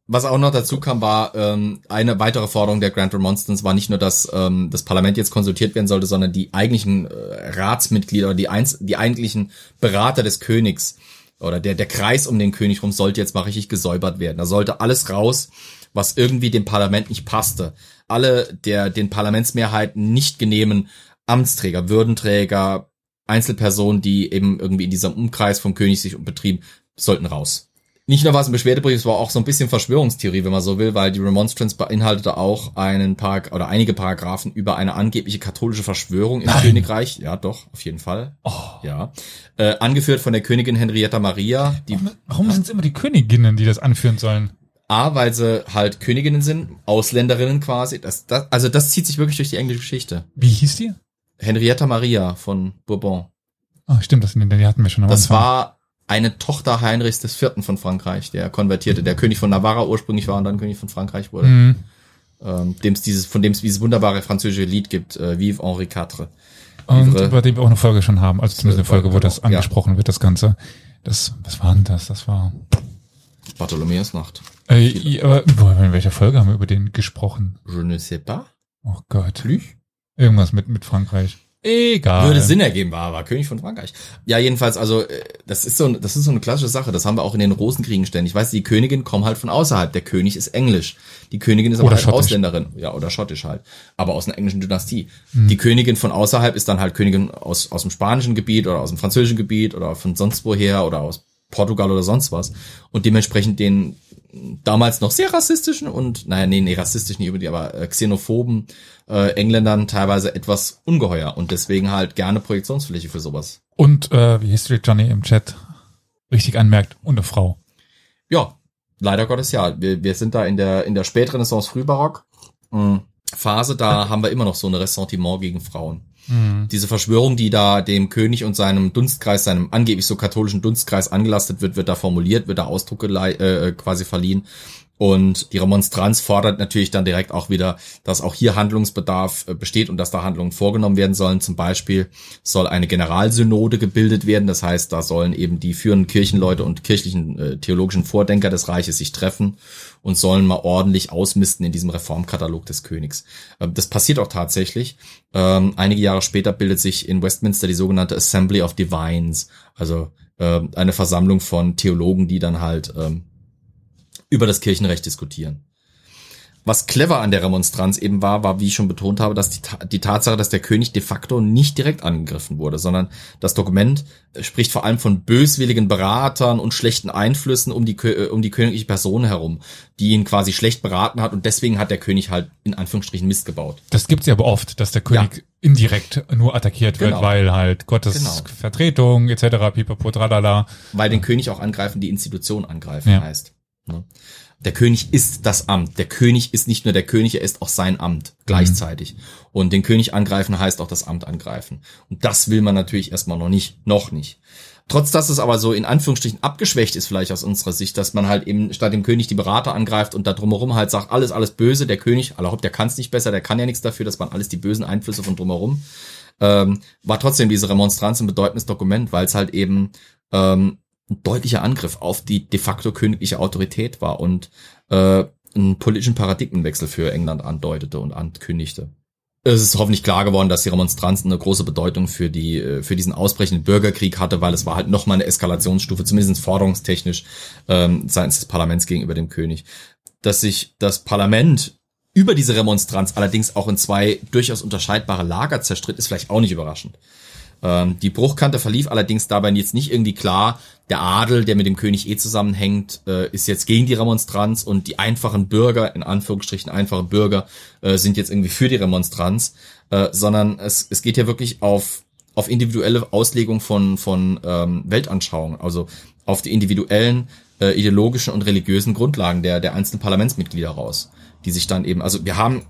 was auch noch dazu kam, war ähm, eine weitere Forderung der Grand Remonstrance war nicht nur, dass ähm, das Parlament jetzt konsultiert werden sollte, sondern die eigentlichen äh, Ratsmitglieder oder die, eins, die eigentlichen Berater des Königs oder der, der Kreis um den König rum sollte jetzt mal richtig gesäubert werden. Da sollte alles raus, was irgendwie dem Parlament nicht passte. Alle der den Parlamentsmehrheiten nicht genehmen Amtsträger, Würdenträger, Einzelpersonen, die eben irgendwie in diesem Umkreis vom König sich betrieben, sollten raus nicht nur was ein Beschwerdebrief, es war auch so ein bisschen Verschwörungstheorie, wenn man so will, weil die Remonstrance beinhaltete auch einen Park oder einige Paragraphen über eine angebliche katholische Verschwörung im Nein. Königreich. Ja, doch, auf jeden Fall. Oh. Ja. Äh, angeführt von der Königin Henrietta Maria.
Die, warum warum sind es immer die Königinnen, die das anführen sollen?
A, weil sie halt Königinnen sind, Ausländerinnen quasi. Das, das, also das zieht sich wirklich durch die englische Geschichte.
Wie hieß die?
Henrietta Maria von Bourbon.
Ah, oh, stimmt, das, die hatten wir schon.
Am das Anfang. war eine Tochter Heinrichs des Vierten von Frankreich, der konvertierte, der König von Navarra ursprünglich war und dann König von Frankreich wurde. Mhm. Ähm, dem's dieses, von dem es dieses wunderbare französische Lied gibt, äh, Vive Henri IV.
Und über den wir auch eine Folge schon haben, also zumindest eine Folge, wo das angesprochen ja. wird, das Ganze. Das, was war denn das? Das war
Bartholomäus Nacht.
Äh, aber in welcher Folge haben wir über den gesprochen?
Je ne sais pas.
Oh Gott. Plus? Irgendwas mit, mit Frankreich. Egal.
Würde Sinn ergeben, war, war König von Frankreich. Ja, jedenfalls, also, äh, das ist so, das ist so eine klassische Sache. Das haben wir auch in den Rosenkriegen ständig. Ich weiß, die Königin kommen halt von außerhalb. Der König ist Englisch. Die Königin ist aber oder halt schottisch. Ausländerin. Ja, oder schottisch halt. Aber aus einer englischen Dynastie. Hm. Die Königin von außerhalb ist dann halt Königin aus, aus dem spanischen Gebiet oder aus dem französischen Gebiet oder von sonst woher oder aus Portugal oder sonst was. Und dementsprechend den damals noch sehr rassistischen und, naja, nee, nee, rassistisch nicht über die, aber äh, xenophoben äh, Engländern teilweise etwas ungeheuer und deswegen halt gerne Projektionsfläche für sowas.
Und äh, wie History Johnny im Chat richtig anmerkt, und eine Frau.
Ja, leider Gottes ja. Wir, wir sind da in der in der Spätrenaissance Frühbarock hm, Phase, da haben wir immer noch so ein Ressentiment gegen Frauen. Mhm. Diese Verschwörung, die da dem König und seinem Dunstkreis, seinem angeblich so katholischen Dunstkreis angelastet wird, wird da formuliert, wird da Ausdruck äh, quasi verliehen. Und die Remonstranz fordert natürlich dann direkt auch wieder, dass auch hier Handlungsbedarf äh, besteht und dass da Handlungen vorgenommen werden sollen. Zum Beispiel soll eine Generalsynode gebildet werden. Das heißt, da sollen eben die führenden Kirchenleute und kirchlichen äh, theologischen Vordenker des Reiches sich treffen und sollen mal ordentlich ausmisten in diesem Reformkatalog des Königs. Ähm, das passiert auch tatsächlich. Ähm, einige Jahre später bildet sich in Westminster die sogenannte Assembly of Divines, also äh, eine Versammlung von Theologen, die dann halt ähm, über das Kirchenrecht diskutieren. Was clever an der Remonstranz eben war, war, wie ich schon betont habe, dass die, die Tatsache, dass der König de facto nicht direkt angegriffen wurde, sondern das Dokument spricht vor allem von böswilligen Beratern und schlechten Einflüssen um die, äh, um die königliche Person herum, die ihn quasi schlecht beraten hat und deswegen hat der König halt in Anführungsstrichen Mist gebaut.
Das gibt's ja aber oft, dass der König ja. indirekt nur attackiert wird, genau. weil halt Gottes genau. Vertretung etc. pipapo tralala.
Weil den König auch angreifen, die Institution angreifen ja. heißt. Ne? Der König ist das Amt. Der König ist nicht nur der König, er ist auch sein Amt gleichzeitig. Mhm. Und den König angreifen heißt auch das Amt angreifen. Und das will man natürlich erstmal noch nicht, noch nicht. Trotz dass es aber so in Anführungsstrichen abgeschwächt ist, vielleicht aus unserer Sicht, dass man halt eben statt dem König die Berater angreift und da drumherum halt sagt, alles, alles böse, der König, allerhaupt, der kann es nicht besser, der kann ja nichts dafür, das waren alles die bösen Einflüsse von drumherum, ähm, war trotzdem diese Remonstranz ein bedeutendes Dokument, weil es halt eben ähm, ein deutlicher Angriff auf die de facto königliche Autorität war und äh, einen politischen Paradigmenwechsel für England andeutete und ankündigte. Es ist hoffentlich klar geworden, dass die Remonstranz eine große Bedeutung für die äh, für diesen ausbrechenden Bürgerkrieg hatte, weil es war halt nochmal eine Eskalationsstufe, zumindest forderungstechnisch ähm, seitens des Parlaments gegenüber dem König. Dass sich das Parlament über diese Remonstranz allerdings auch in zwei durchaus unterscheidbare Lager zerstritt, ist vielleicht auch nicht überraschend. Ähm, die Bruchkante verlief allerdings dabei jetzt nicht irgendwie klar, der Adel, der mit dem König eh zusammenhängt, äh, ist jetzt gegen die Remonstranz und die einfachen Bürger, in Anführungsstrichen einfache Bürger, äh, sind jetzt irgendwie für die Remonstranz, äh, sondern es, es geht ja wirklich auf, auf individuelle Auslegung von, von ähm, Weltanschauungen, also auf die individuellen äh, ideologischen und religiösen Grundlagen der, der einzelnen Parlamentsmitglieder raus, die sich dann eben, also wir haben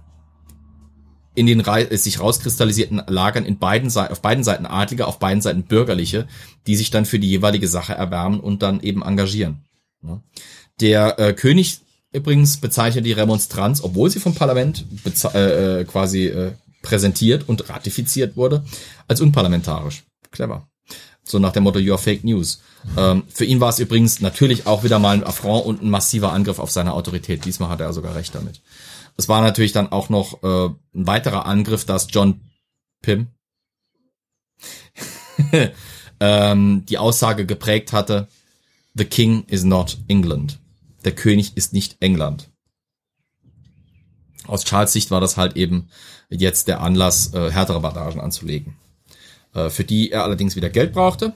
in den äh, sich rauskristallisierten Lagern in beiden Seiten, auf beiden Seiten Adlige, auf beiden Seiten Bürgerliche, die sich dann für die jeweilige Sache erwärmen und dann eben engagieren. Der äh, König übrigens bezeichnet die Remonstranz, obwohl sie vom Parlament äh, äh, quasi äh, präsentiert und ratifiziert wurde, als unparlamentarisch. Clever. So nach dem Motto, you're fake news. Ähm, für ihn war es übrigens natürlich auch wieder mal ein Affront und ein massiver Angriff auf seine Autorität. Diesmal hat er sogar recht damit. Es war natürlich dann auch noch äh, ein weiterer Angriff, dass John Pym [laughs] ähm, die Aussage geprägt hatte, The King is not England. Der König ist nicht England. Aus Charles Sicht war das halt eben jetzt der Anlass, äh, härtere Bandagen anzulegen. Äh, für die er allerdings wieder Geld brauchte.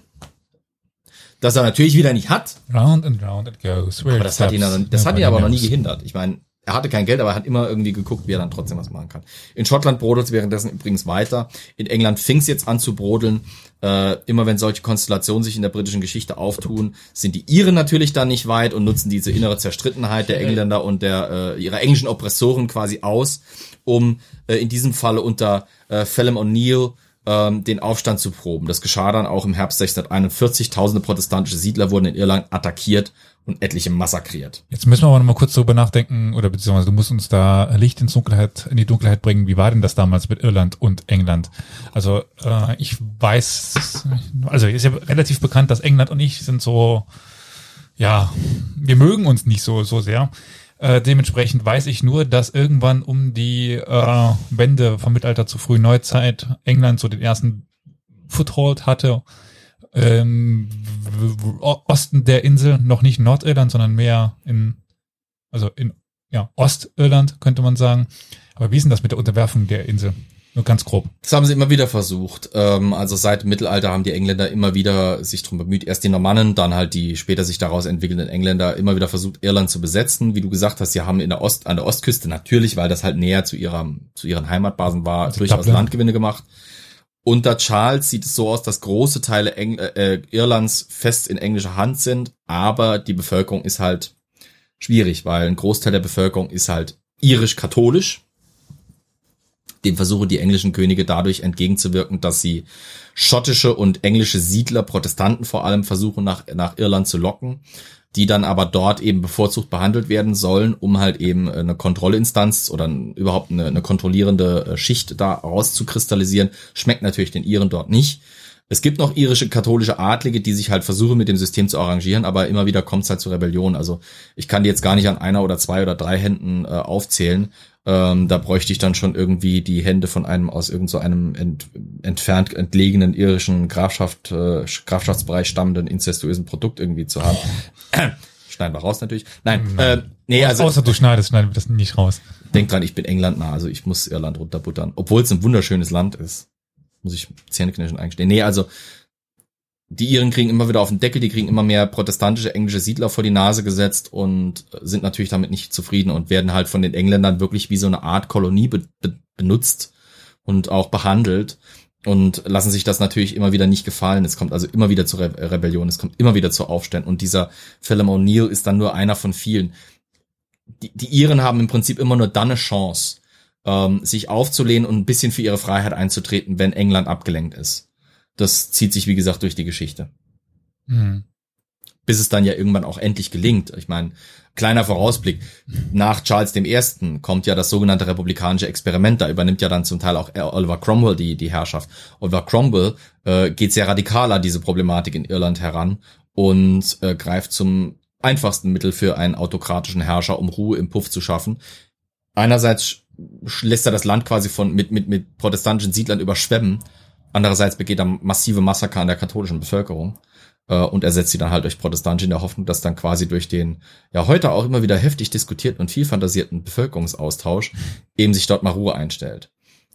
Das er natürlich wieder nicht hat.
Round and round it goes.
Aber das hat ihn, das hat ihn aber noch nie gehindert. Ich meine, er hatte kein Geld, aber er hat immer irgendwie geguckt, wie er dann trotzdem was machen kann. In Schottland brodelt es währenddessen übrigens weiter. In England fing es jetzt an zu brodeln. Äh, immer wenn solche Konstellationen sich in der britischen Geschichte auftun, sind die Iren natürlich dann nicht weit und nutzen diese innere Zerstrittenheit der Engländer und der äh, ihrer englischen Oppressoren quasi aus, um äh, in diesem Falle unter äh, Phelim O'Neill ähm, den Aufstand zu proben. Das geschah dann auch im Herbst 1641. Tausende protestantische Siedler wurden in Irland attackiert und etliche massakriert.
Jetzt müssen wir aber noch mal kurz darüber nachdenken, oder beziehungsweise du musst uns da Licht ins Dunkelheit, in die Dunkelheit bringen. Wie war denn das damals mit Irland und England? Also äh, ich weiß, also ist ja relativ bekannt, dass England und ich sind so, ja, wir mögen uns nicht so so sehr. Äh, dementsprechend weiß ich nur, dass irgendwann um die äh, Wende vom Mittelalter zur frühen Neuzeit England so den ersten Foothold hatte ähm, Osten der Insel, noch nicht Nordirland, sondern mehr in, also in ja, Ostirland, könnte man sagen. Aber wie ist denn das mit der Unterwerfung der Insel? Nur ganz grob.
Das haben sie immer wieder versucht. Ähm, also seit dem Mittelalter haben die Engländer immer wieder sich drum bemüht. Erst die Normannen, dann halt die später sich daraus entwickelnden Engländer immer wieder versucht, Irland zu besetzen. Wie du gesagt hast, sie haben in der Ost, an der Ostküste natürlich, weil das halt näher zu ihrer, zu ihren Heimatbasen war, also durchaus Dublin. Landgewinne gemacht. Unter Charles sieht es so aus, dass große Teile Eng äh, äh, Irlands fest in englischer Hand sind, aber die Bevölkerung ist halt schwierig, weil ein Großteil der Bevölkerung ist halt irisch-katholisch. Dem versuchen die englischen Könige dadurch entgegenzuwirken, dass sie schottische und englische Siedler, Protestanten vor allem, versuchen nach, nach Irland zu locken die dann aber dort eben bevorzugt behandelt werden sollen, um halt eben eine Kontrollinstanz oder überhaupt eine, eine kontrollierende äh, Schicht da rauszukristallisieren. Schmeckt natürlich den Iren dort nicht. Es gibt noch irische katholische Adlige, die sich halt versuchen, mit dem System zu arrangieren, aber immer wieder kommt es halt zu Rebellion. Also ich kann die jetzt gar nicht an einer oder zwei oder drei Händen äh, aufzählen. Ähm, da bräuchte ich dann schon irgendwie die Hände von einem aus irgend so einem ent, entfernt entlegenen irischen Grafschaft, äh, Grafschaftsbereich stammenden inzestuösen Produkt irgendwie zu haben. [coughs] Schneiden wir raus natürlich. Nein,
Nein. Äh, nee, also. Außer du schneidest, schneiden wir das nicht raus.
Denk dran, ich bin England nah, also ich muss Irland runterbuttern. Obwohl es ein wunderschönes Land ist muss ich Zähneknirschen eingestehen. Nee, also die Iren kriegen immer wieder auf den Deckel, die kriegen immer mehr protestantische englische Siedler vor die Nase gesetzt und sind natürlich damit nicht zufrieden und werden halt von den Engländern wirklich wie so eine Art Kolonie be be benutzt und auch behandelt. und lassen sich das natürlich immer wieder nicht gefallen. Es kommt also immer wieder zur Re Rebellion, es kommt immer wieder zu Aufständen und dieser Phelim O'Neill ist dann nur einer von vielen. Die, die Iren haben im Prinzip immer nur dann eine Chance, ähm, sich aufzulehnen und ein bisschen für ihre Freiheit einzutreten, wenn England abgelenkt ist. Das zieht sich, wie gesagt, durch die Geschichte. Mhm. Bis es dann ja irgendwann auch endlich gelingt. Ich meine, kleiner Vorausblick. Nach Charles I. kommt ja das sogenannte republikanische Experiment. Da übernimmt ja dann zum Teil auch Oliver Cromwell die, die Herrschaft. Oliver Cromwell äh, geht sehr radikal an diese Problematik in Irland heran und äh, greift zum einfachsten Mittel für einen autokratischen Herrscher, um Ruhe im Puff zu schaffen. Einerseits lässt er das Land quasi von mit mit mit protestantischen Siedlern überschwemmen. Andererseits begeht er massive Massaker an der katholischen Bevölkerung äh, und ersetzt sie dann halt durch Protestantische in der Hoffnung, dass dann quasi durch den ja heute auch immer wieder heftig diskutierten und viel fantasierten Bevölkerungsaustausch eben sich dort mal Ruhe einstellt.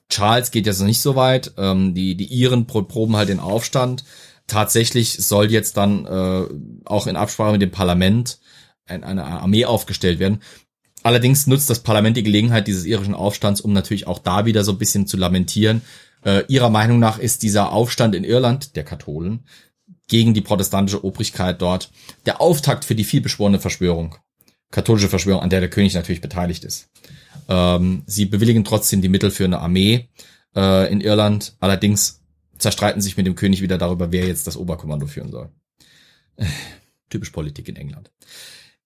Charles geht jetzt noch nicht so weit. Ähm, die die Iren proben halt den Aufstand. Tatsächlich soll jetzt dann äh, auch in Absprache mit dem Parlament ein, eine Armee aufgestellt werden. Allerdings nutzt das Parlament die Gelegenheit dieses irischen Aufstands, um natürlich auch da wieder so ein bisschen zu lamentieren. Äh, ihrer Meinung nach ist dieser Aufstand in Irland, der Katholen, gegen die protestantische Obrigkeit dort der Auftakt für die vielbeschworene Verschwörung. Katholische Verschwörung, an der der König natürlich beteiligt ist. Ähm, sie bewilligen trotzdem die Mittel für eine Armee äh, in Irland. Allerdings zerstreiten sich mit dem König wieder darüber, wer jetzt das Oberkommando führen soll. Typisch Politik in England.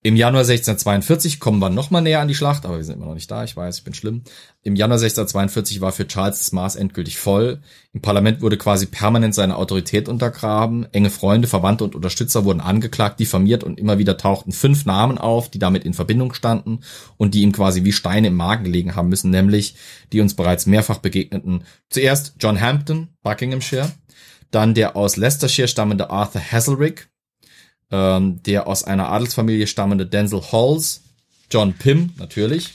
Im Januar 1642 kommen wir noch mal näher an die Schlacht, aber wir sind immer noch nicht da, ich weiß, ich bin schlimm. Im Januar 1642 war für Charles das Maß endgültig voll. Im Parlament wurde quasi permanent seine Autorität untergraben. Enge Freunde, Verwandte und Unterstützer wurden angeklagt, diffamiert und immer wieder tauchten fünf Namen auf, die damit in Verbindung standen und die ihm quasi wie Steine im Magen gelegen haben müssen, nämlich die uns bereits mehrfach begegneten. Zuerst John Hampton, Buckinghamshire, dann der aus Leicestershire stammende Arthur Hazelrig, ähm, der aus einer Adelsfamilie stammende Denzel Halls, John Pym natürlich,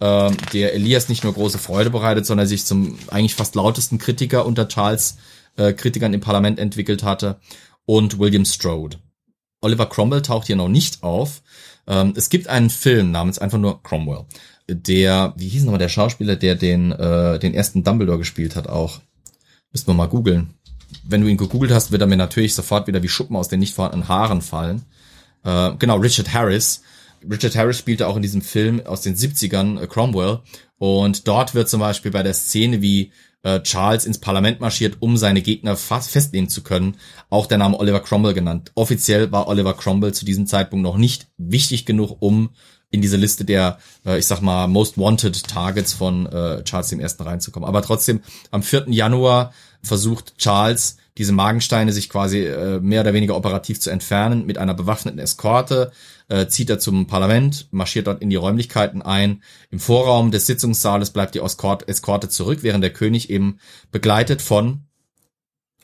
ähm, der Elias nicht nur große Freude bereitet, sondern sich zum eigentlich fast lautesten Kritiker unter Charles äh, Kritikern im Parlament entwickelt hatte, und William Strode. Oliver Cromwell taucht hier noch nicht auf. Ähm, es gibt einen Film namens einfach nur Cromwell, der, wie hieß nochmal der Schauspieler, der den, äh, den ersten Dumbledore gespielt hat auch. Müssen wir mal googeln wenn du ihn gegoogelt hast, wird er mir natürlich sofort wieder wie Schuppen aus den nicht vorhandenen Haaren fallen. Äh, genau, Richard Harris. Richard Harris spielte auch in diesem Film aus den 70ern äh, Cromwell. Und dort wird zum Beispiel bei der Szene, wie äh, Charles ins Parlament marschiert, um seine Gegner fast festnehmen zu können, auch der Name Oliver Cromwell genannt. Offiziell war Oliver Cromwell zu diesem Zeitpunkt noch nicht wichtig genug, um in diese Liste der, äh, ich sag mal, Most Wanted Targets von äh, Charles I. reinzukommen. Aber trotzdem, am 4. Januar versucht Charles, diese Magensteine sich quasi äh, mehr oder weniger operativ zu entfernen mit einer bewaffneten Eskorte, äh, zieht er zum Parlament, marschiert dort in die Räumlichkeiten ein. Im Vorraum des Sitzungssaales bleibt die Eskorte zurück, während der König eben begleitet von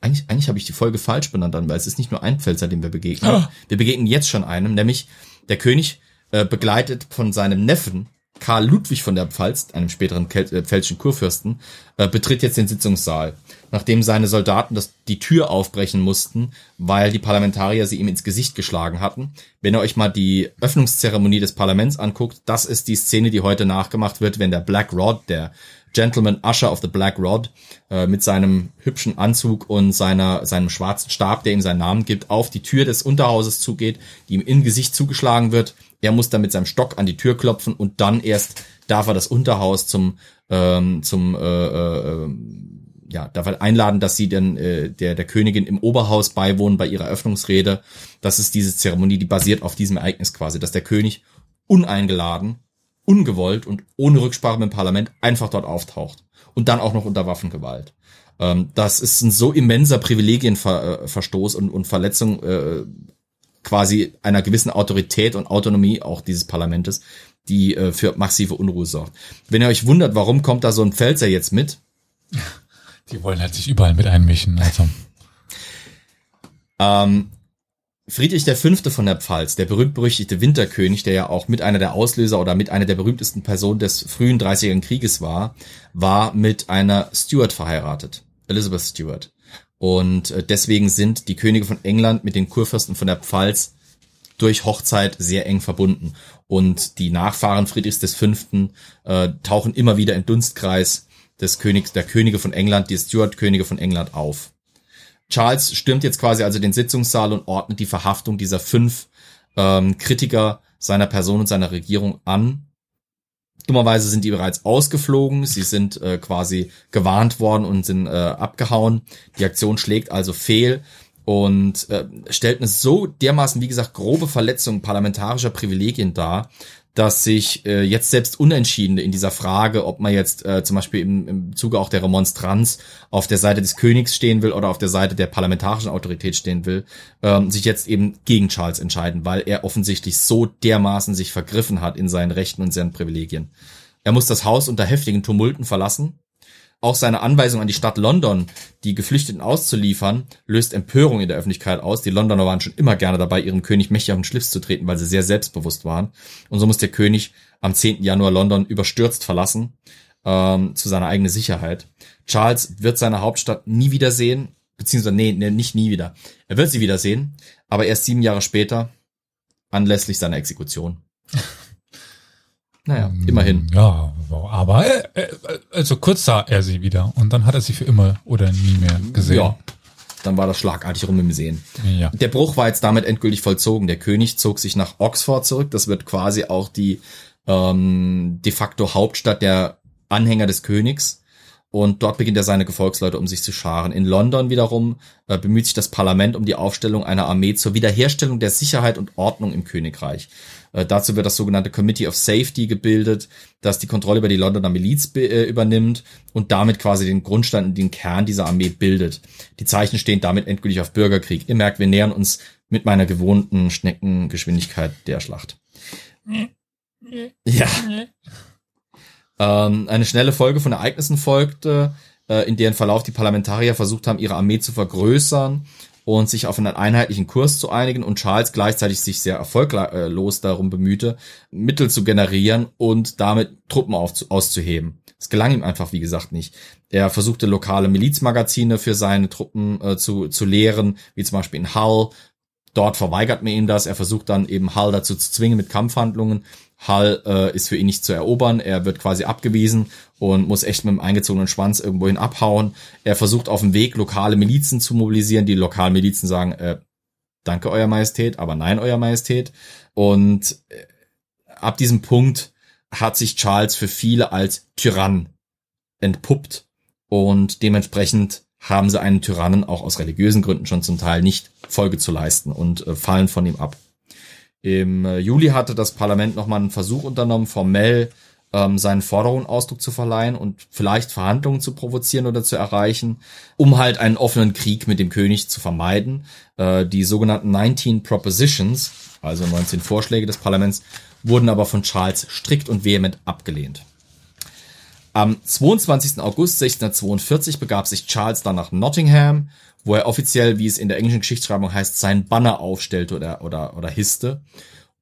eigentlich, eigentlich habe ich die Folge falsch benannt, weil es ist nicht nur ein Pfälzer, dem wir begegnen. Oh. Wir begegnen jetzt schon einem, nämlich der König äh, begleitet von seinem Neffen, Karl Ludwig von der Pfalz, einem späteren Kel äh, pfälzischen Kurfürsten, äh, betritt jetzt den Sitzungssaal, nachdem seine Soldaten das, die Tür aufbrechen mussten, weil die Parlamentarier sie ihm ins Gesicht geschlagen hatten. Wenn ihr euch mal die Öffnungszeremonie des Parlaments anguckt, das ist die Szene, die heute nachgemacht wird, wenn der Black Rod, der Gentleman Usher of the Black Rod, äh, mit seinem hübschen Anzug und seiner, seinem schwarzen Stab, der ihm seinen Namen gibt, auf die Tür des Unterhauses zugeht, die ihm in Gesicht zugeschlagen wird er muss dann mit seinem Stock an die Tür klopfen und dann erst darf er das Unterhaus zum ähm, zum äh, äh, ja darf er einladen, dass sie dann äh, der der Königin im Oberhaus beiwohnen bei ihrer Eröffnungsrede. Das ist diese Zeremonie, die basiert auf diesem Ereignis quasi, dass der König uneingeladen, ungewollt und ohne Rücksprache mit dem Parlament einfach dort auftaucht und dann auch noch unter Waffengewalt. Ähm, das ist ein so immenser Privilegienverstoß und, und Verletzung äh, quasi einer gewissen Autorität und Autonomie auch dieses Parlamentes, die äh, für massive Unruhe sorgt. Wenn ihr euch wundert, warum kommt da so ein Pfälzer jetzt mit? [laughs]
Die wollen halt sich überall mit einmischen. Also.
ähm, Friedrich V. von der Pfalz, der berühmt-berüchtigte Winterkönig, der ja auch mit einer der Auslöser oder mit einer der berühmtesten Personen des frühen Dreißigjährigen Krieges war, war mit einer Stuart verheiratet. Elizabeth Stuart. Und äh, deswegen sind die Könige von England mit den Kurfürsten von der Pfalz durch Hochzeit sehr eng verbunden. Und die Nachfahren Friedrichs V. Äh, tauchen immer wieder im Dunstkreis des Königs, der Könige von England, die Stuart-Könige von England auf. Charles stürmt jetzt quasi also den Sitzungssaal und ordnet die Verhaftung dieser fünf ähm, Kritiker seiner Person und seiner Regierung an. Dummerweise sind die bereits ausgeflogen, sie sind äh, quasi gewarnt worden und sind äh, abgehauen. Die Aktion schlägt also fehl und äh, stellt eine so dermaßen, wie gesagt, grobe Verletzung parlamentarischer Privilegien dar, dass sich äh, jetzt selbst Unentschiedene in dieser Frage, ob man jetzt äh, zum Beispiel im, im Zuge auch der Remonstranz auf der Seite des Königs stehen will oder auf der Seite der parlamentarischen Autorität stehen will, ähm, sich jetzt eben gegen Charles entscheiden, weil er offensichtlich so dermaßen sich vergriffen hat in seinen Rechten und seinen Privilegien. Er muss das Haus unter heftigen Tumulten verlassen auch seine Anweisung an die Stadt London, die Geflüchteten auszuliefern, löst Empörung in der Öffentlichkeit aus. Die Londoner waren schon immer gerne dabei, ihrem König mächtig auf den Schlips zu treten, weil sie sehr selbstbewusst waren. Und so muss der König am 10. Januar London überstürzt verlassen, ähm, zu seiner eigenen Sicherheit. Charles wird seine Hauptstadt nie wiedersehen, beziehungsweise, nee, nee, nicht nie wieder. Er wird sie wiedersehen, aber erst sieben Jahre später, anlässlich seiner Exekution.
Naja, ähm, immerhin. Ja, aber äh, also kurz sah er sie wieder und dann hat er sie für immer oder nie mehr gesehen. Ja,
dann war das schlagartig rum im Sehen. Ja. Der Bruch war jetzt damit endgültig vollzogen. Der König zog sich nach Oxford zurück. Das wird quasi auch die ähm, de facto Hauptstadt der Anhänger des Königs. Und dort beginnt er seine Gefolgsleute, um sich zu scharen. In London wiederum äh, bemüht sich das Parlament um die Aufstellung einer Armee zur Wiederherstellung der Sicherheit und Ordnung im Königreich. Äh, dazu wird das sogenannte Committee of Safety gebildet, das die Kontrolle über die Londoner Miliz äh, übernimmt und damit quasi den Grundstein und den Kern dieser Armee bildet. Die Zeichen stehen damit endgültig auf Bürgerkrieg. Ihr merkt, wir nähern uns mit meiner gewohnten Schneckengeschwindigkeit der Schlacht. Ja. Ähm, eine schnelle Folge von Ereignissen folgte, äh, in deren Verlauf die Parlamentarier versucht haben, ihre Armee zu vergrößern und sich auf einen einheitlichen Kurs zu einigen und Charles gleichzeitig sich sehr erfolglos darum bemühte, Mittel zu generieren und damit Truppen auszuheben. Es gelang ihm einfach, wie gesagt, nicht. Er versuchte lokale Milizmagazine für seine Truppen äh, zu, zu leeren, wie zum Beispiel in Hull. Dort verweigert man ihm das. Er versucht dann eben Hull dazu zu zwingen mit Kampfhandlungen. Hull äh, ist für ihn nicht zu erobern. Er wird quasi abgewiesen und muss echt mit dem eingezogenen Schwanz irgendwohin abhauen. Er versucht auf dem Weg lokale Milizen zu mobilisieren. Die lokalen Milizen sagen, äh, danke Euer Majestät, aber nein Euer Majestät. Und äh, ab diesem Punkt hat sich Charles für viele als Tyrann entpuppt und dementsprechend haben sie einen Tyrannen auch aus religiösen Gründen schon zum Teil nicht Folge zu leisten und äh, fallen von ihm ab. Im äh, Juli hatte das Parlament nochmal einen Versuch unternommen, formell ähm, seinen Forderungen Ausdruck zu verleihen und vielleicht Verhandlungen zu provozieren oder zu erreichen, um halt einen offenen Krieg mit dem König zu vermeiden. Äh, die sogenannten 19 Propositions, also 19 Vorschläge des Parlaments, wurden aber von Charles strikt und vehement abgelehnt. Am 22. August 1642 begab sich Charles dann nach Nottingham, wo er offiziell, wie es in der englischen Geschichtsschreibung heißt, sein Banner aufstellte oder, oder, oder hisste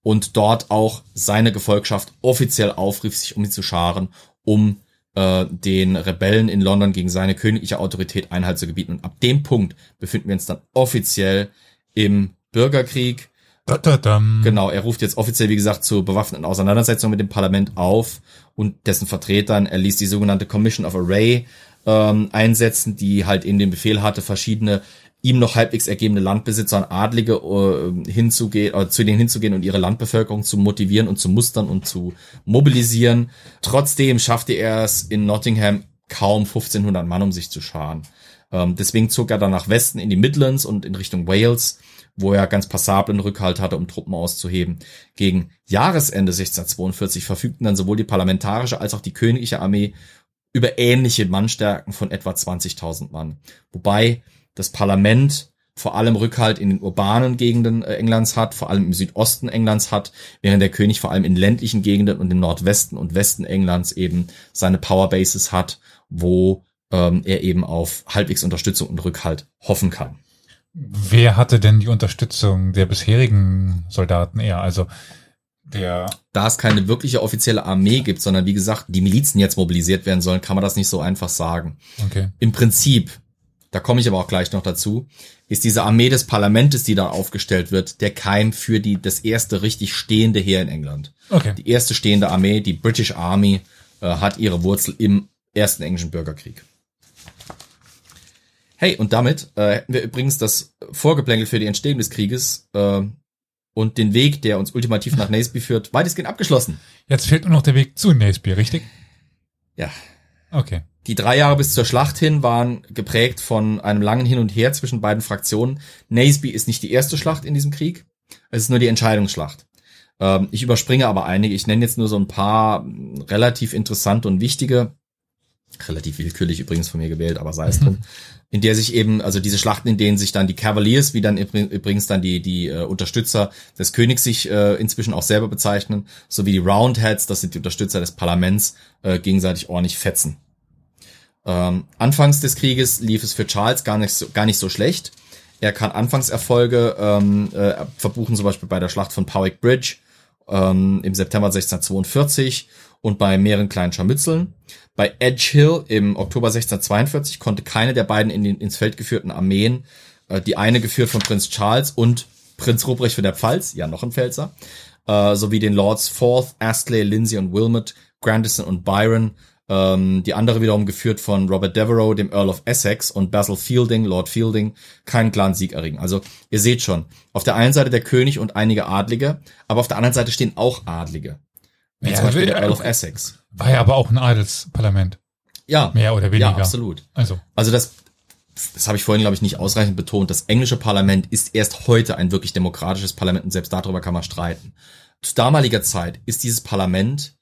und dort auch seine Gefolgschaft offiziell aufrief, sich um ihn zu scharen, um äh, den Rebellen in London gegen seine königliche Autorität Einhalt zu gebieten. Und ab dem Punkt befinden wir uns dann offiziell im Bürgerkrieg. Da, da, da. Genau, er ruft jetzt offiziell, wie gesagt, zur bewaffneten Auseinandersetzung mit dem Parlament auf und dessen Vertretern. Er ließ die sogenannte Commission of Array ähm, einsetzen, die halt in den Befehl hatte, verschiedene ihm noch halbwegs ergebene Landbesitzer und Adlige äh, hinzugehen, äh, zu denen hinzugehen und ihre Landbevölkerung zu motivieren und zu mustern und zu mobilisieren. Trotzdem schaffte er es in Nottingham kaum 1500 Mann, um sich zu scharen. Ähm, deswegen zog er dann nach Westen in die Midlands und in Richtung Wales, wo er ganz passablen Rückhalt hatte, um Truppen auszuheben. Gegen Jahresende 1642 verfügten dann sowohl die parlamentarische als auch die königliche Armee über ähnliche Mannstärken von etwa 20.000 Mann. Wobei das Parlament vor allem Rückhalt in den urbanen Gegenden äh, Englands hat, vor allem im Südosten Englands hat, während der König vor allem in ländlichen Gegenden und im Nordwesten und Westen Englands eben seine Powerbases hat, wo ähm, er eben auf halbwegs Unterstützung und Rückhalt hoffen kann.
Wer hatte denn die Unterstützung der bisherigen Soldaten eher? Also der
da es keine wirkliche offizielle Armee gibt, sondern wie gesagt, die Milizen jetzt mobilisiert werden sollen, kann man das nicht so einfach sagen. Okay. Im Prinzip da komme ich aber auch gleich noch dazu, ist diese Armee des Parlamentes, die da aufgestellt wird, der Keim für die, das erste richtig stehende Heer in England. Okay. Die erste stehende Armee, die British Army, äh, hat ihre Wurzel im ersten englischen Bürgerkrieg. Hey, und damit äh, hätten wir übrigens das Vorgeplänkel für die Entstehung des Krieges äh, und den Weg, der uns ultimativ nach Naseby führt, weitestgehend abgeschlossen.
Jetzt fehlt nur noch der Weg zu Naseby, richtig?
Ja.
Okay.
Die drei Jahre bis zur Schlacht hin waren geprägt von einem langen Hin und Her zwischen beiden Fraktionen. Naseby ist nicht die erste Schlacht in diesem Krieg, es ist nur die Entscheidungsschlacht. Ähm, ich überspringe aber einige. Ich nenne jetzt nur so ein paar relativ interessante und wichtige, relativ willkürlich übrigens von mir gewählt, aber sei es drum, [laughs] in der sich eben, also diese Schlachten, in denen sich dann die Cavaliers, wie dann übrigens dann die, die äh, Unterstützer des Königs sich äh, inzwischen auch selber bezeichnen, sowie die Roundheads, das sind die Unterstützer des Parlaments, äh, gegenseitig ordentlich fetzen. Ähm, anfangs des Krieges lief es für Charles gar nicht so, gar nicht so schlecht. Er kann Anfangserfolge ähm, äh, verbuchen, zum Beispiel bei der Schlacht von Powick Bridge ähm, im September 1642 und bei mehreren kleinen Scharmützeln. Bei Edge Hill im Oktober 1642 konnte keine der beiden in den, ins Feld geführten Armeen, äh, die eine geführt von Prinz Charles und Prinz Ruprecht von der Pfalz, ja noch ein Pfälzer, äh, sowie den Lords Forth, Astley, Lindsay und Wilmot, Grandison und Byron, ähm, die andere wiederum geführt von Robert Devereux, dem Earl of Essex und Basil Fielding, Lord Fielding, keinen klaren Sieg erringen. Also ihr seht schon, auf der einen Seite der König und einige Adlige, aber auf der anderen Seite stehen auch Adlige. Wie ja, zum Beispiel der Earl of Essex.
War ja aber auch ein Adelsparlament.
Ja.
Mehr oder weniger. Ja,
absolut.
Also.
Also das, das habe ich vorhin, glaube ich, nicht ausreichend betont. Das englische Parlament ist erst heute ein wirklich demokratisches Parlament und selbst darüber kann man streiten. Zu damaliger Zeit ist dieses Parlament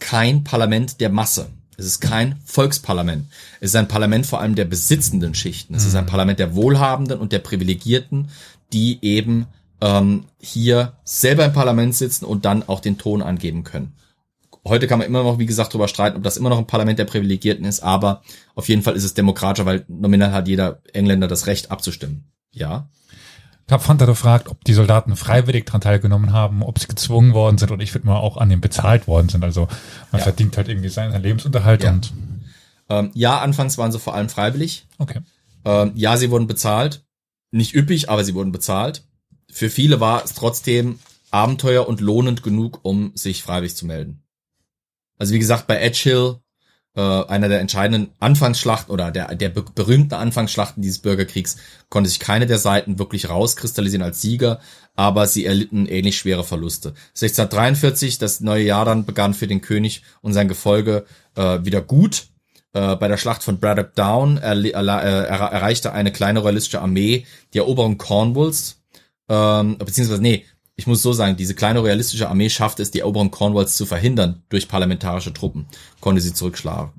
kein Parlament der Masse. Es ist kein Volksparlament. Es ist ein Parlament vor allem der besitzenden Schichten. Es ist ein mhm. Parlament der Wohlhabenden und der Privilegierten, die eben ähm, hier selber im Parlament sitzen und dann auch den Ton angeben können. Heute kann man immer noch, wie gesagt, darüber streiten, ob das immer noch ein Parlament der Privilegierten ist, aber auf jeden Fall ist es demokratischer, weil nominal hat jeder Engländer das Recht abzustimmen. Ja.
Ich habe Fanta gefragt, ob die Soldaten freiwillig daran teilgenommen haben, ob sie gezwungen worden sind und ich würde mal auch an dem bezahlt worden sind. Also man ja. verdient halt irgendwie seinen Lebensunterhalt
ja.
und
ähm, ja, anfangs waren sie vor allem freiwillig.
Okay.
Ähm, ja, sie wurden bezahlt. Nicht üppig, aber sie wurden bezahlt. Für viele war es trotzdem Abenteuer und lohnend genug, um sich freiwillig zu melden. Also wie gesagt, bei Edge Hill, äh, einer der entscheidenden Anfangsschlachten oder der, der berühmten Anfangsschlachten dieses Bürgerkriegs, konnte sich keine der Seiten wirklich rauskristallisieren als Sieger, aber sie erlitten ähnlich schwere Verluste. 1643, das neue Jahr dann begann für den König und sein Gefolge äh, wieder gut. Äh, bei der Schlacht von Braddock Down er, er, er, erreichte eine kleine royalistische Armee die Eroberung Cornwalls, ähm, beziehungsweise, nee, ich muss so sagen, diese kleine realistische Armee schaffte es, die Eroberung Cornwalls zu verhindern durch parlamentarische Truppen, konnte sie zurückschlagen.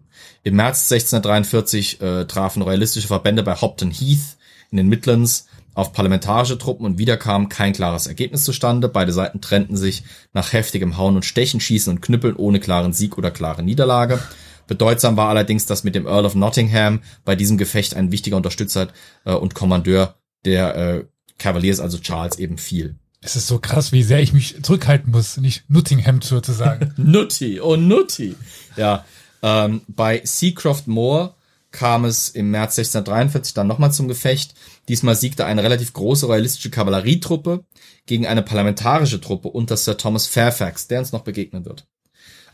Im März 1643 äh, trafen royalistische Verbände bei Hopton Heath in den Midlands auf parlamentarische Truppen und wieder kam kein klares Ergebnis zustande. Beide Seiten trennten sich nach heftigem Hauen und Stechen, Schießen und Knüppeln ohne klaren Sieg oder klare Niederlage. Bedeutsam war allerdings, dass mit dem Earl of Nottingham bei diesem Gefecht ein wichtiger Unterstützer äh, und Kommandeur der äh, Cavaliers, also Charles, eben fiel.
Es ist so krass, wie sehr ich mich zurückhalten muss, nicht Nottingham zu sagen. [laughs]
Nutty, oh Nutty. Ja, ähm, bei Seacroft Moor kam es im März 1643 dann nochmal zum Gefecht. Diesmal siegte eine relativ große royalistische Kavallerietruppe gegen eine parlamentarische Truppe unter Sir Thomas Fairfax, der uns noch begegnen wird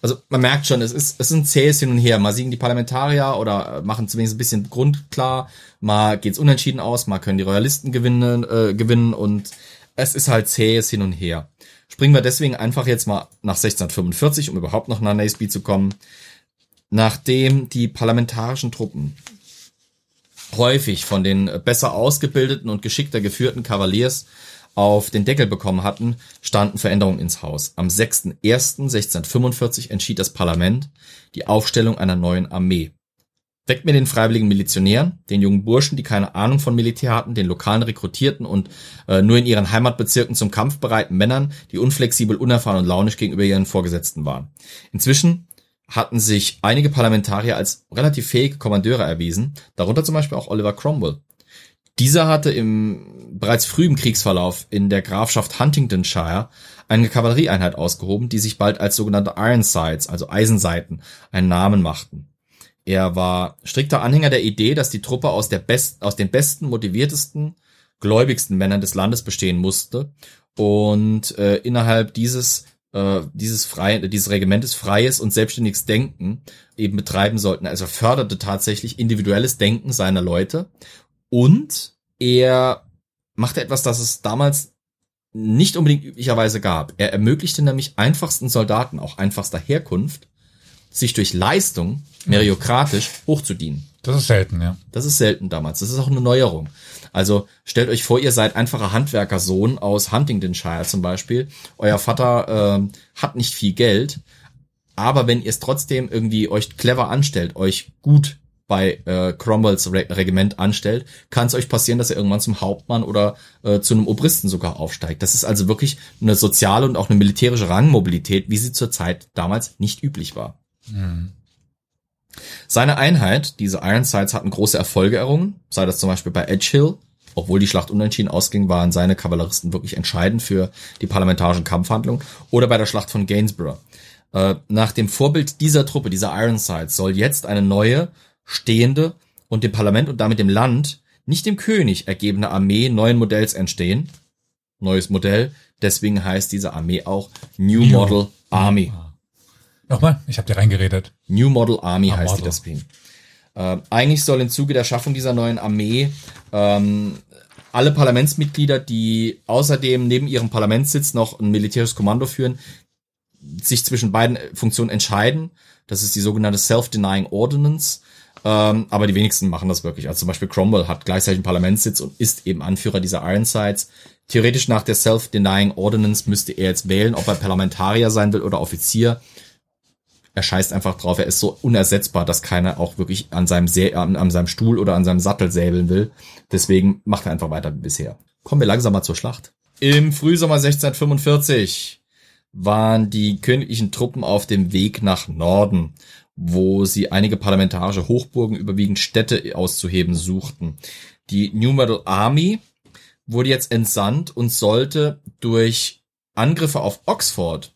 also man merkt schon, es ist, es ist ein zähes Hin und Her. Mal siegen die Parlamentarier oder machen zumindest ein bisschen grundklar, mal geht's unentschieden aus, mal können die Royalisten gewinnen, äh, gewinnen und es ist halt zähes Hin und Her. Springen wir deswegen einfach jetzt mal nach 1645, um überhaupt noch nach Naseby zu kommen. Nachdem die parlamentarischen Truppen häufig von den besser ausgebildeten und geschickter geführten Kavaliers auf den Deckel bekommen hatten, standen Veränderungen ins Haus. Am 6.1.1645 entschied das Parlament die Aufstellung einer neuen Armee. Weckt mir den freiwilligen Milizionären, den jungen Burschen, die keine Ahnung von Militär hatten, den lokalen Rekrutierten und äh, nur in ihren Heimatbezirken zum Kampf bereiten Männern, die unflexibel, unerfahren und launisch gegenüber ihren Vorgesetzten waren. Inzwischen hatten sich einige Parlamentarier als relativ fähige Kommandeure erwiesen, darunter zum Beispiel auch Oliver Cromwell. Dieser hatte im bereits früh im Kriegsverlauf in der Grafschaft Huntingdonshire eine Kavallerieeinheit ausgehoben, die sich bald als sogenannte Ironsides, also Eisenseiten, einen Namen machten. Er war strikter Anhänger der Idee, dass die Truppe aus, der best, aus den besten, motiviertesten, gläubigsten Männern des Landes bestehen musste und äh, innerhalb dieses äh, dieses frei, dieses Regimentes freies und selbstständiges Denken eben betreiben sollten. Also er förderte tatsächlich individuelles Denken seiner Leute und er machte etwas, das es damals nicht unbedingt üblicherweise gab. Er ermöglichte nämlich einfachsten Soldaten, auch einfachster Herkunft, sich durch Leistung meriokratisch hochzudienen.
Das ist selten, ja.
Das ist selten damals. Das ist auch eine Neuerung. Also stellt euch vor, ihr seid einfacher Handwerkersohn aus Huntingdonshire zum Beispiel. Euer Vater äh, hat nicht viel Geld, aber wenn ihr es trotzdem irgendwie euch clever anstellt, euch gut bei äh, Cromwells Re Regiment anstellt, kann es euch passieren, dass er irgendwann zum Hauptmann oder äh, zu einem Obristen sogar aufsteigt. Das ist also wirklich eine soziale und auch eine militärische Rangmobilität, wie sie zur Zeit damals nicht üblich war. Mhm. Seine Einheit, diese Ironsides, hatten große Erfolge errungen, sei das zum Beispiel bei Edge Hill. Obwohl die Schlacht unentschieden ausging, waren seine Kavalleristen wirklich entscheidend für die parlamentarischen Kampfhandlungen. Oder bei der Schlacht von Gainsborough. Äh, nach dem Vorbild dieser Truppe, dieser Ironsides, soll jetzt eine neue, stehende und dem Parlament und damit dem Land, nicht dem König ergebene Armee neuen Modells entstehen. Neues Modell. Deswegen heißt diese Armee auch New Model Army.
Nochmal, ich habe dir reingeredet.
New Model Army ah, heißt Model. die deswegen. Äh, eigentlich soll im Zuge der Schaffung dieser neuen Armee ähm, alle Parlamentsmitglieder, die außerdem neben ihrem Parlamentssitz noch ein militärisches Kommando führen, sich zwischen beiden Funktionen entscheiden. Das ist die sogenannte Self-Denying Ordinance. Ähm, aber die wenigsten machen das wirklich. Also zum Beispiel Cromwell hat gleichzeitig einen Parlamentssitz und ist eben Anführer dieser Ironsides. Theoretisch nach der Self-Denying Ordinance müsste er jetzt wählen, ob er Parlamentarier sein will oder Offizier er scheißt einfach drauf, er ist so unersetzbar, dass keiner auch wirklich an seinem, Sä an, an seinem Stuhl oder an seinem Sattel säbeln will. Deswegen macht er einfach weiter wie bisher. Kommen wir langsam mal zur Schlacht. Im Frühsommer 1645 waren die königlichen Truppen auf dem Weg nach Norden, wo sie einige parlamentarische Hochburgen, überwiegend Städte auszuheben suchten. Die New Model Army wurde jetzt entsandt und sollte durch Angriffe auf Oxford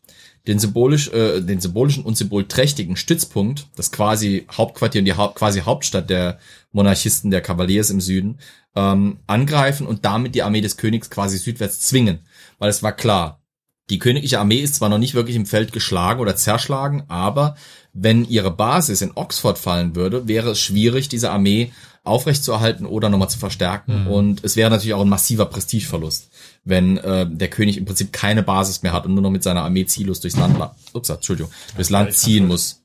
den symbolisch, äh, den symbolischen und symbolträchtigen Stützpunkt, das quasi Hauptquartier und die Haupt, quasi Hauptstadt der Monarchisten, der Kavaliers im Süden, ähm, angreifen und damit die Armee des Königs quasi südwärts zwingen. Weil es war klar, die königliche Armee ist zwar noch nicht wirklich im Feld geschlagen oder zerschlagen, aber wenn ihre Basis in Oxford fallen würde, wäre es schwierig, diese Armee aufrechtzuerhalten oder nochmal zu verstärken. Mhm. Und es wäre natürlich auch ein massiver Prestigeverlust, wenn äh, der König im Prinzip keine Basis mehr hat und nur noch mit seiner Armee ziellos durchs Land, ups, Entschuldigung, durchs Land ziehen muss.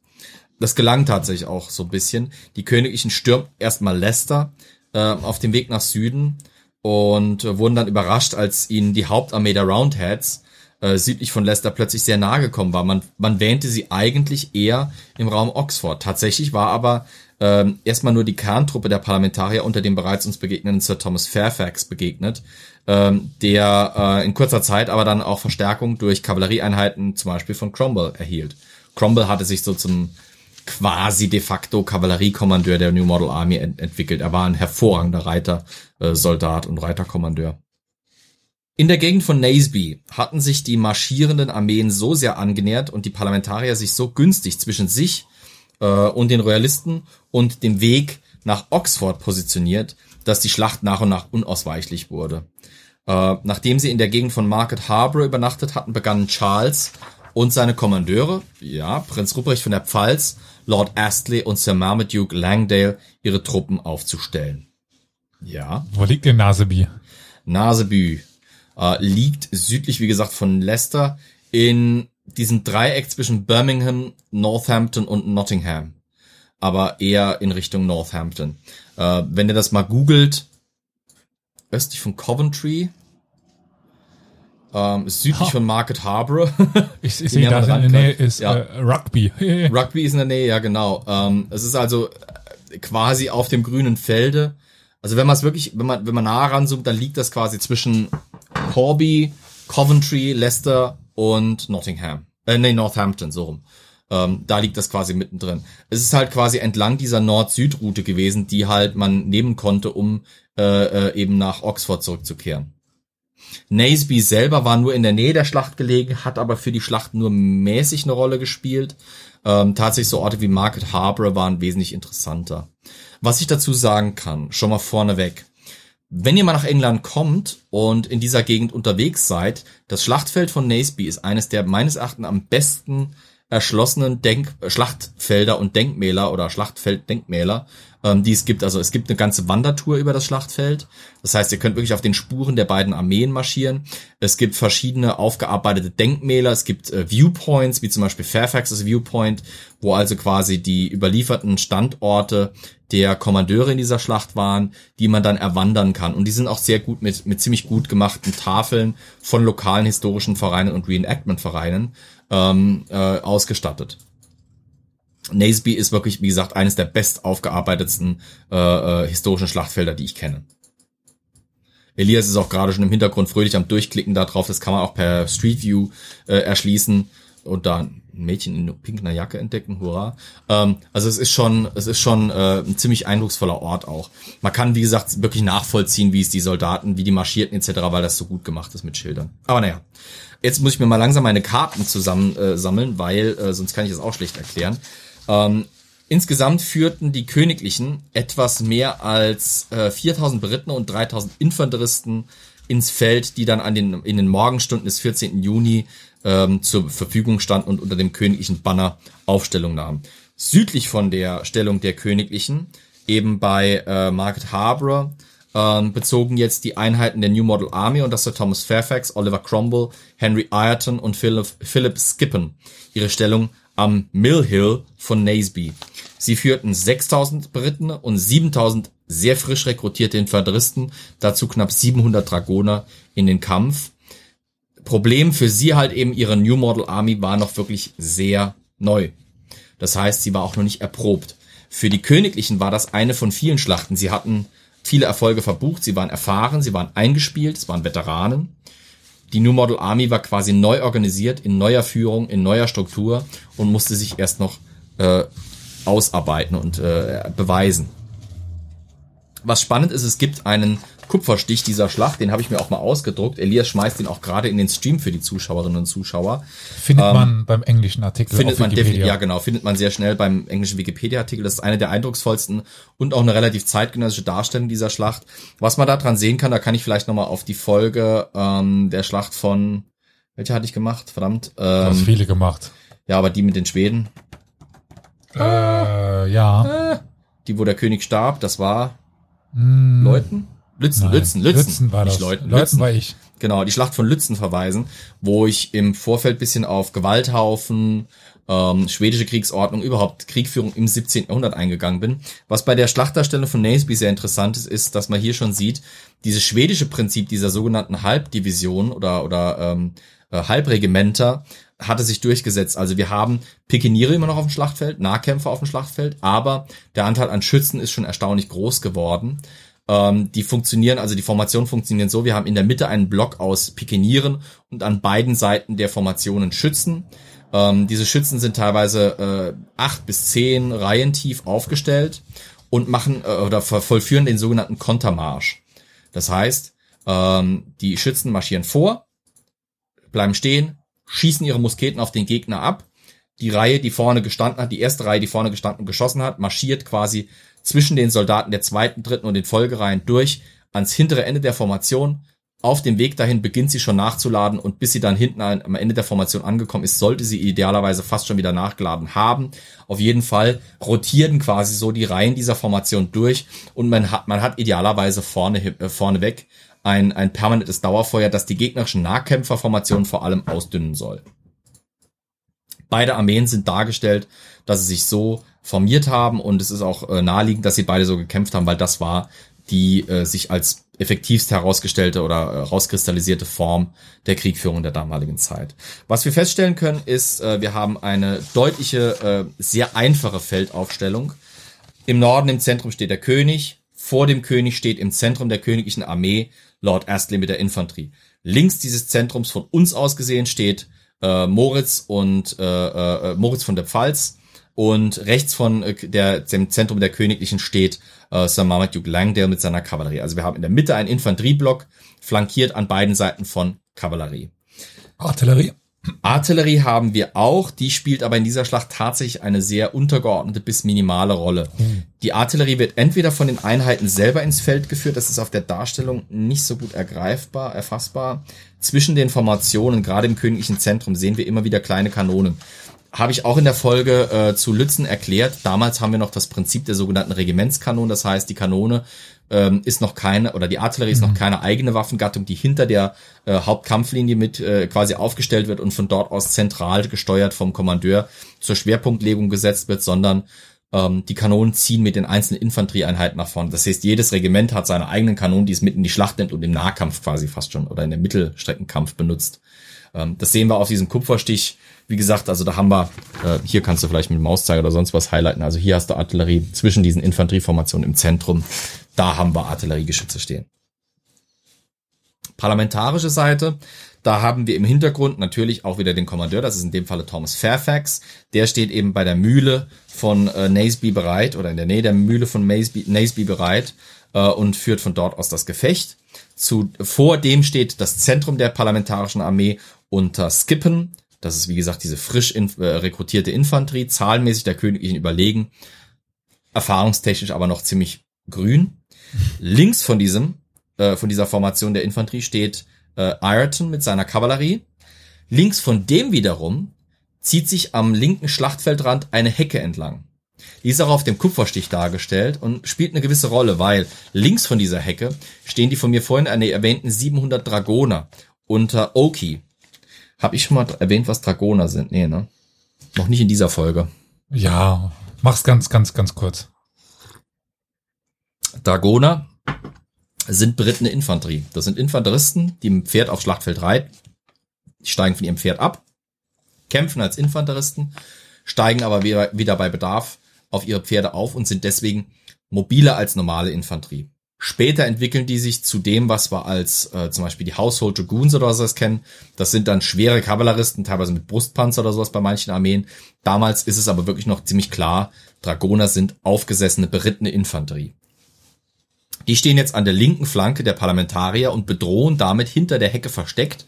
Das gelang tatsächlich auch so ein bisschen. Die Königlichen stürmten erstmal Leicester äh, auf dem Weg nach Süden und äh, wurden dann überrascht, als ihnen die Hauptarmee der Roundheads äh, südlich von Leicester plötzlich sehr nahe gekommen war. Man, man wähnte sie eigentlich eher im Raum Oxford. Tatsächlich war aber ähm, erstmal nur die Kerntruppe der Parlamentarier unter dem bereits uns begegnenden Sir Thomas Fairfax begegnet, ähm, der äh, in kurzer Zeit aber dann auch Verstärkung durch Kavallerieeinheiten zum Beispiel von Cromwell erhielt. Cromwell hatte sich so zum quasi de facto Kavalleriekommandeur der New Model Army ent entwickelt. Er war ein hervorragender Reiter, äh, Soldat und Reiterkommandeur. In der Gegend von Naseby hatten sich die marschierenden Armeen so sehr angenähert und die Parlamentarier sich so günstig zwischen sich äh, und den Royalisten und dem Weg nach Oxford positioniert, dass die Schlacht nach und nach unausweichlich wurde. Äh, nachdem sie in der Gegend von Market Harbor übernachtet hatten, begannen Charles und seine Kommandeure, ja, Prinz Ruprecht von der Pfalz, Lord Astley und Sir Marmaduke Langdale ihre Truppen aufzustellen. Ja.
Wo liegt denn Naseby?
Naseby äh, liegt südlich, wie gesagt, von Leicester in diesem Dreieck zwischen Birmingham, Northampton und Nottingham. Aber eher in Richtung Northampton. Äh, wenn ihr das mal googelt, östlich von Coventry, ähm, südlich ha. von Market Harbor.
ich, ich sehe, da in der Nähe ist ja. äh, Rugby. [laughs]
Rugby ist in der Nähe, ja genau. Ähm, es ist also äh, quasi auf dem grünen Felde. Also wenn man es wirklich, wenn man wenn man nah ranzoomt, dann liegt das quasi zwischen Corby, Coventry, Leicester und Nottingham. Äh, nee, Northampton, so rum. Ähm, da liegt das quasi mittendrin. Es ist halt quasi entlang dieser Nord-Süd-Route gewesen, die halt man nehmen konnte, um äh, äh, eben nach Oxford zurückzukehren. Naseby selber war nur in der Nähe der Schlacht gelegen, hat aber für die Schlacht nur mäßig eine Rolle gespielt. Ähm, tatsächlich so Orte wie Market Harbor waren wesentlich interessanter. Was ich dazu sagen kann, schon mal vorneweg. Wenn ihr mal nach England kommt und in dieser Gegend unterwegs seid, das Schlachtfeld von Naseby ist eines der meines Erachtens am besten erschlossenen Denk Schlachtfelder und Denkmäler oder Schlachtfelddenkmäler, ähm, die es gibt. Also es gibt eine ganze Wandertour über das Schlachtfeld. Das heißt, ihr könnt wirklich auf den Spuren der beiden Armeen marschieren. Es gibt verschiedene aufgearbeitete Denkmäler. Es gibt äh, Viewpoints, wie zum Beispiel Fairfax's Viewpoint, wo also quasi die überlieferten Standorte der Kommandeure in dieser Schlacht waren, die man dann erwandern kann. Und die sind auch sehr gut mit, mit ziemlich gut gemachten Tafeln von lokalen historischen Vereinen und Reenactment-Vereinen ähm, äh, ausgestattet. Naseby ist wirklich, wie gesagt, eines der best aufgearbeitetsten äh, äh, historischen Schlachtfelder, die ich kenne. Elias ist auch gerade schon im Hintergrund fröhlich am Durchklicken darauf. Das kann man auch per Street View äh, erschließen und da ein Mädchen in pinker Jacke entdecken, hurra. Ähm, also es ist schon, es ist schon äh, ein ziemlich eindrucksvoller Ort auch. Man kann, wie gesagt, wirklich nachvollziehen, wie es die Soldaten, wie die marschierten etc., weil das so gut gemacht ist mit Schildern. Aber naja, Jetzt muss ich mir mal langsam meine Karten zusammen äh, sammeln, weil äh, sonst kann ich das auch schlecht erklären. Ähm, insgesamt führten die Königlichen etwas mehr als äh, 4000 Briten und 3000 Infanteristen ins Feld, die dann an den, in den Morgenstunden des 14. Juni ähm, zur Verfügung standen und unter dem königlichen Banner Aufstellung nahmen. Südlich von der Stellung der Königlichen, eben bei äh, Market Harbor, ähm, bezogen jetzt die Einheiten der New Model Army und das Sir Thomas Fairfax, Oliver Cromwell, Henry Ireton und Philip, Philip Skippen ihre Stellung am Mill Hill von Naseby. Sie führten 6000 Briten und 7000 sehr frisch rekrutierte Infanteristen, dazu knapp 700 Dragoner in den Kampf. Problem für sie halt eben, ihre New Model Army war noch wirklich sehr neu. Das heißt, sie war auch noch nicht erprobt. Für die Königlichen war das eine von vielen Schlachten. Sie hatten viele Erfolge verbucht, sie waren erfahren, sie waren eingespielt, es waren Veteranen. Die New Model Army war quasi neu organisiert, in neuer Führung, in neuer Struktur und musste sich erst noch äh, ausarbeiten und äh, beweisen. Was spannend ist, es gibt einen Kupferstich dieser Schlacht, den habe ich mir auch mal ausgedruckt. Elias schmeißt den auch gerade in den Stream für die Zuschauerinnen und Zuschauer.
Findet ähm, man beim englischen Artikel.
Findet man definitiv, ja genau, findet man sehr schnell beim englischen Wikipedia-Artikel. Das ist eine der eindrucksvollsten und auch eine relativ zeitgenössische Darstellung dieser Schlacht. Was man da dran sehen kann, da kann ich vielleicht nochmal auf die Folge ähm, der Schlacht von, welche hatte ich gemacht? Verdammt.
Ähm, du hast viele gemacht.
Ja, aber die mit den Schweden.
Äh, ja.
Äh, die, wo der König starb, das war hm. Leuten? Lützen, Nein, Lützen, Lützen,
Lützen war
nicht
das.
Leuten,
Leuten Lützen. war ich.
Genau, die Schlacht von Lützen verweisen, wo ich im Vorfeld bisschen auf Gewalthaufen, ähm, schwedische Kriegsordnung, überhaupt Kriegführung im 17. Jahrhundert eingegangen bin. Was bei der Schlachtdarstellung von Naseby sehr interessant ist, ist, dass man hier schon sieht, dieses schwedische Prinzip dieser sogenannten Halbdivision oder, oder ähm, äh, Halbregimenter hatte sich durchgesetzt. Also wir haben Pikeniere immer noch auf dem Schlachtfeld, Nahkämpfer auf dem Schlachtfeld, aber der Anteil an Schützen ist schon erstaunlich groß geworden. Ähm, die funktionieren, also die Formationen funktionieren so, wir haben in der Mitte einen Block aus Pikenieren und an beiden Seiten der Formationen Schützen. Ähm, diese Schützen sind teilweise äh, acht bis zehn Reihen tief aufgestellt und machen äh, oder vollführen den sogenannten Kontermarsch. Das heißt, ähm, die Schützen marschieren vor, bleiben stehen, schießen ihre Musketen auf den Gegner ab. Die Reihe, die vorne gestanden hat, die erste Reihe, die vorne gestanden und geschossen hat, marschiert quasi zwischen den Soldaten der zweiten, dritten und den Folgereihen durch ans hintere Ende der Formation. Auf dem Weg dahin beginnt sie schon nachzuladen und bis sie dann hinten am Ende der Formation angekommen ist, sollte sie idealerweise fast schon wieder nachgeladen haben. Auf jeden Fall rotieren quasi so die Reihen dieser Formation durch und man hat, man hat idealerweise vorne, äh, vorne weg ein, ein permanentes Dauerfeuer, das die gegnerischen Nahkämpferformationen vor allem ausdünnen soll. Beide Armeen sind dargestellt, dass sie sich so formiert haben und es ist auch äh, naheliegend, dass sie beide so gekämpft haben, weil das war die äh, sich als effektivst herausgestellte oder äh, rauskristallisierte Form der Kriegführung der damaligen Zeit. Was wir feststellen können, ist, äh, wir haben eine deutliche, äh, sehr einfache Feldaufstellung. Im Norden im Zentrum steht der König, vor dem König steht im Zentrum der königlichen Armee Lord Astley mit der Infanterie. Links dieses Zentrums von uns aus gesehen steht äh, Moritz und äh, äh, Moritz von der Pfalz und rechts von äh, der, dem Zentrum der Königlichen steht äh, Sir Marmaduke Langdale mit seiner Kavallerie. Also wir haben in der Mitte einen Infanterieblock, flankiert an beiden Seiten von Kavallerie.
Artillerie.
Artillerie haben wir auch, die spielt aber in dieser Schlacht tatsächlich eine sehr untergeordnete bis minimale Rolle. Mhm. Die Artillerie wird entweder von den Einheiten selber ins Feld geführt, das ist auf der Darstellung nicht so gut ergreifbar, erfassbar. Zwischen den Formationen, gerade im königlichen Zentrum, sehen wir immer wieder kleine Kanonen. Habe ich auch in der Folge äh, zu Lützen erklärt. Damals haben wir noch das Prinzip der sogenannten Regimentskanonen, das heißt, die Kanone ähm, ist noch keine, oder die Artillerie ist noch mhm. keine eigene Waffengattung, die hinter der äh, Hauptkampflinie mit äh, quasi aufgestellt wird und von dort aus zentral gesteuert vom Kommandeur zur Schwerpunktlegung gesetzt wird, sondern ähm, die Kanonen ziehen mit den einzelnen Infanterieeinheiten nach vorne. Das heißt, jedes Regiment hat seine eigenen Kanonen, die es mit in die Schlacht nimmt und im Nahkampf quasi fast schon oder in der Mittelstreckenkampf benutzt. Ähm, das sehen wir auf diesem Kupferstich. Wie gesagt, also da haben wir, äh, hier kannst du vielleicht mit Mauszeiger oder sonst was highlighten. Also hier hast du Artillerie zwischen diesen Infanterieformationen im Zentrum. Da haben wir Artilleriegeschütze stehen. Parlamentarische Seite, da haben wir im Hintergrund natürlich auch wieder den Kommandeur, das ist in dem Falle Thomas Fairfax. Der steht eben bei der Mühle von äh, Naseby bereit oder in der Nähe der Mühle von Naseby, Naseby bereit äh, und führt von dort aus das Gefecht. Zu, vor dem steht das Zentrum der parlamentarischen Armee unter Skippen. Das ist wie gesagt diese frisch in, äh, rekrutierte Infanterie, zahlenmäßig der Königlichen überlegen, erfahrungstechnisch aber noch ziemlich grün. Links von diesem, äh, von dieser Formation der Infanterie steht äh, Ireton mit seiner Kavallerie. Links von dem wiederum zieht sich am linken Schlachtfeldrand eine Hecke entlang. Die ist auch auf dem Kupferstich dargestellt und spielt eine gewisse Rolle, weil links von dieser Hecke stehen die von mir vorhin erwähnten 700 Dragoner unter Oki. Hab ich schon mal erwähnt, was Dragoner sind? Nee, ne? Noch nicht in dieser Folge.
Ja, mach's ganz, ganz, ganz kurz.
Dragoner sind berittene Infanterie. Das sind Infanteristen, die im Pferd aufs Schlachtfeld reiten. Die steigen von ihrem Pferd ab, kämpfen als Infanteristen, steigen aber wieder, wieder bei Bedarf auf ihre Pferde auf und sind deswegen mobiler als normale Infanterie. Später entwickeln die sich zu dem, was wir als äh, zum Beispiel die Household Dragoons oder sowas kennen. Das sind dann schwere Kavalleristen, teilweise mit Brustpanzer oder sowas bei manchen Armeen. Damals ist es aber wirklich noch ziemlich klar, Dragoner sind aufgesessene, berittene Infanterie. Die stehen jetzt an der linken Flanke der Parlamentarier und bedrohen damit hinter der Hecke versteckt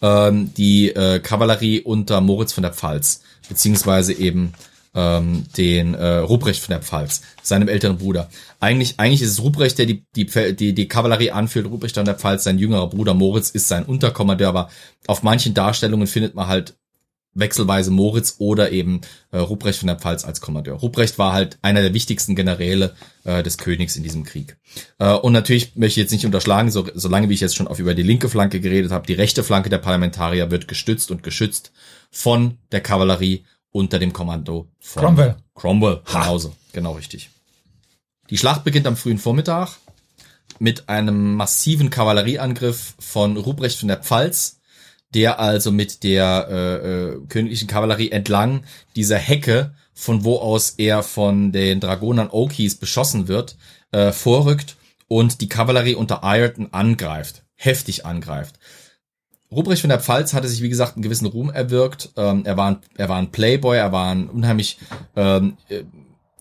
ähm, die äh, Kavallerie unter Moritz von der Pfalz, beziehungsweise eben ähm, den äh, Ruprecht von der Pfalz, seinem älteren Bruder. Eigentlich, eigentlich ist es Ruprecht, der die, die, die, die Kavallerie anführt, Ruprecht von der Pfalz, sein jüngerer Bruder Moritz ist sein Unterkommandeur, aber auf manchen Darstellungen findet man halt wechselweise Moritz oder eben äh, Ruprecht von der Pfalz als Kommandeur. Ruprecht war halt einer der wichtigsten Generäle äh, des Königs in diesem Krieg. Äh, und natürlich möchte ich jetzt nicht unterschlagen, so, solange wie ich jetzt schon auf über die linke Flanke geredet habe, die rechte Flanke der Parlamentarier wird gestützt und geschützt von der Kavallerie unter dem Kommando von
Cromwell.
Cromwell, genauso, genau richtig. Die Schlacht beginnt am frühen Vormittag mit einem massiven Kavallerieangriff von Ruprecht von der Pfalz, der also mit der äh, äh, königlichen Kavallerie entlang dieser Hecke, von wo aus er von den Dragonern Okies beschossen wird, äh, vorrückt und die Kavallerie unter Ireton angreift, heftig angreift. Ruprecht von der Pfalz hatte sich, wie gesagt, einen gewissen Ruhm erwirkt. Ähm, er, war ein, er war ein Playboy, er war ein unheimlich ähm, äh,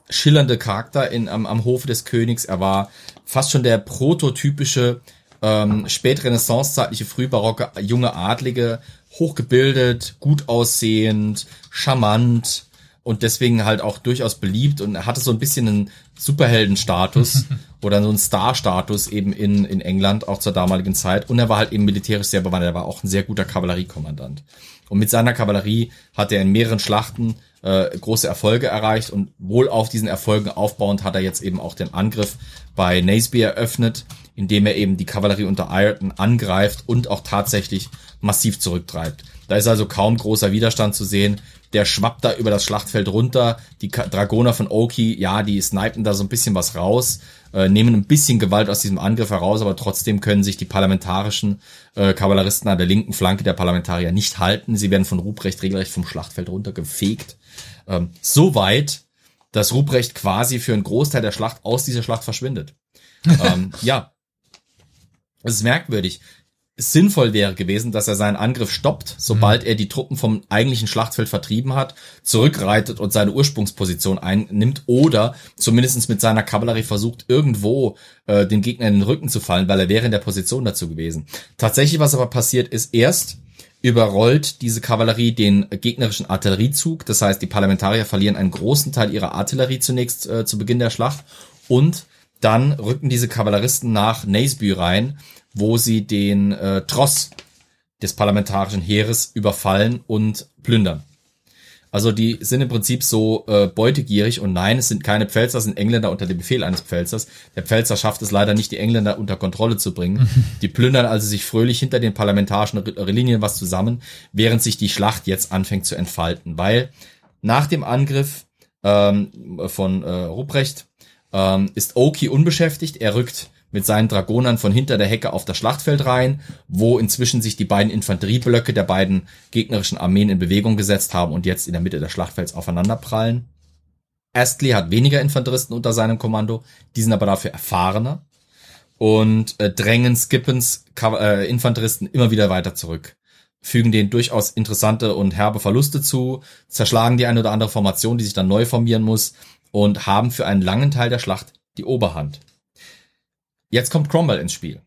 schillernde Charakter in, am, am Hofe des Königs. Er war fast schon der prototypische ähm, spätrenaissancezeitliche, frühbarocke junge Adlige, hochgebildet, gut aussehend, charmant und deswegen halt auch durchaus beliebt und er hatte so ein bisschen einen Superheldenstatus [laughs] oder so einen Star-Status eben in, in England, auch zur damaligen Zeit. Und er war halt eben militärisch sehr bewandert. Er war auch ein sehr guter Kavalleriekommandant. Und mit seiner Kavallerie hat er in mehreren Schlachten äh, große Erfolge erreicht und wohl auf diesen Erfolgen aufbauend hat er jetzt eben auch den Angriff bei Naseby eröffnet, indem er eben die Kavallerie unter Ireton angreift und auch tatsächlich massiv zurücktreibt. Da ist also kaum großer Widerstand zu sehen. Der schwappt da über das Schlachtfeld runter. Die Dragoner von Oki, ja, die snipen da so ein bisschen was raus, äh, nehmen ein bisschen Gewalt aus diesem Angriff heraus, aber trotzdem können sich die parlamentarischen äh, Kavalleristen an der linken Flanke der Parlamentarier nicht halten. Sie werden von Ruprecht regelrecht vom Schlachtfeld runtergefegt. Ähm, so weit, dass Ruprecht quasi für einen Großteil der Schlacht aus dieser Schlacht verschwindet. [laughs] ähm, ja, es ist merkwürdig. Sinnvoll wäre gewesen, dass er seinen Angriff stoppt, sobald mhm. er die Truppen vom eigentlichen Schlachtfeld vertrieben hat, zurückreitet und seine Ursprungsposition einnimmt oder zumindestens mit seiner Kavallerie versucht, irgendwo äh, den Gegner in den Rücken zu fallen, weil er wäre in der Position dazu gewesen. Tatsächlich, was aber passiert ist, erst überrollt diese Kavallerie den gegnerischen Artilleriezug. Das heißt, die Parlamentarier verlieren einen großen Teil ihrer Artillerie zunächst äh, zu Beginn der Schlacht und dann rücken diese Kavalleristen nach Naseby rein, wo sie den äh, Tross des parlamentarischen Heeres überfallen und plündern. Also die sind im Prinzip so äh, beutegierig und nein, es sind keine Pfälzer, es sind Engländer unter dem Befehl eines Pfälzers. Der Pfälzer schafft es leider nicht, die Engländer unter Kontrolle zu bringen. [laughs] die plündern also sich fröhlich hinter den parlamentarischen Linien was zusammen, während sich die Schlacht jetzt anfängt zu entfalten. Weil nach dem Angriff ähm, von äh, Ruprecht ähm, ist Oki unbeschäftigt. Er rückt mit seinen Dragonern von hinter der Hecke auf das Schlachtfeld rein, wo inzwischen sich die beiden Infanterieblöcke der beiden gegnerischen Armeen in Bewegung gesetzt haben und jetzt in der Mitte des Schlachtfelds aufeinanderprallen. Astley hat weniger Infanteristen unter seinem Kommando, die sind aber dafür erfahrener und äh, drängen Skippens äh, Infanteristen immer wieder weiter zurück fügen denen durchaus interessante und herbe Verluste zu, zerschlagen die eine oder andere Formation, die sich dann neu formieren muss und haben für einen langen Teil der Schlacht die Oberhand. Jetzt kommt Cromwell ins Spiel.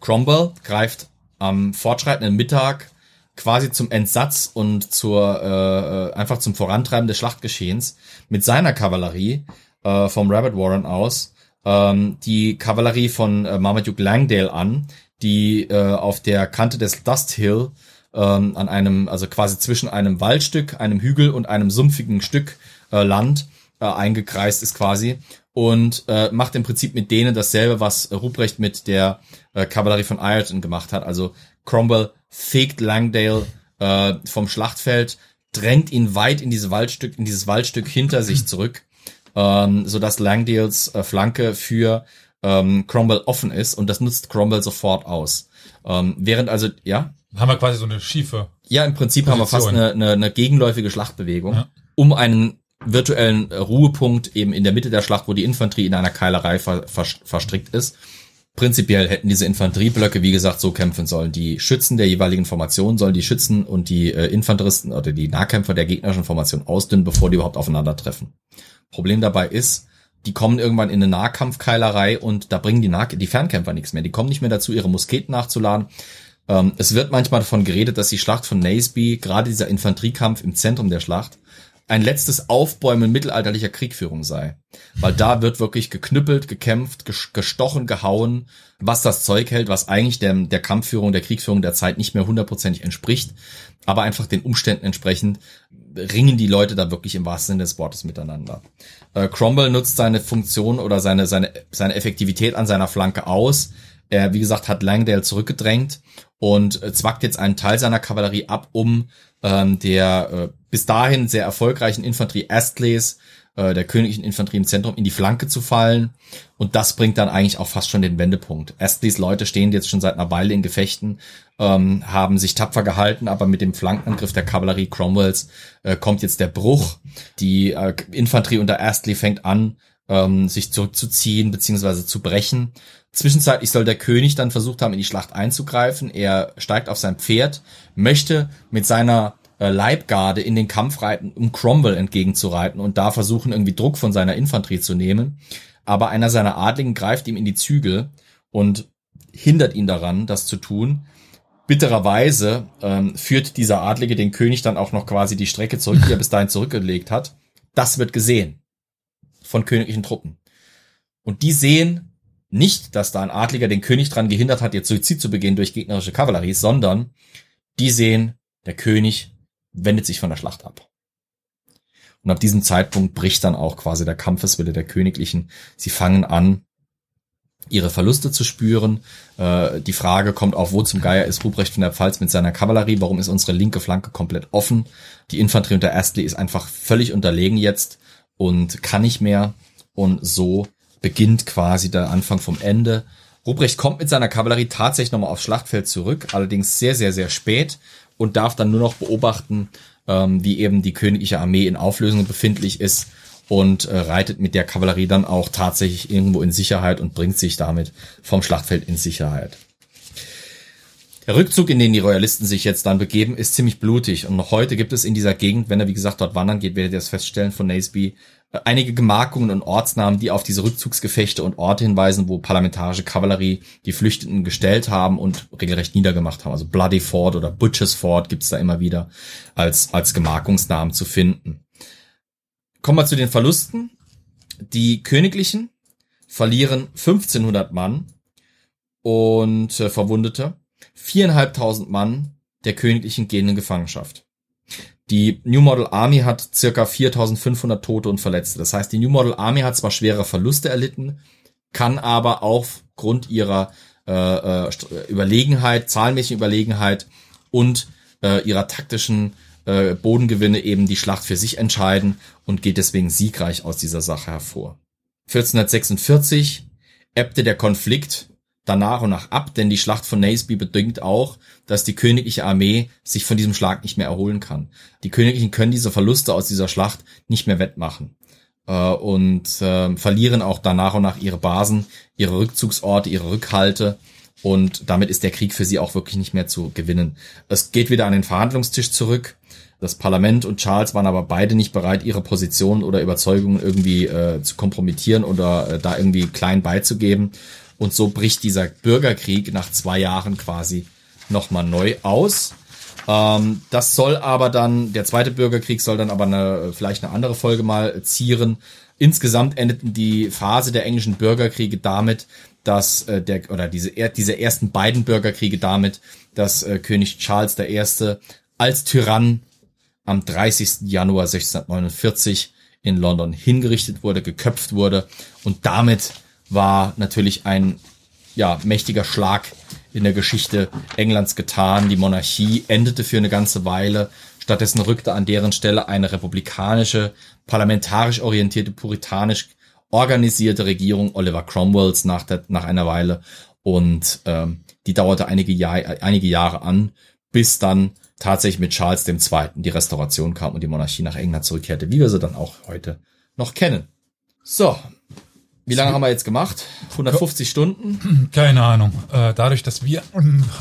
Cromwell greift am fortschreitenden Mittag quasi zum Entsatz und zur äh, einfach zum Vorantreiben des Schlachtgeschehens mit seiner Kavallerie äh, vom Rabbit Warren aus ähm, die Kavallerie von äh, Marmaduke Langdale an, die äh, auf der Kante des Dust Hill ähm, an einem also quasi zwischen einem Waldstück, einem Hügel und einem sumpfigen Stück äh, Land äh, eingekreist ist quasi und äh, macht im Prinzip mit denen dasselbe, was Ruprecht mit der äh, Kavallerie von Ireton gemacht hat. Also Cromwell fegt Langdale äh, vom Schlachtfeld, drängt ihn weit in dieses Waldstück, in dieses Waldstück hinter sich [clears throat] zurück, ähm, so dass Langdales äh, Flanke für ähm, Cromwell offen ist und das nutzt Cromwell sofort aus. Ähm, während also, ja.
Haben wir quasi so eine schiefe.
Ja, im Prinzip Position. haben wir fast eine, eine, eine gegenläufige Schlachtbewegung, ja. um einen virtuellen Ruhepunkt eben in der Mitte der Schlacht, wo die Infanterie in einer Keilerei ver, ver, verstrickt ist. Prinzipiell hätten diese Infanterieblöcke, wie gesagt, so kämpfen sollen. Die Schützen der jeweiligen Formation sollen die Schützen und die äh, Infanteristen oder die Nahkämpfer der gegnerischen Formation ausdünnen, bevor die überhaupt aufeinandertreffen. Problem dabei ist, die kommen irgendwann in eine Nahkampfkeilerei und da bringen die, nah die Fernkämpfer nichts mehr. Die kommen nicht mehr dazu, ihre Musketen nachzuladen. Ähm, es wird manchmal davon geredet, dass die Schlacht von Naseby, gerade dieser Infanteriekampf im Zentrum der Schlacht, ein letztes Aufbäumen mittelalterlicher Kriegführung sei. Weil da wird wirklich geknüppelt, gekämpft, gestochen, gehauen, was das Zeug hält, was eigentlich der, der Kampfführung, der Kriegsführung der Zeit nicht mehr hundertprozentig entspricht, aber einfach den Umständen entsprechend ringen die Leute da wirklich im wahrsten Sinne des Wortes miteinander. Äh, Cromwell nutzt seine Funktion oder seine, seine, seine Effektivität an seiner Flanke aus. Er, wie gesagt, hat Langdale zurückgedrängt und äh, zwackt jetzt einen Teil seiner Kavallerie ab, um ähm, der äh, bis dahin sehr erfolgreichen Infanterie Astleys, äh, der königlichen Infanterie im Zentrum, in die Flanke zu fallen. Und das bringt dann eigentlich auch fast schon den Wendepunkt. Astleys Leute stehen jetzt schon seit einer Weile in Gefechten, ähm, haben sich tapfer gehalten, aber mit dem Flankenangriff der Kavallerie Cromwells äh, kommt jetzt der Bruch. Die äh, Infanterie unter Astley fängt an, ähm, sich zurückzuziehen bzw. zu brechen. Zwischenzeitlich soll der König dann versucht haben, in die Schlacht einzugreifen. Er steigt auf sein Pferd, möchte mit seiner äh, Leibgarde in den Kampf reiten, um Cromwell entgegenzureiten und da versuchen, irgendwie Druck von seiner Infanterie zu nehmen. Aber einer seiner Adligen greift ihm in die Zügel und hindert ihn daran, das zu tun. Bittererweise ähm, führt dieser Adlige den König dann auch noch quasi die Strecke zurück, die er bis dahin zurückgelegt hat. Das wird gesehen von königlichen Truppen. Und die sehen nicht, dass da ein Adliger den König dran gehindert hat, jetzt Suizid zu begehen durch gegnerische Kavallerie, sondern die sehen, der König wendet sich von der Schlacht ab. Und ab diesem Zeitpunkt bricht dann auch quasi der Kampfeswille der Königlichen. Sie fangen an, ihre Verluste zu spüren. Äh, die Frage kommt auf, wo zum Geier ist Ruprecht von der Pfalz mit seiner Kavallerie? Warum ist unsere linke Flanke komplett offen? Die Infanterie unter Astley ist einfach völlig unterlegen jetzt und kann nicht mehr. Und so beginnt quasi der Anfang vom Ende. Ruprecht kommt mit seiner Kavallerie tatsächlich nochmal aufs Schlachtfeld zurück, allerdings sehr, sehr, sehr spät und darf dann nur noch beobachten, ähm, wie eben die königliche Armee in Auflösung befindlich ist und äh, reitet mit der Kavallerie dann auch tatsächlich irgendwo in Sicherheit und bringt sich damit vom Schlachtfeld in Sicherheit. Der Rückzug, in den die Royalisten sich jetzt dann begeben, ist ziemlich blutig. Und noch heute gibt es in dieser Gegend, wenn er wie gesagt dort wandern geht, werdet ihr das feststellen von Naseby, einige Gemarkungen und Ortsnamen, die auf diese Rückzugsgefechte und Orte hinweisen, wo parlamentarische Kavallerie die Flüchtenden gestellt haben und regelrecht niedergemacht haben. Also Bloody Ford oder Butchers Ford gibt's da immer wieder als, als Gemarkungsnamen zu finden. Kommen wir zu den Verlusten. Die Königlichen verlieren 1500 Mann und äh, Verwundete. Viereinhalbtausend Mann der Königlichen gehen in Gefangenschaft. Die New Model Army hat circa 4500 Tote und Verletzte. Das heißt, die New Model Army hat zwar schwere Verluste erlitten, kann aber aufgrund ihrer äh, äh, Überlegenheit, zahlenmäßigen Überlegenheit und äh, ihrer taktischen äh, Bodengewinne eben die Schlacht für sich entscheiden und geht deswegen siegreich aus dieser Sache hervor. 1446 ebbte der Konflikt dann nach und nach ab, denn die Schlacht von Naseby bedingt auch, dass die königliche Armee sich von diesem Schlag nicht mehr erholen kann. Die Königlichen können diese Verluste aus dieser Schlacht nicht mehr wettmachen äh, und äh, verlieren auch dann nach und nach ihre Basen, ihre Rückzugsorte, ihre Rückhalte und damit ist der Krieg für sie auch wirklich nicht mehr zu gewinnen. Es geht wieder an den Verhandlungstisch zurück. Das Parlament und Charles waren aber beide nicht bereit, ihre Position oder Überzeugungen irgendwie äh, zu kompromittieren oder äh, da irgendwie klein beizugeben. Und so bricht dieser Bürgerkrieg nach zwei Jahren quasi nochmal neu aus. Ähm, das soll aber dann, der zweite Bürgerkrieg soll dann aber eine, vielleicht eine andere Folge mal zieren. Insgesamt endeten die Phase der englischen Bürgerkriege damit, dass äh, der oder diese diese ersten beiden Bürgerkriege damit, dass äh, König Charles I. als Tyrann am 30. Januar 1649 in London hingerichtet wurde, geköpft wurde und damit war natürlich ein ja, mächtiger Schlag in der Geschichte Englands getan. Die Monarchie endete für eine ganze Weile. Stattdessen rückte an deren Stelle eine republikanische, parlamentarisch orientierte, puritanisch organisierte Regierung Oliver Cromwells nach, der, nach einer Weile. Und ähm, die dauerte einige, Jahr, einige Jahre an, bis dann tatsächlich mit Charles II. die Restauration kam und die Monarchie nach England zurückkehrte, wie wir sie dann auch heute noch kennen. So, wie lange haben wir jetzt gemacht? 150 Stunden? [clears throat]
Keine Ahnung. Äh, dadurch, dass wir,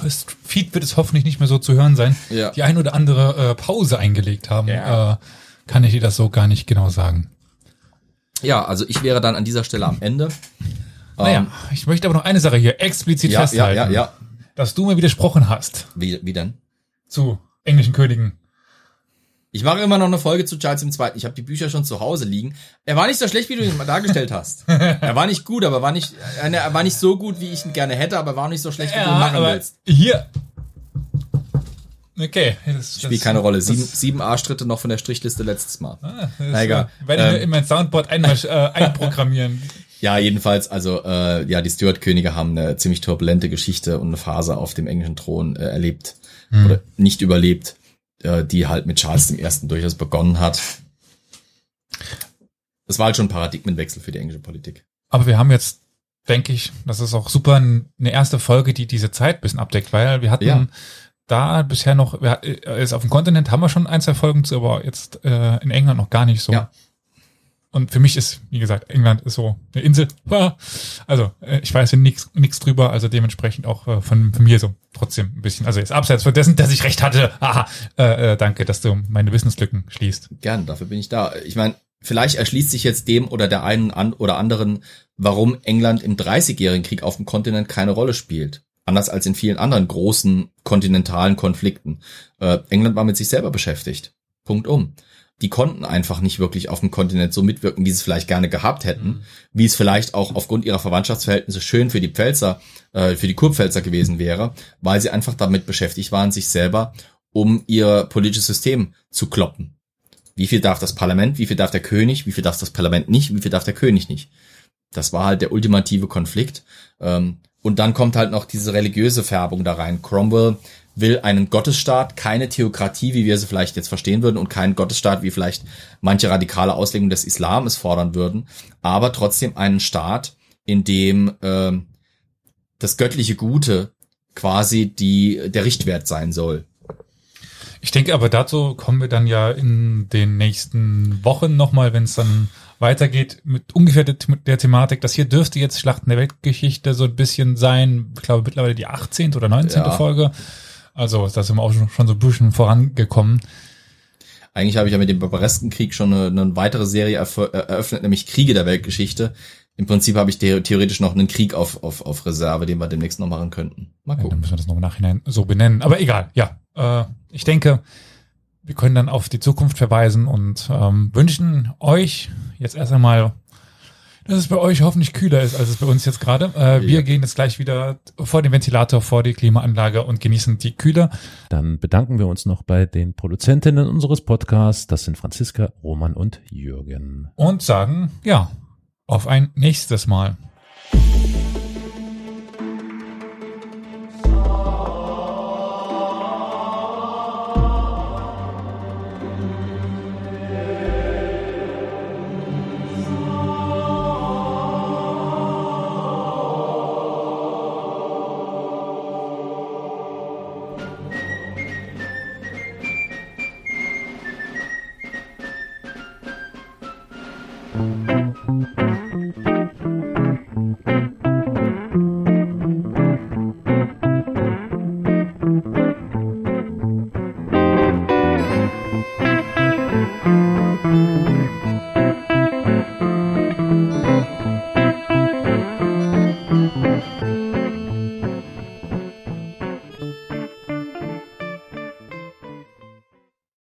das Feed wird es hoffentlich nicht mehr so zu hören sein, ja. die ein oder andere äh, Pause eingelegt haben, ja. Äh, kann ich dir das so gar nicht genau sagen.
Ja, also ich wäre dann an dieser Stelle am Ende.
Naja, ähm, ich möchte aber noch eine Sache hier explizit ja, festhalten. Ja, ja, ja. Dass du mir widersprochen hast.
Wie, wie denn?
Zu englischen Königen.
Ich mache immer noch eine Folge zu Charles II. Ich habe die Bücher schon zu Hause liegen. Er war nicht so schlecht, wie du ihn mal dargestellt hast. [laughs] er war nicht gut, aber war nicht, er war nicht so gut, wie ich ihn gerne hätte, aber war nicht so schlecht, wie ja, du ihn machen willst.
Hier. Okay.
Das, Spielt keine Rolle. Sieben, sieben Arschtritte noch von der Strichliste letztes Mal. Ah,
Na egal. Werde ähm, ich in mein Soundboard einmal äh, [laughs] einprogrammieren.
Ja, jedenfalls, also äh, ja, die Stuart-Könige haben eine ziemlich turbulente Geschichte und eine Phase auf dem englischen Thron äh, erlebt hm. oder nicht überlebt äh, die halt mit Charles I. durchaus begonnen hat. Das war halt schon ein Paradigmenwechsel für die englische Politik.
Aber wir haben jetzt, denke ich, das ist auch super, eine erste Folge, die diese Zeit bisschen abdeckt, weil wir hatten ja. da bisher noch, wir, ist auf dem Kontinent haben wir schon ein, zwei Folgen zu, aber jetzt äh, in England noch gar nicht so. Ja. Und für mich ist, wie gesagt, England ist so eine Insel. Also äh, ich weiß nichts nichts drüber, also dementsprechend auch äh, von, von mir so trotzdem ein bisschen. Also jetzt abseits von dessen, dass ich recht hatte. Aha, äh, äh, danke, dass du meine Wissenslücken schließt.
Gern, dafür bin ich da. Ich meine, vielleicht erschließt sich jetzt dem oder der einen an oder anderen, warum England im Dreißigjährigen Krieg auf dem Kontinent keine Rolle spielt. Anders als in vielen anderen großen kontinentalen Konflikten. Äh, England war mit sich selber beschäftigt. Punkt um die konnten einfach nicht wirklich auf dem Kontinent so mitwirken, wie sie es vielleicht gerne gehabt hätten, mhm. wie es vielleicht auch aufgrund ihrer Verwandtschaftsverhältnisse schön für die Pfälzer, äh, für die Kurpfälzer gewesen wäre, weil sie einfach damit beschäftigt waren, sich selber um ihr politisches System zu kloppen. Wie viel darf das Parlament, wie viel darf der König, wie viel darf das Parlament nicht, wie viel darf der König nicht. Das war halt der ultimative Konflikt. Ähm, und dann kommt halt noch diese religiöse Färbung da rein. Cromwell will einen Gottesstaat, keine Theokratie, wie wir sie vielleicht jetzt verstehen würden, und keinen Gottesstaat, wie vielleicht manche radikale Auslegungen des Islam es fordern würden, aber trotzdem einen Staat, in dem äh, das göttliche Gute quasi die der Richtwert sein soll.
Ich denke aber dazu kommen wir dann ja in den nächsten Wochen nochmal, wenn es dann weitergeht mit ungefähr der, der, Thematik. Das hier dürfte jetzt Schlachten der Weltgeschichte so ein bisschen sein. Ich glaube mittlerweile die 18. oder 19. Ja. Folge. Also da sind wir auch schon so ein bisschen vorangekommen.
Eigentlich habe ich ja mit dem Barbareskenkrieg schon eine, eine weitere Serie eröffnet, nämlich Kriege der Weltgeschichte. Im Prinzip habe ich theoretisch noch einen Krieg auf, auf, auf Reserve, den wir demnächst noch machen könnten.
Mal gucken. Ja, dann müssen wir das noch im Nachhinein so benennen. Aber egal, ja. Äh, ich denke, wir können dann auf die Zukunft verweisen und ähm, wünschen euch jetzt erst einmal dass es bei euch hoffentlich kühler ist, als es bei uns jetzt gerade. Äh, wir ja. gehen jetzt gleich wieder vor den Ventilator, vor die Klimaanlage und genießen die Kühle.
Dann bedanken wir uns noch bei den Produzentinnen unseres Podcasts. Das sind Franziska, Roman und Jürgen.
Und sagen, ja, auf ein nächstes Mal.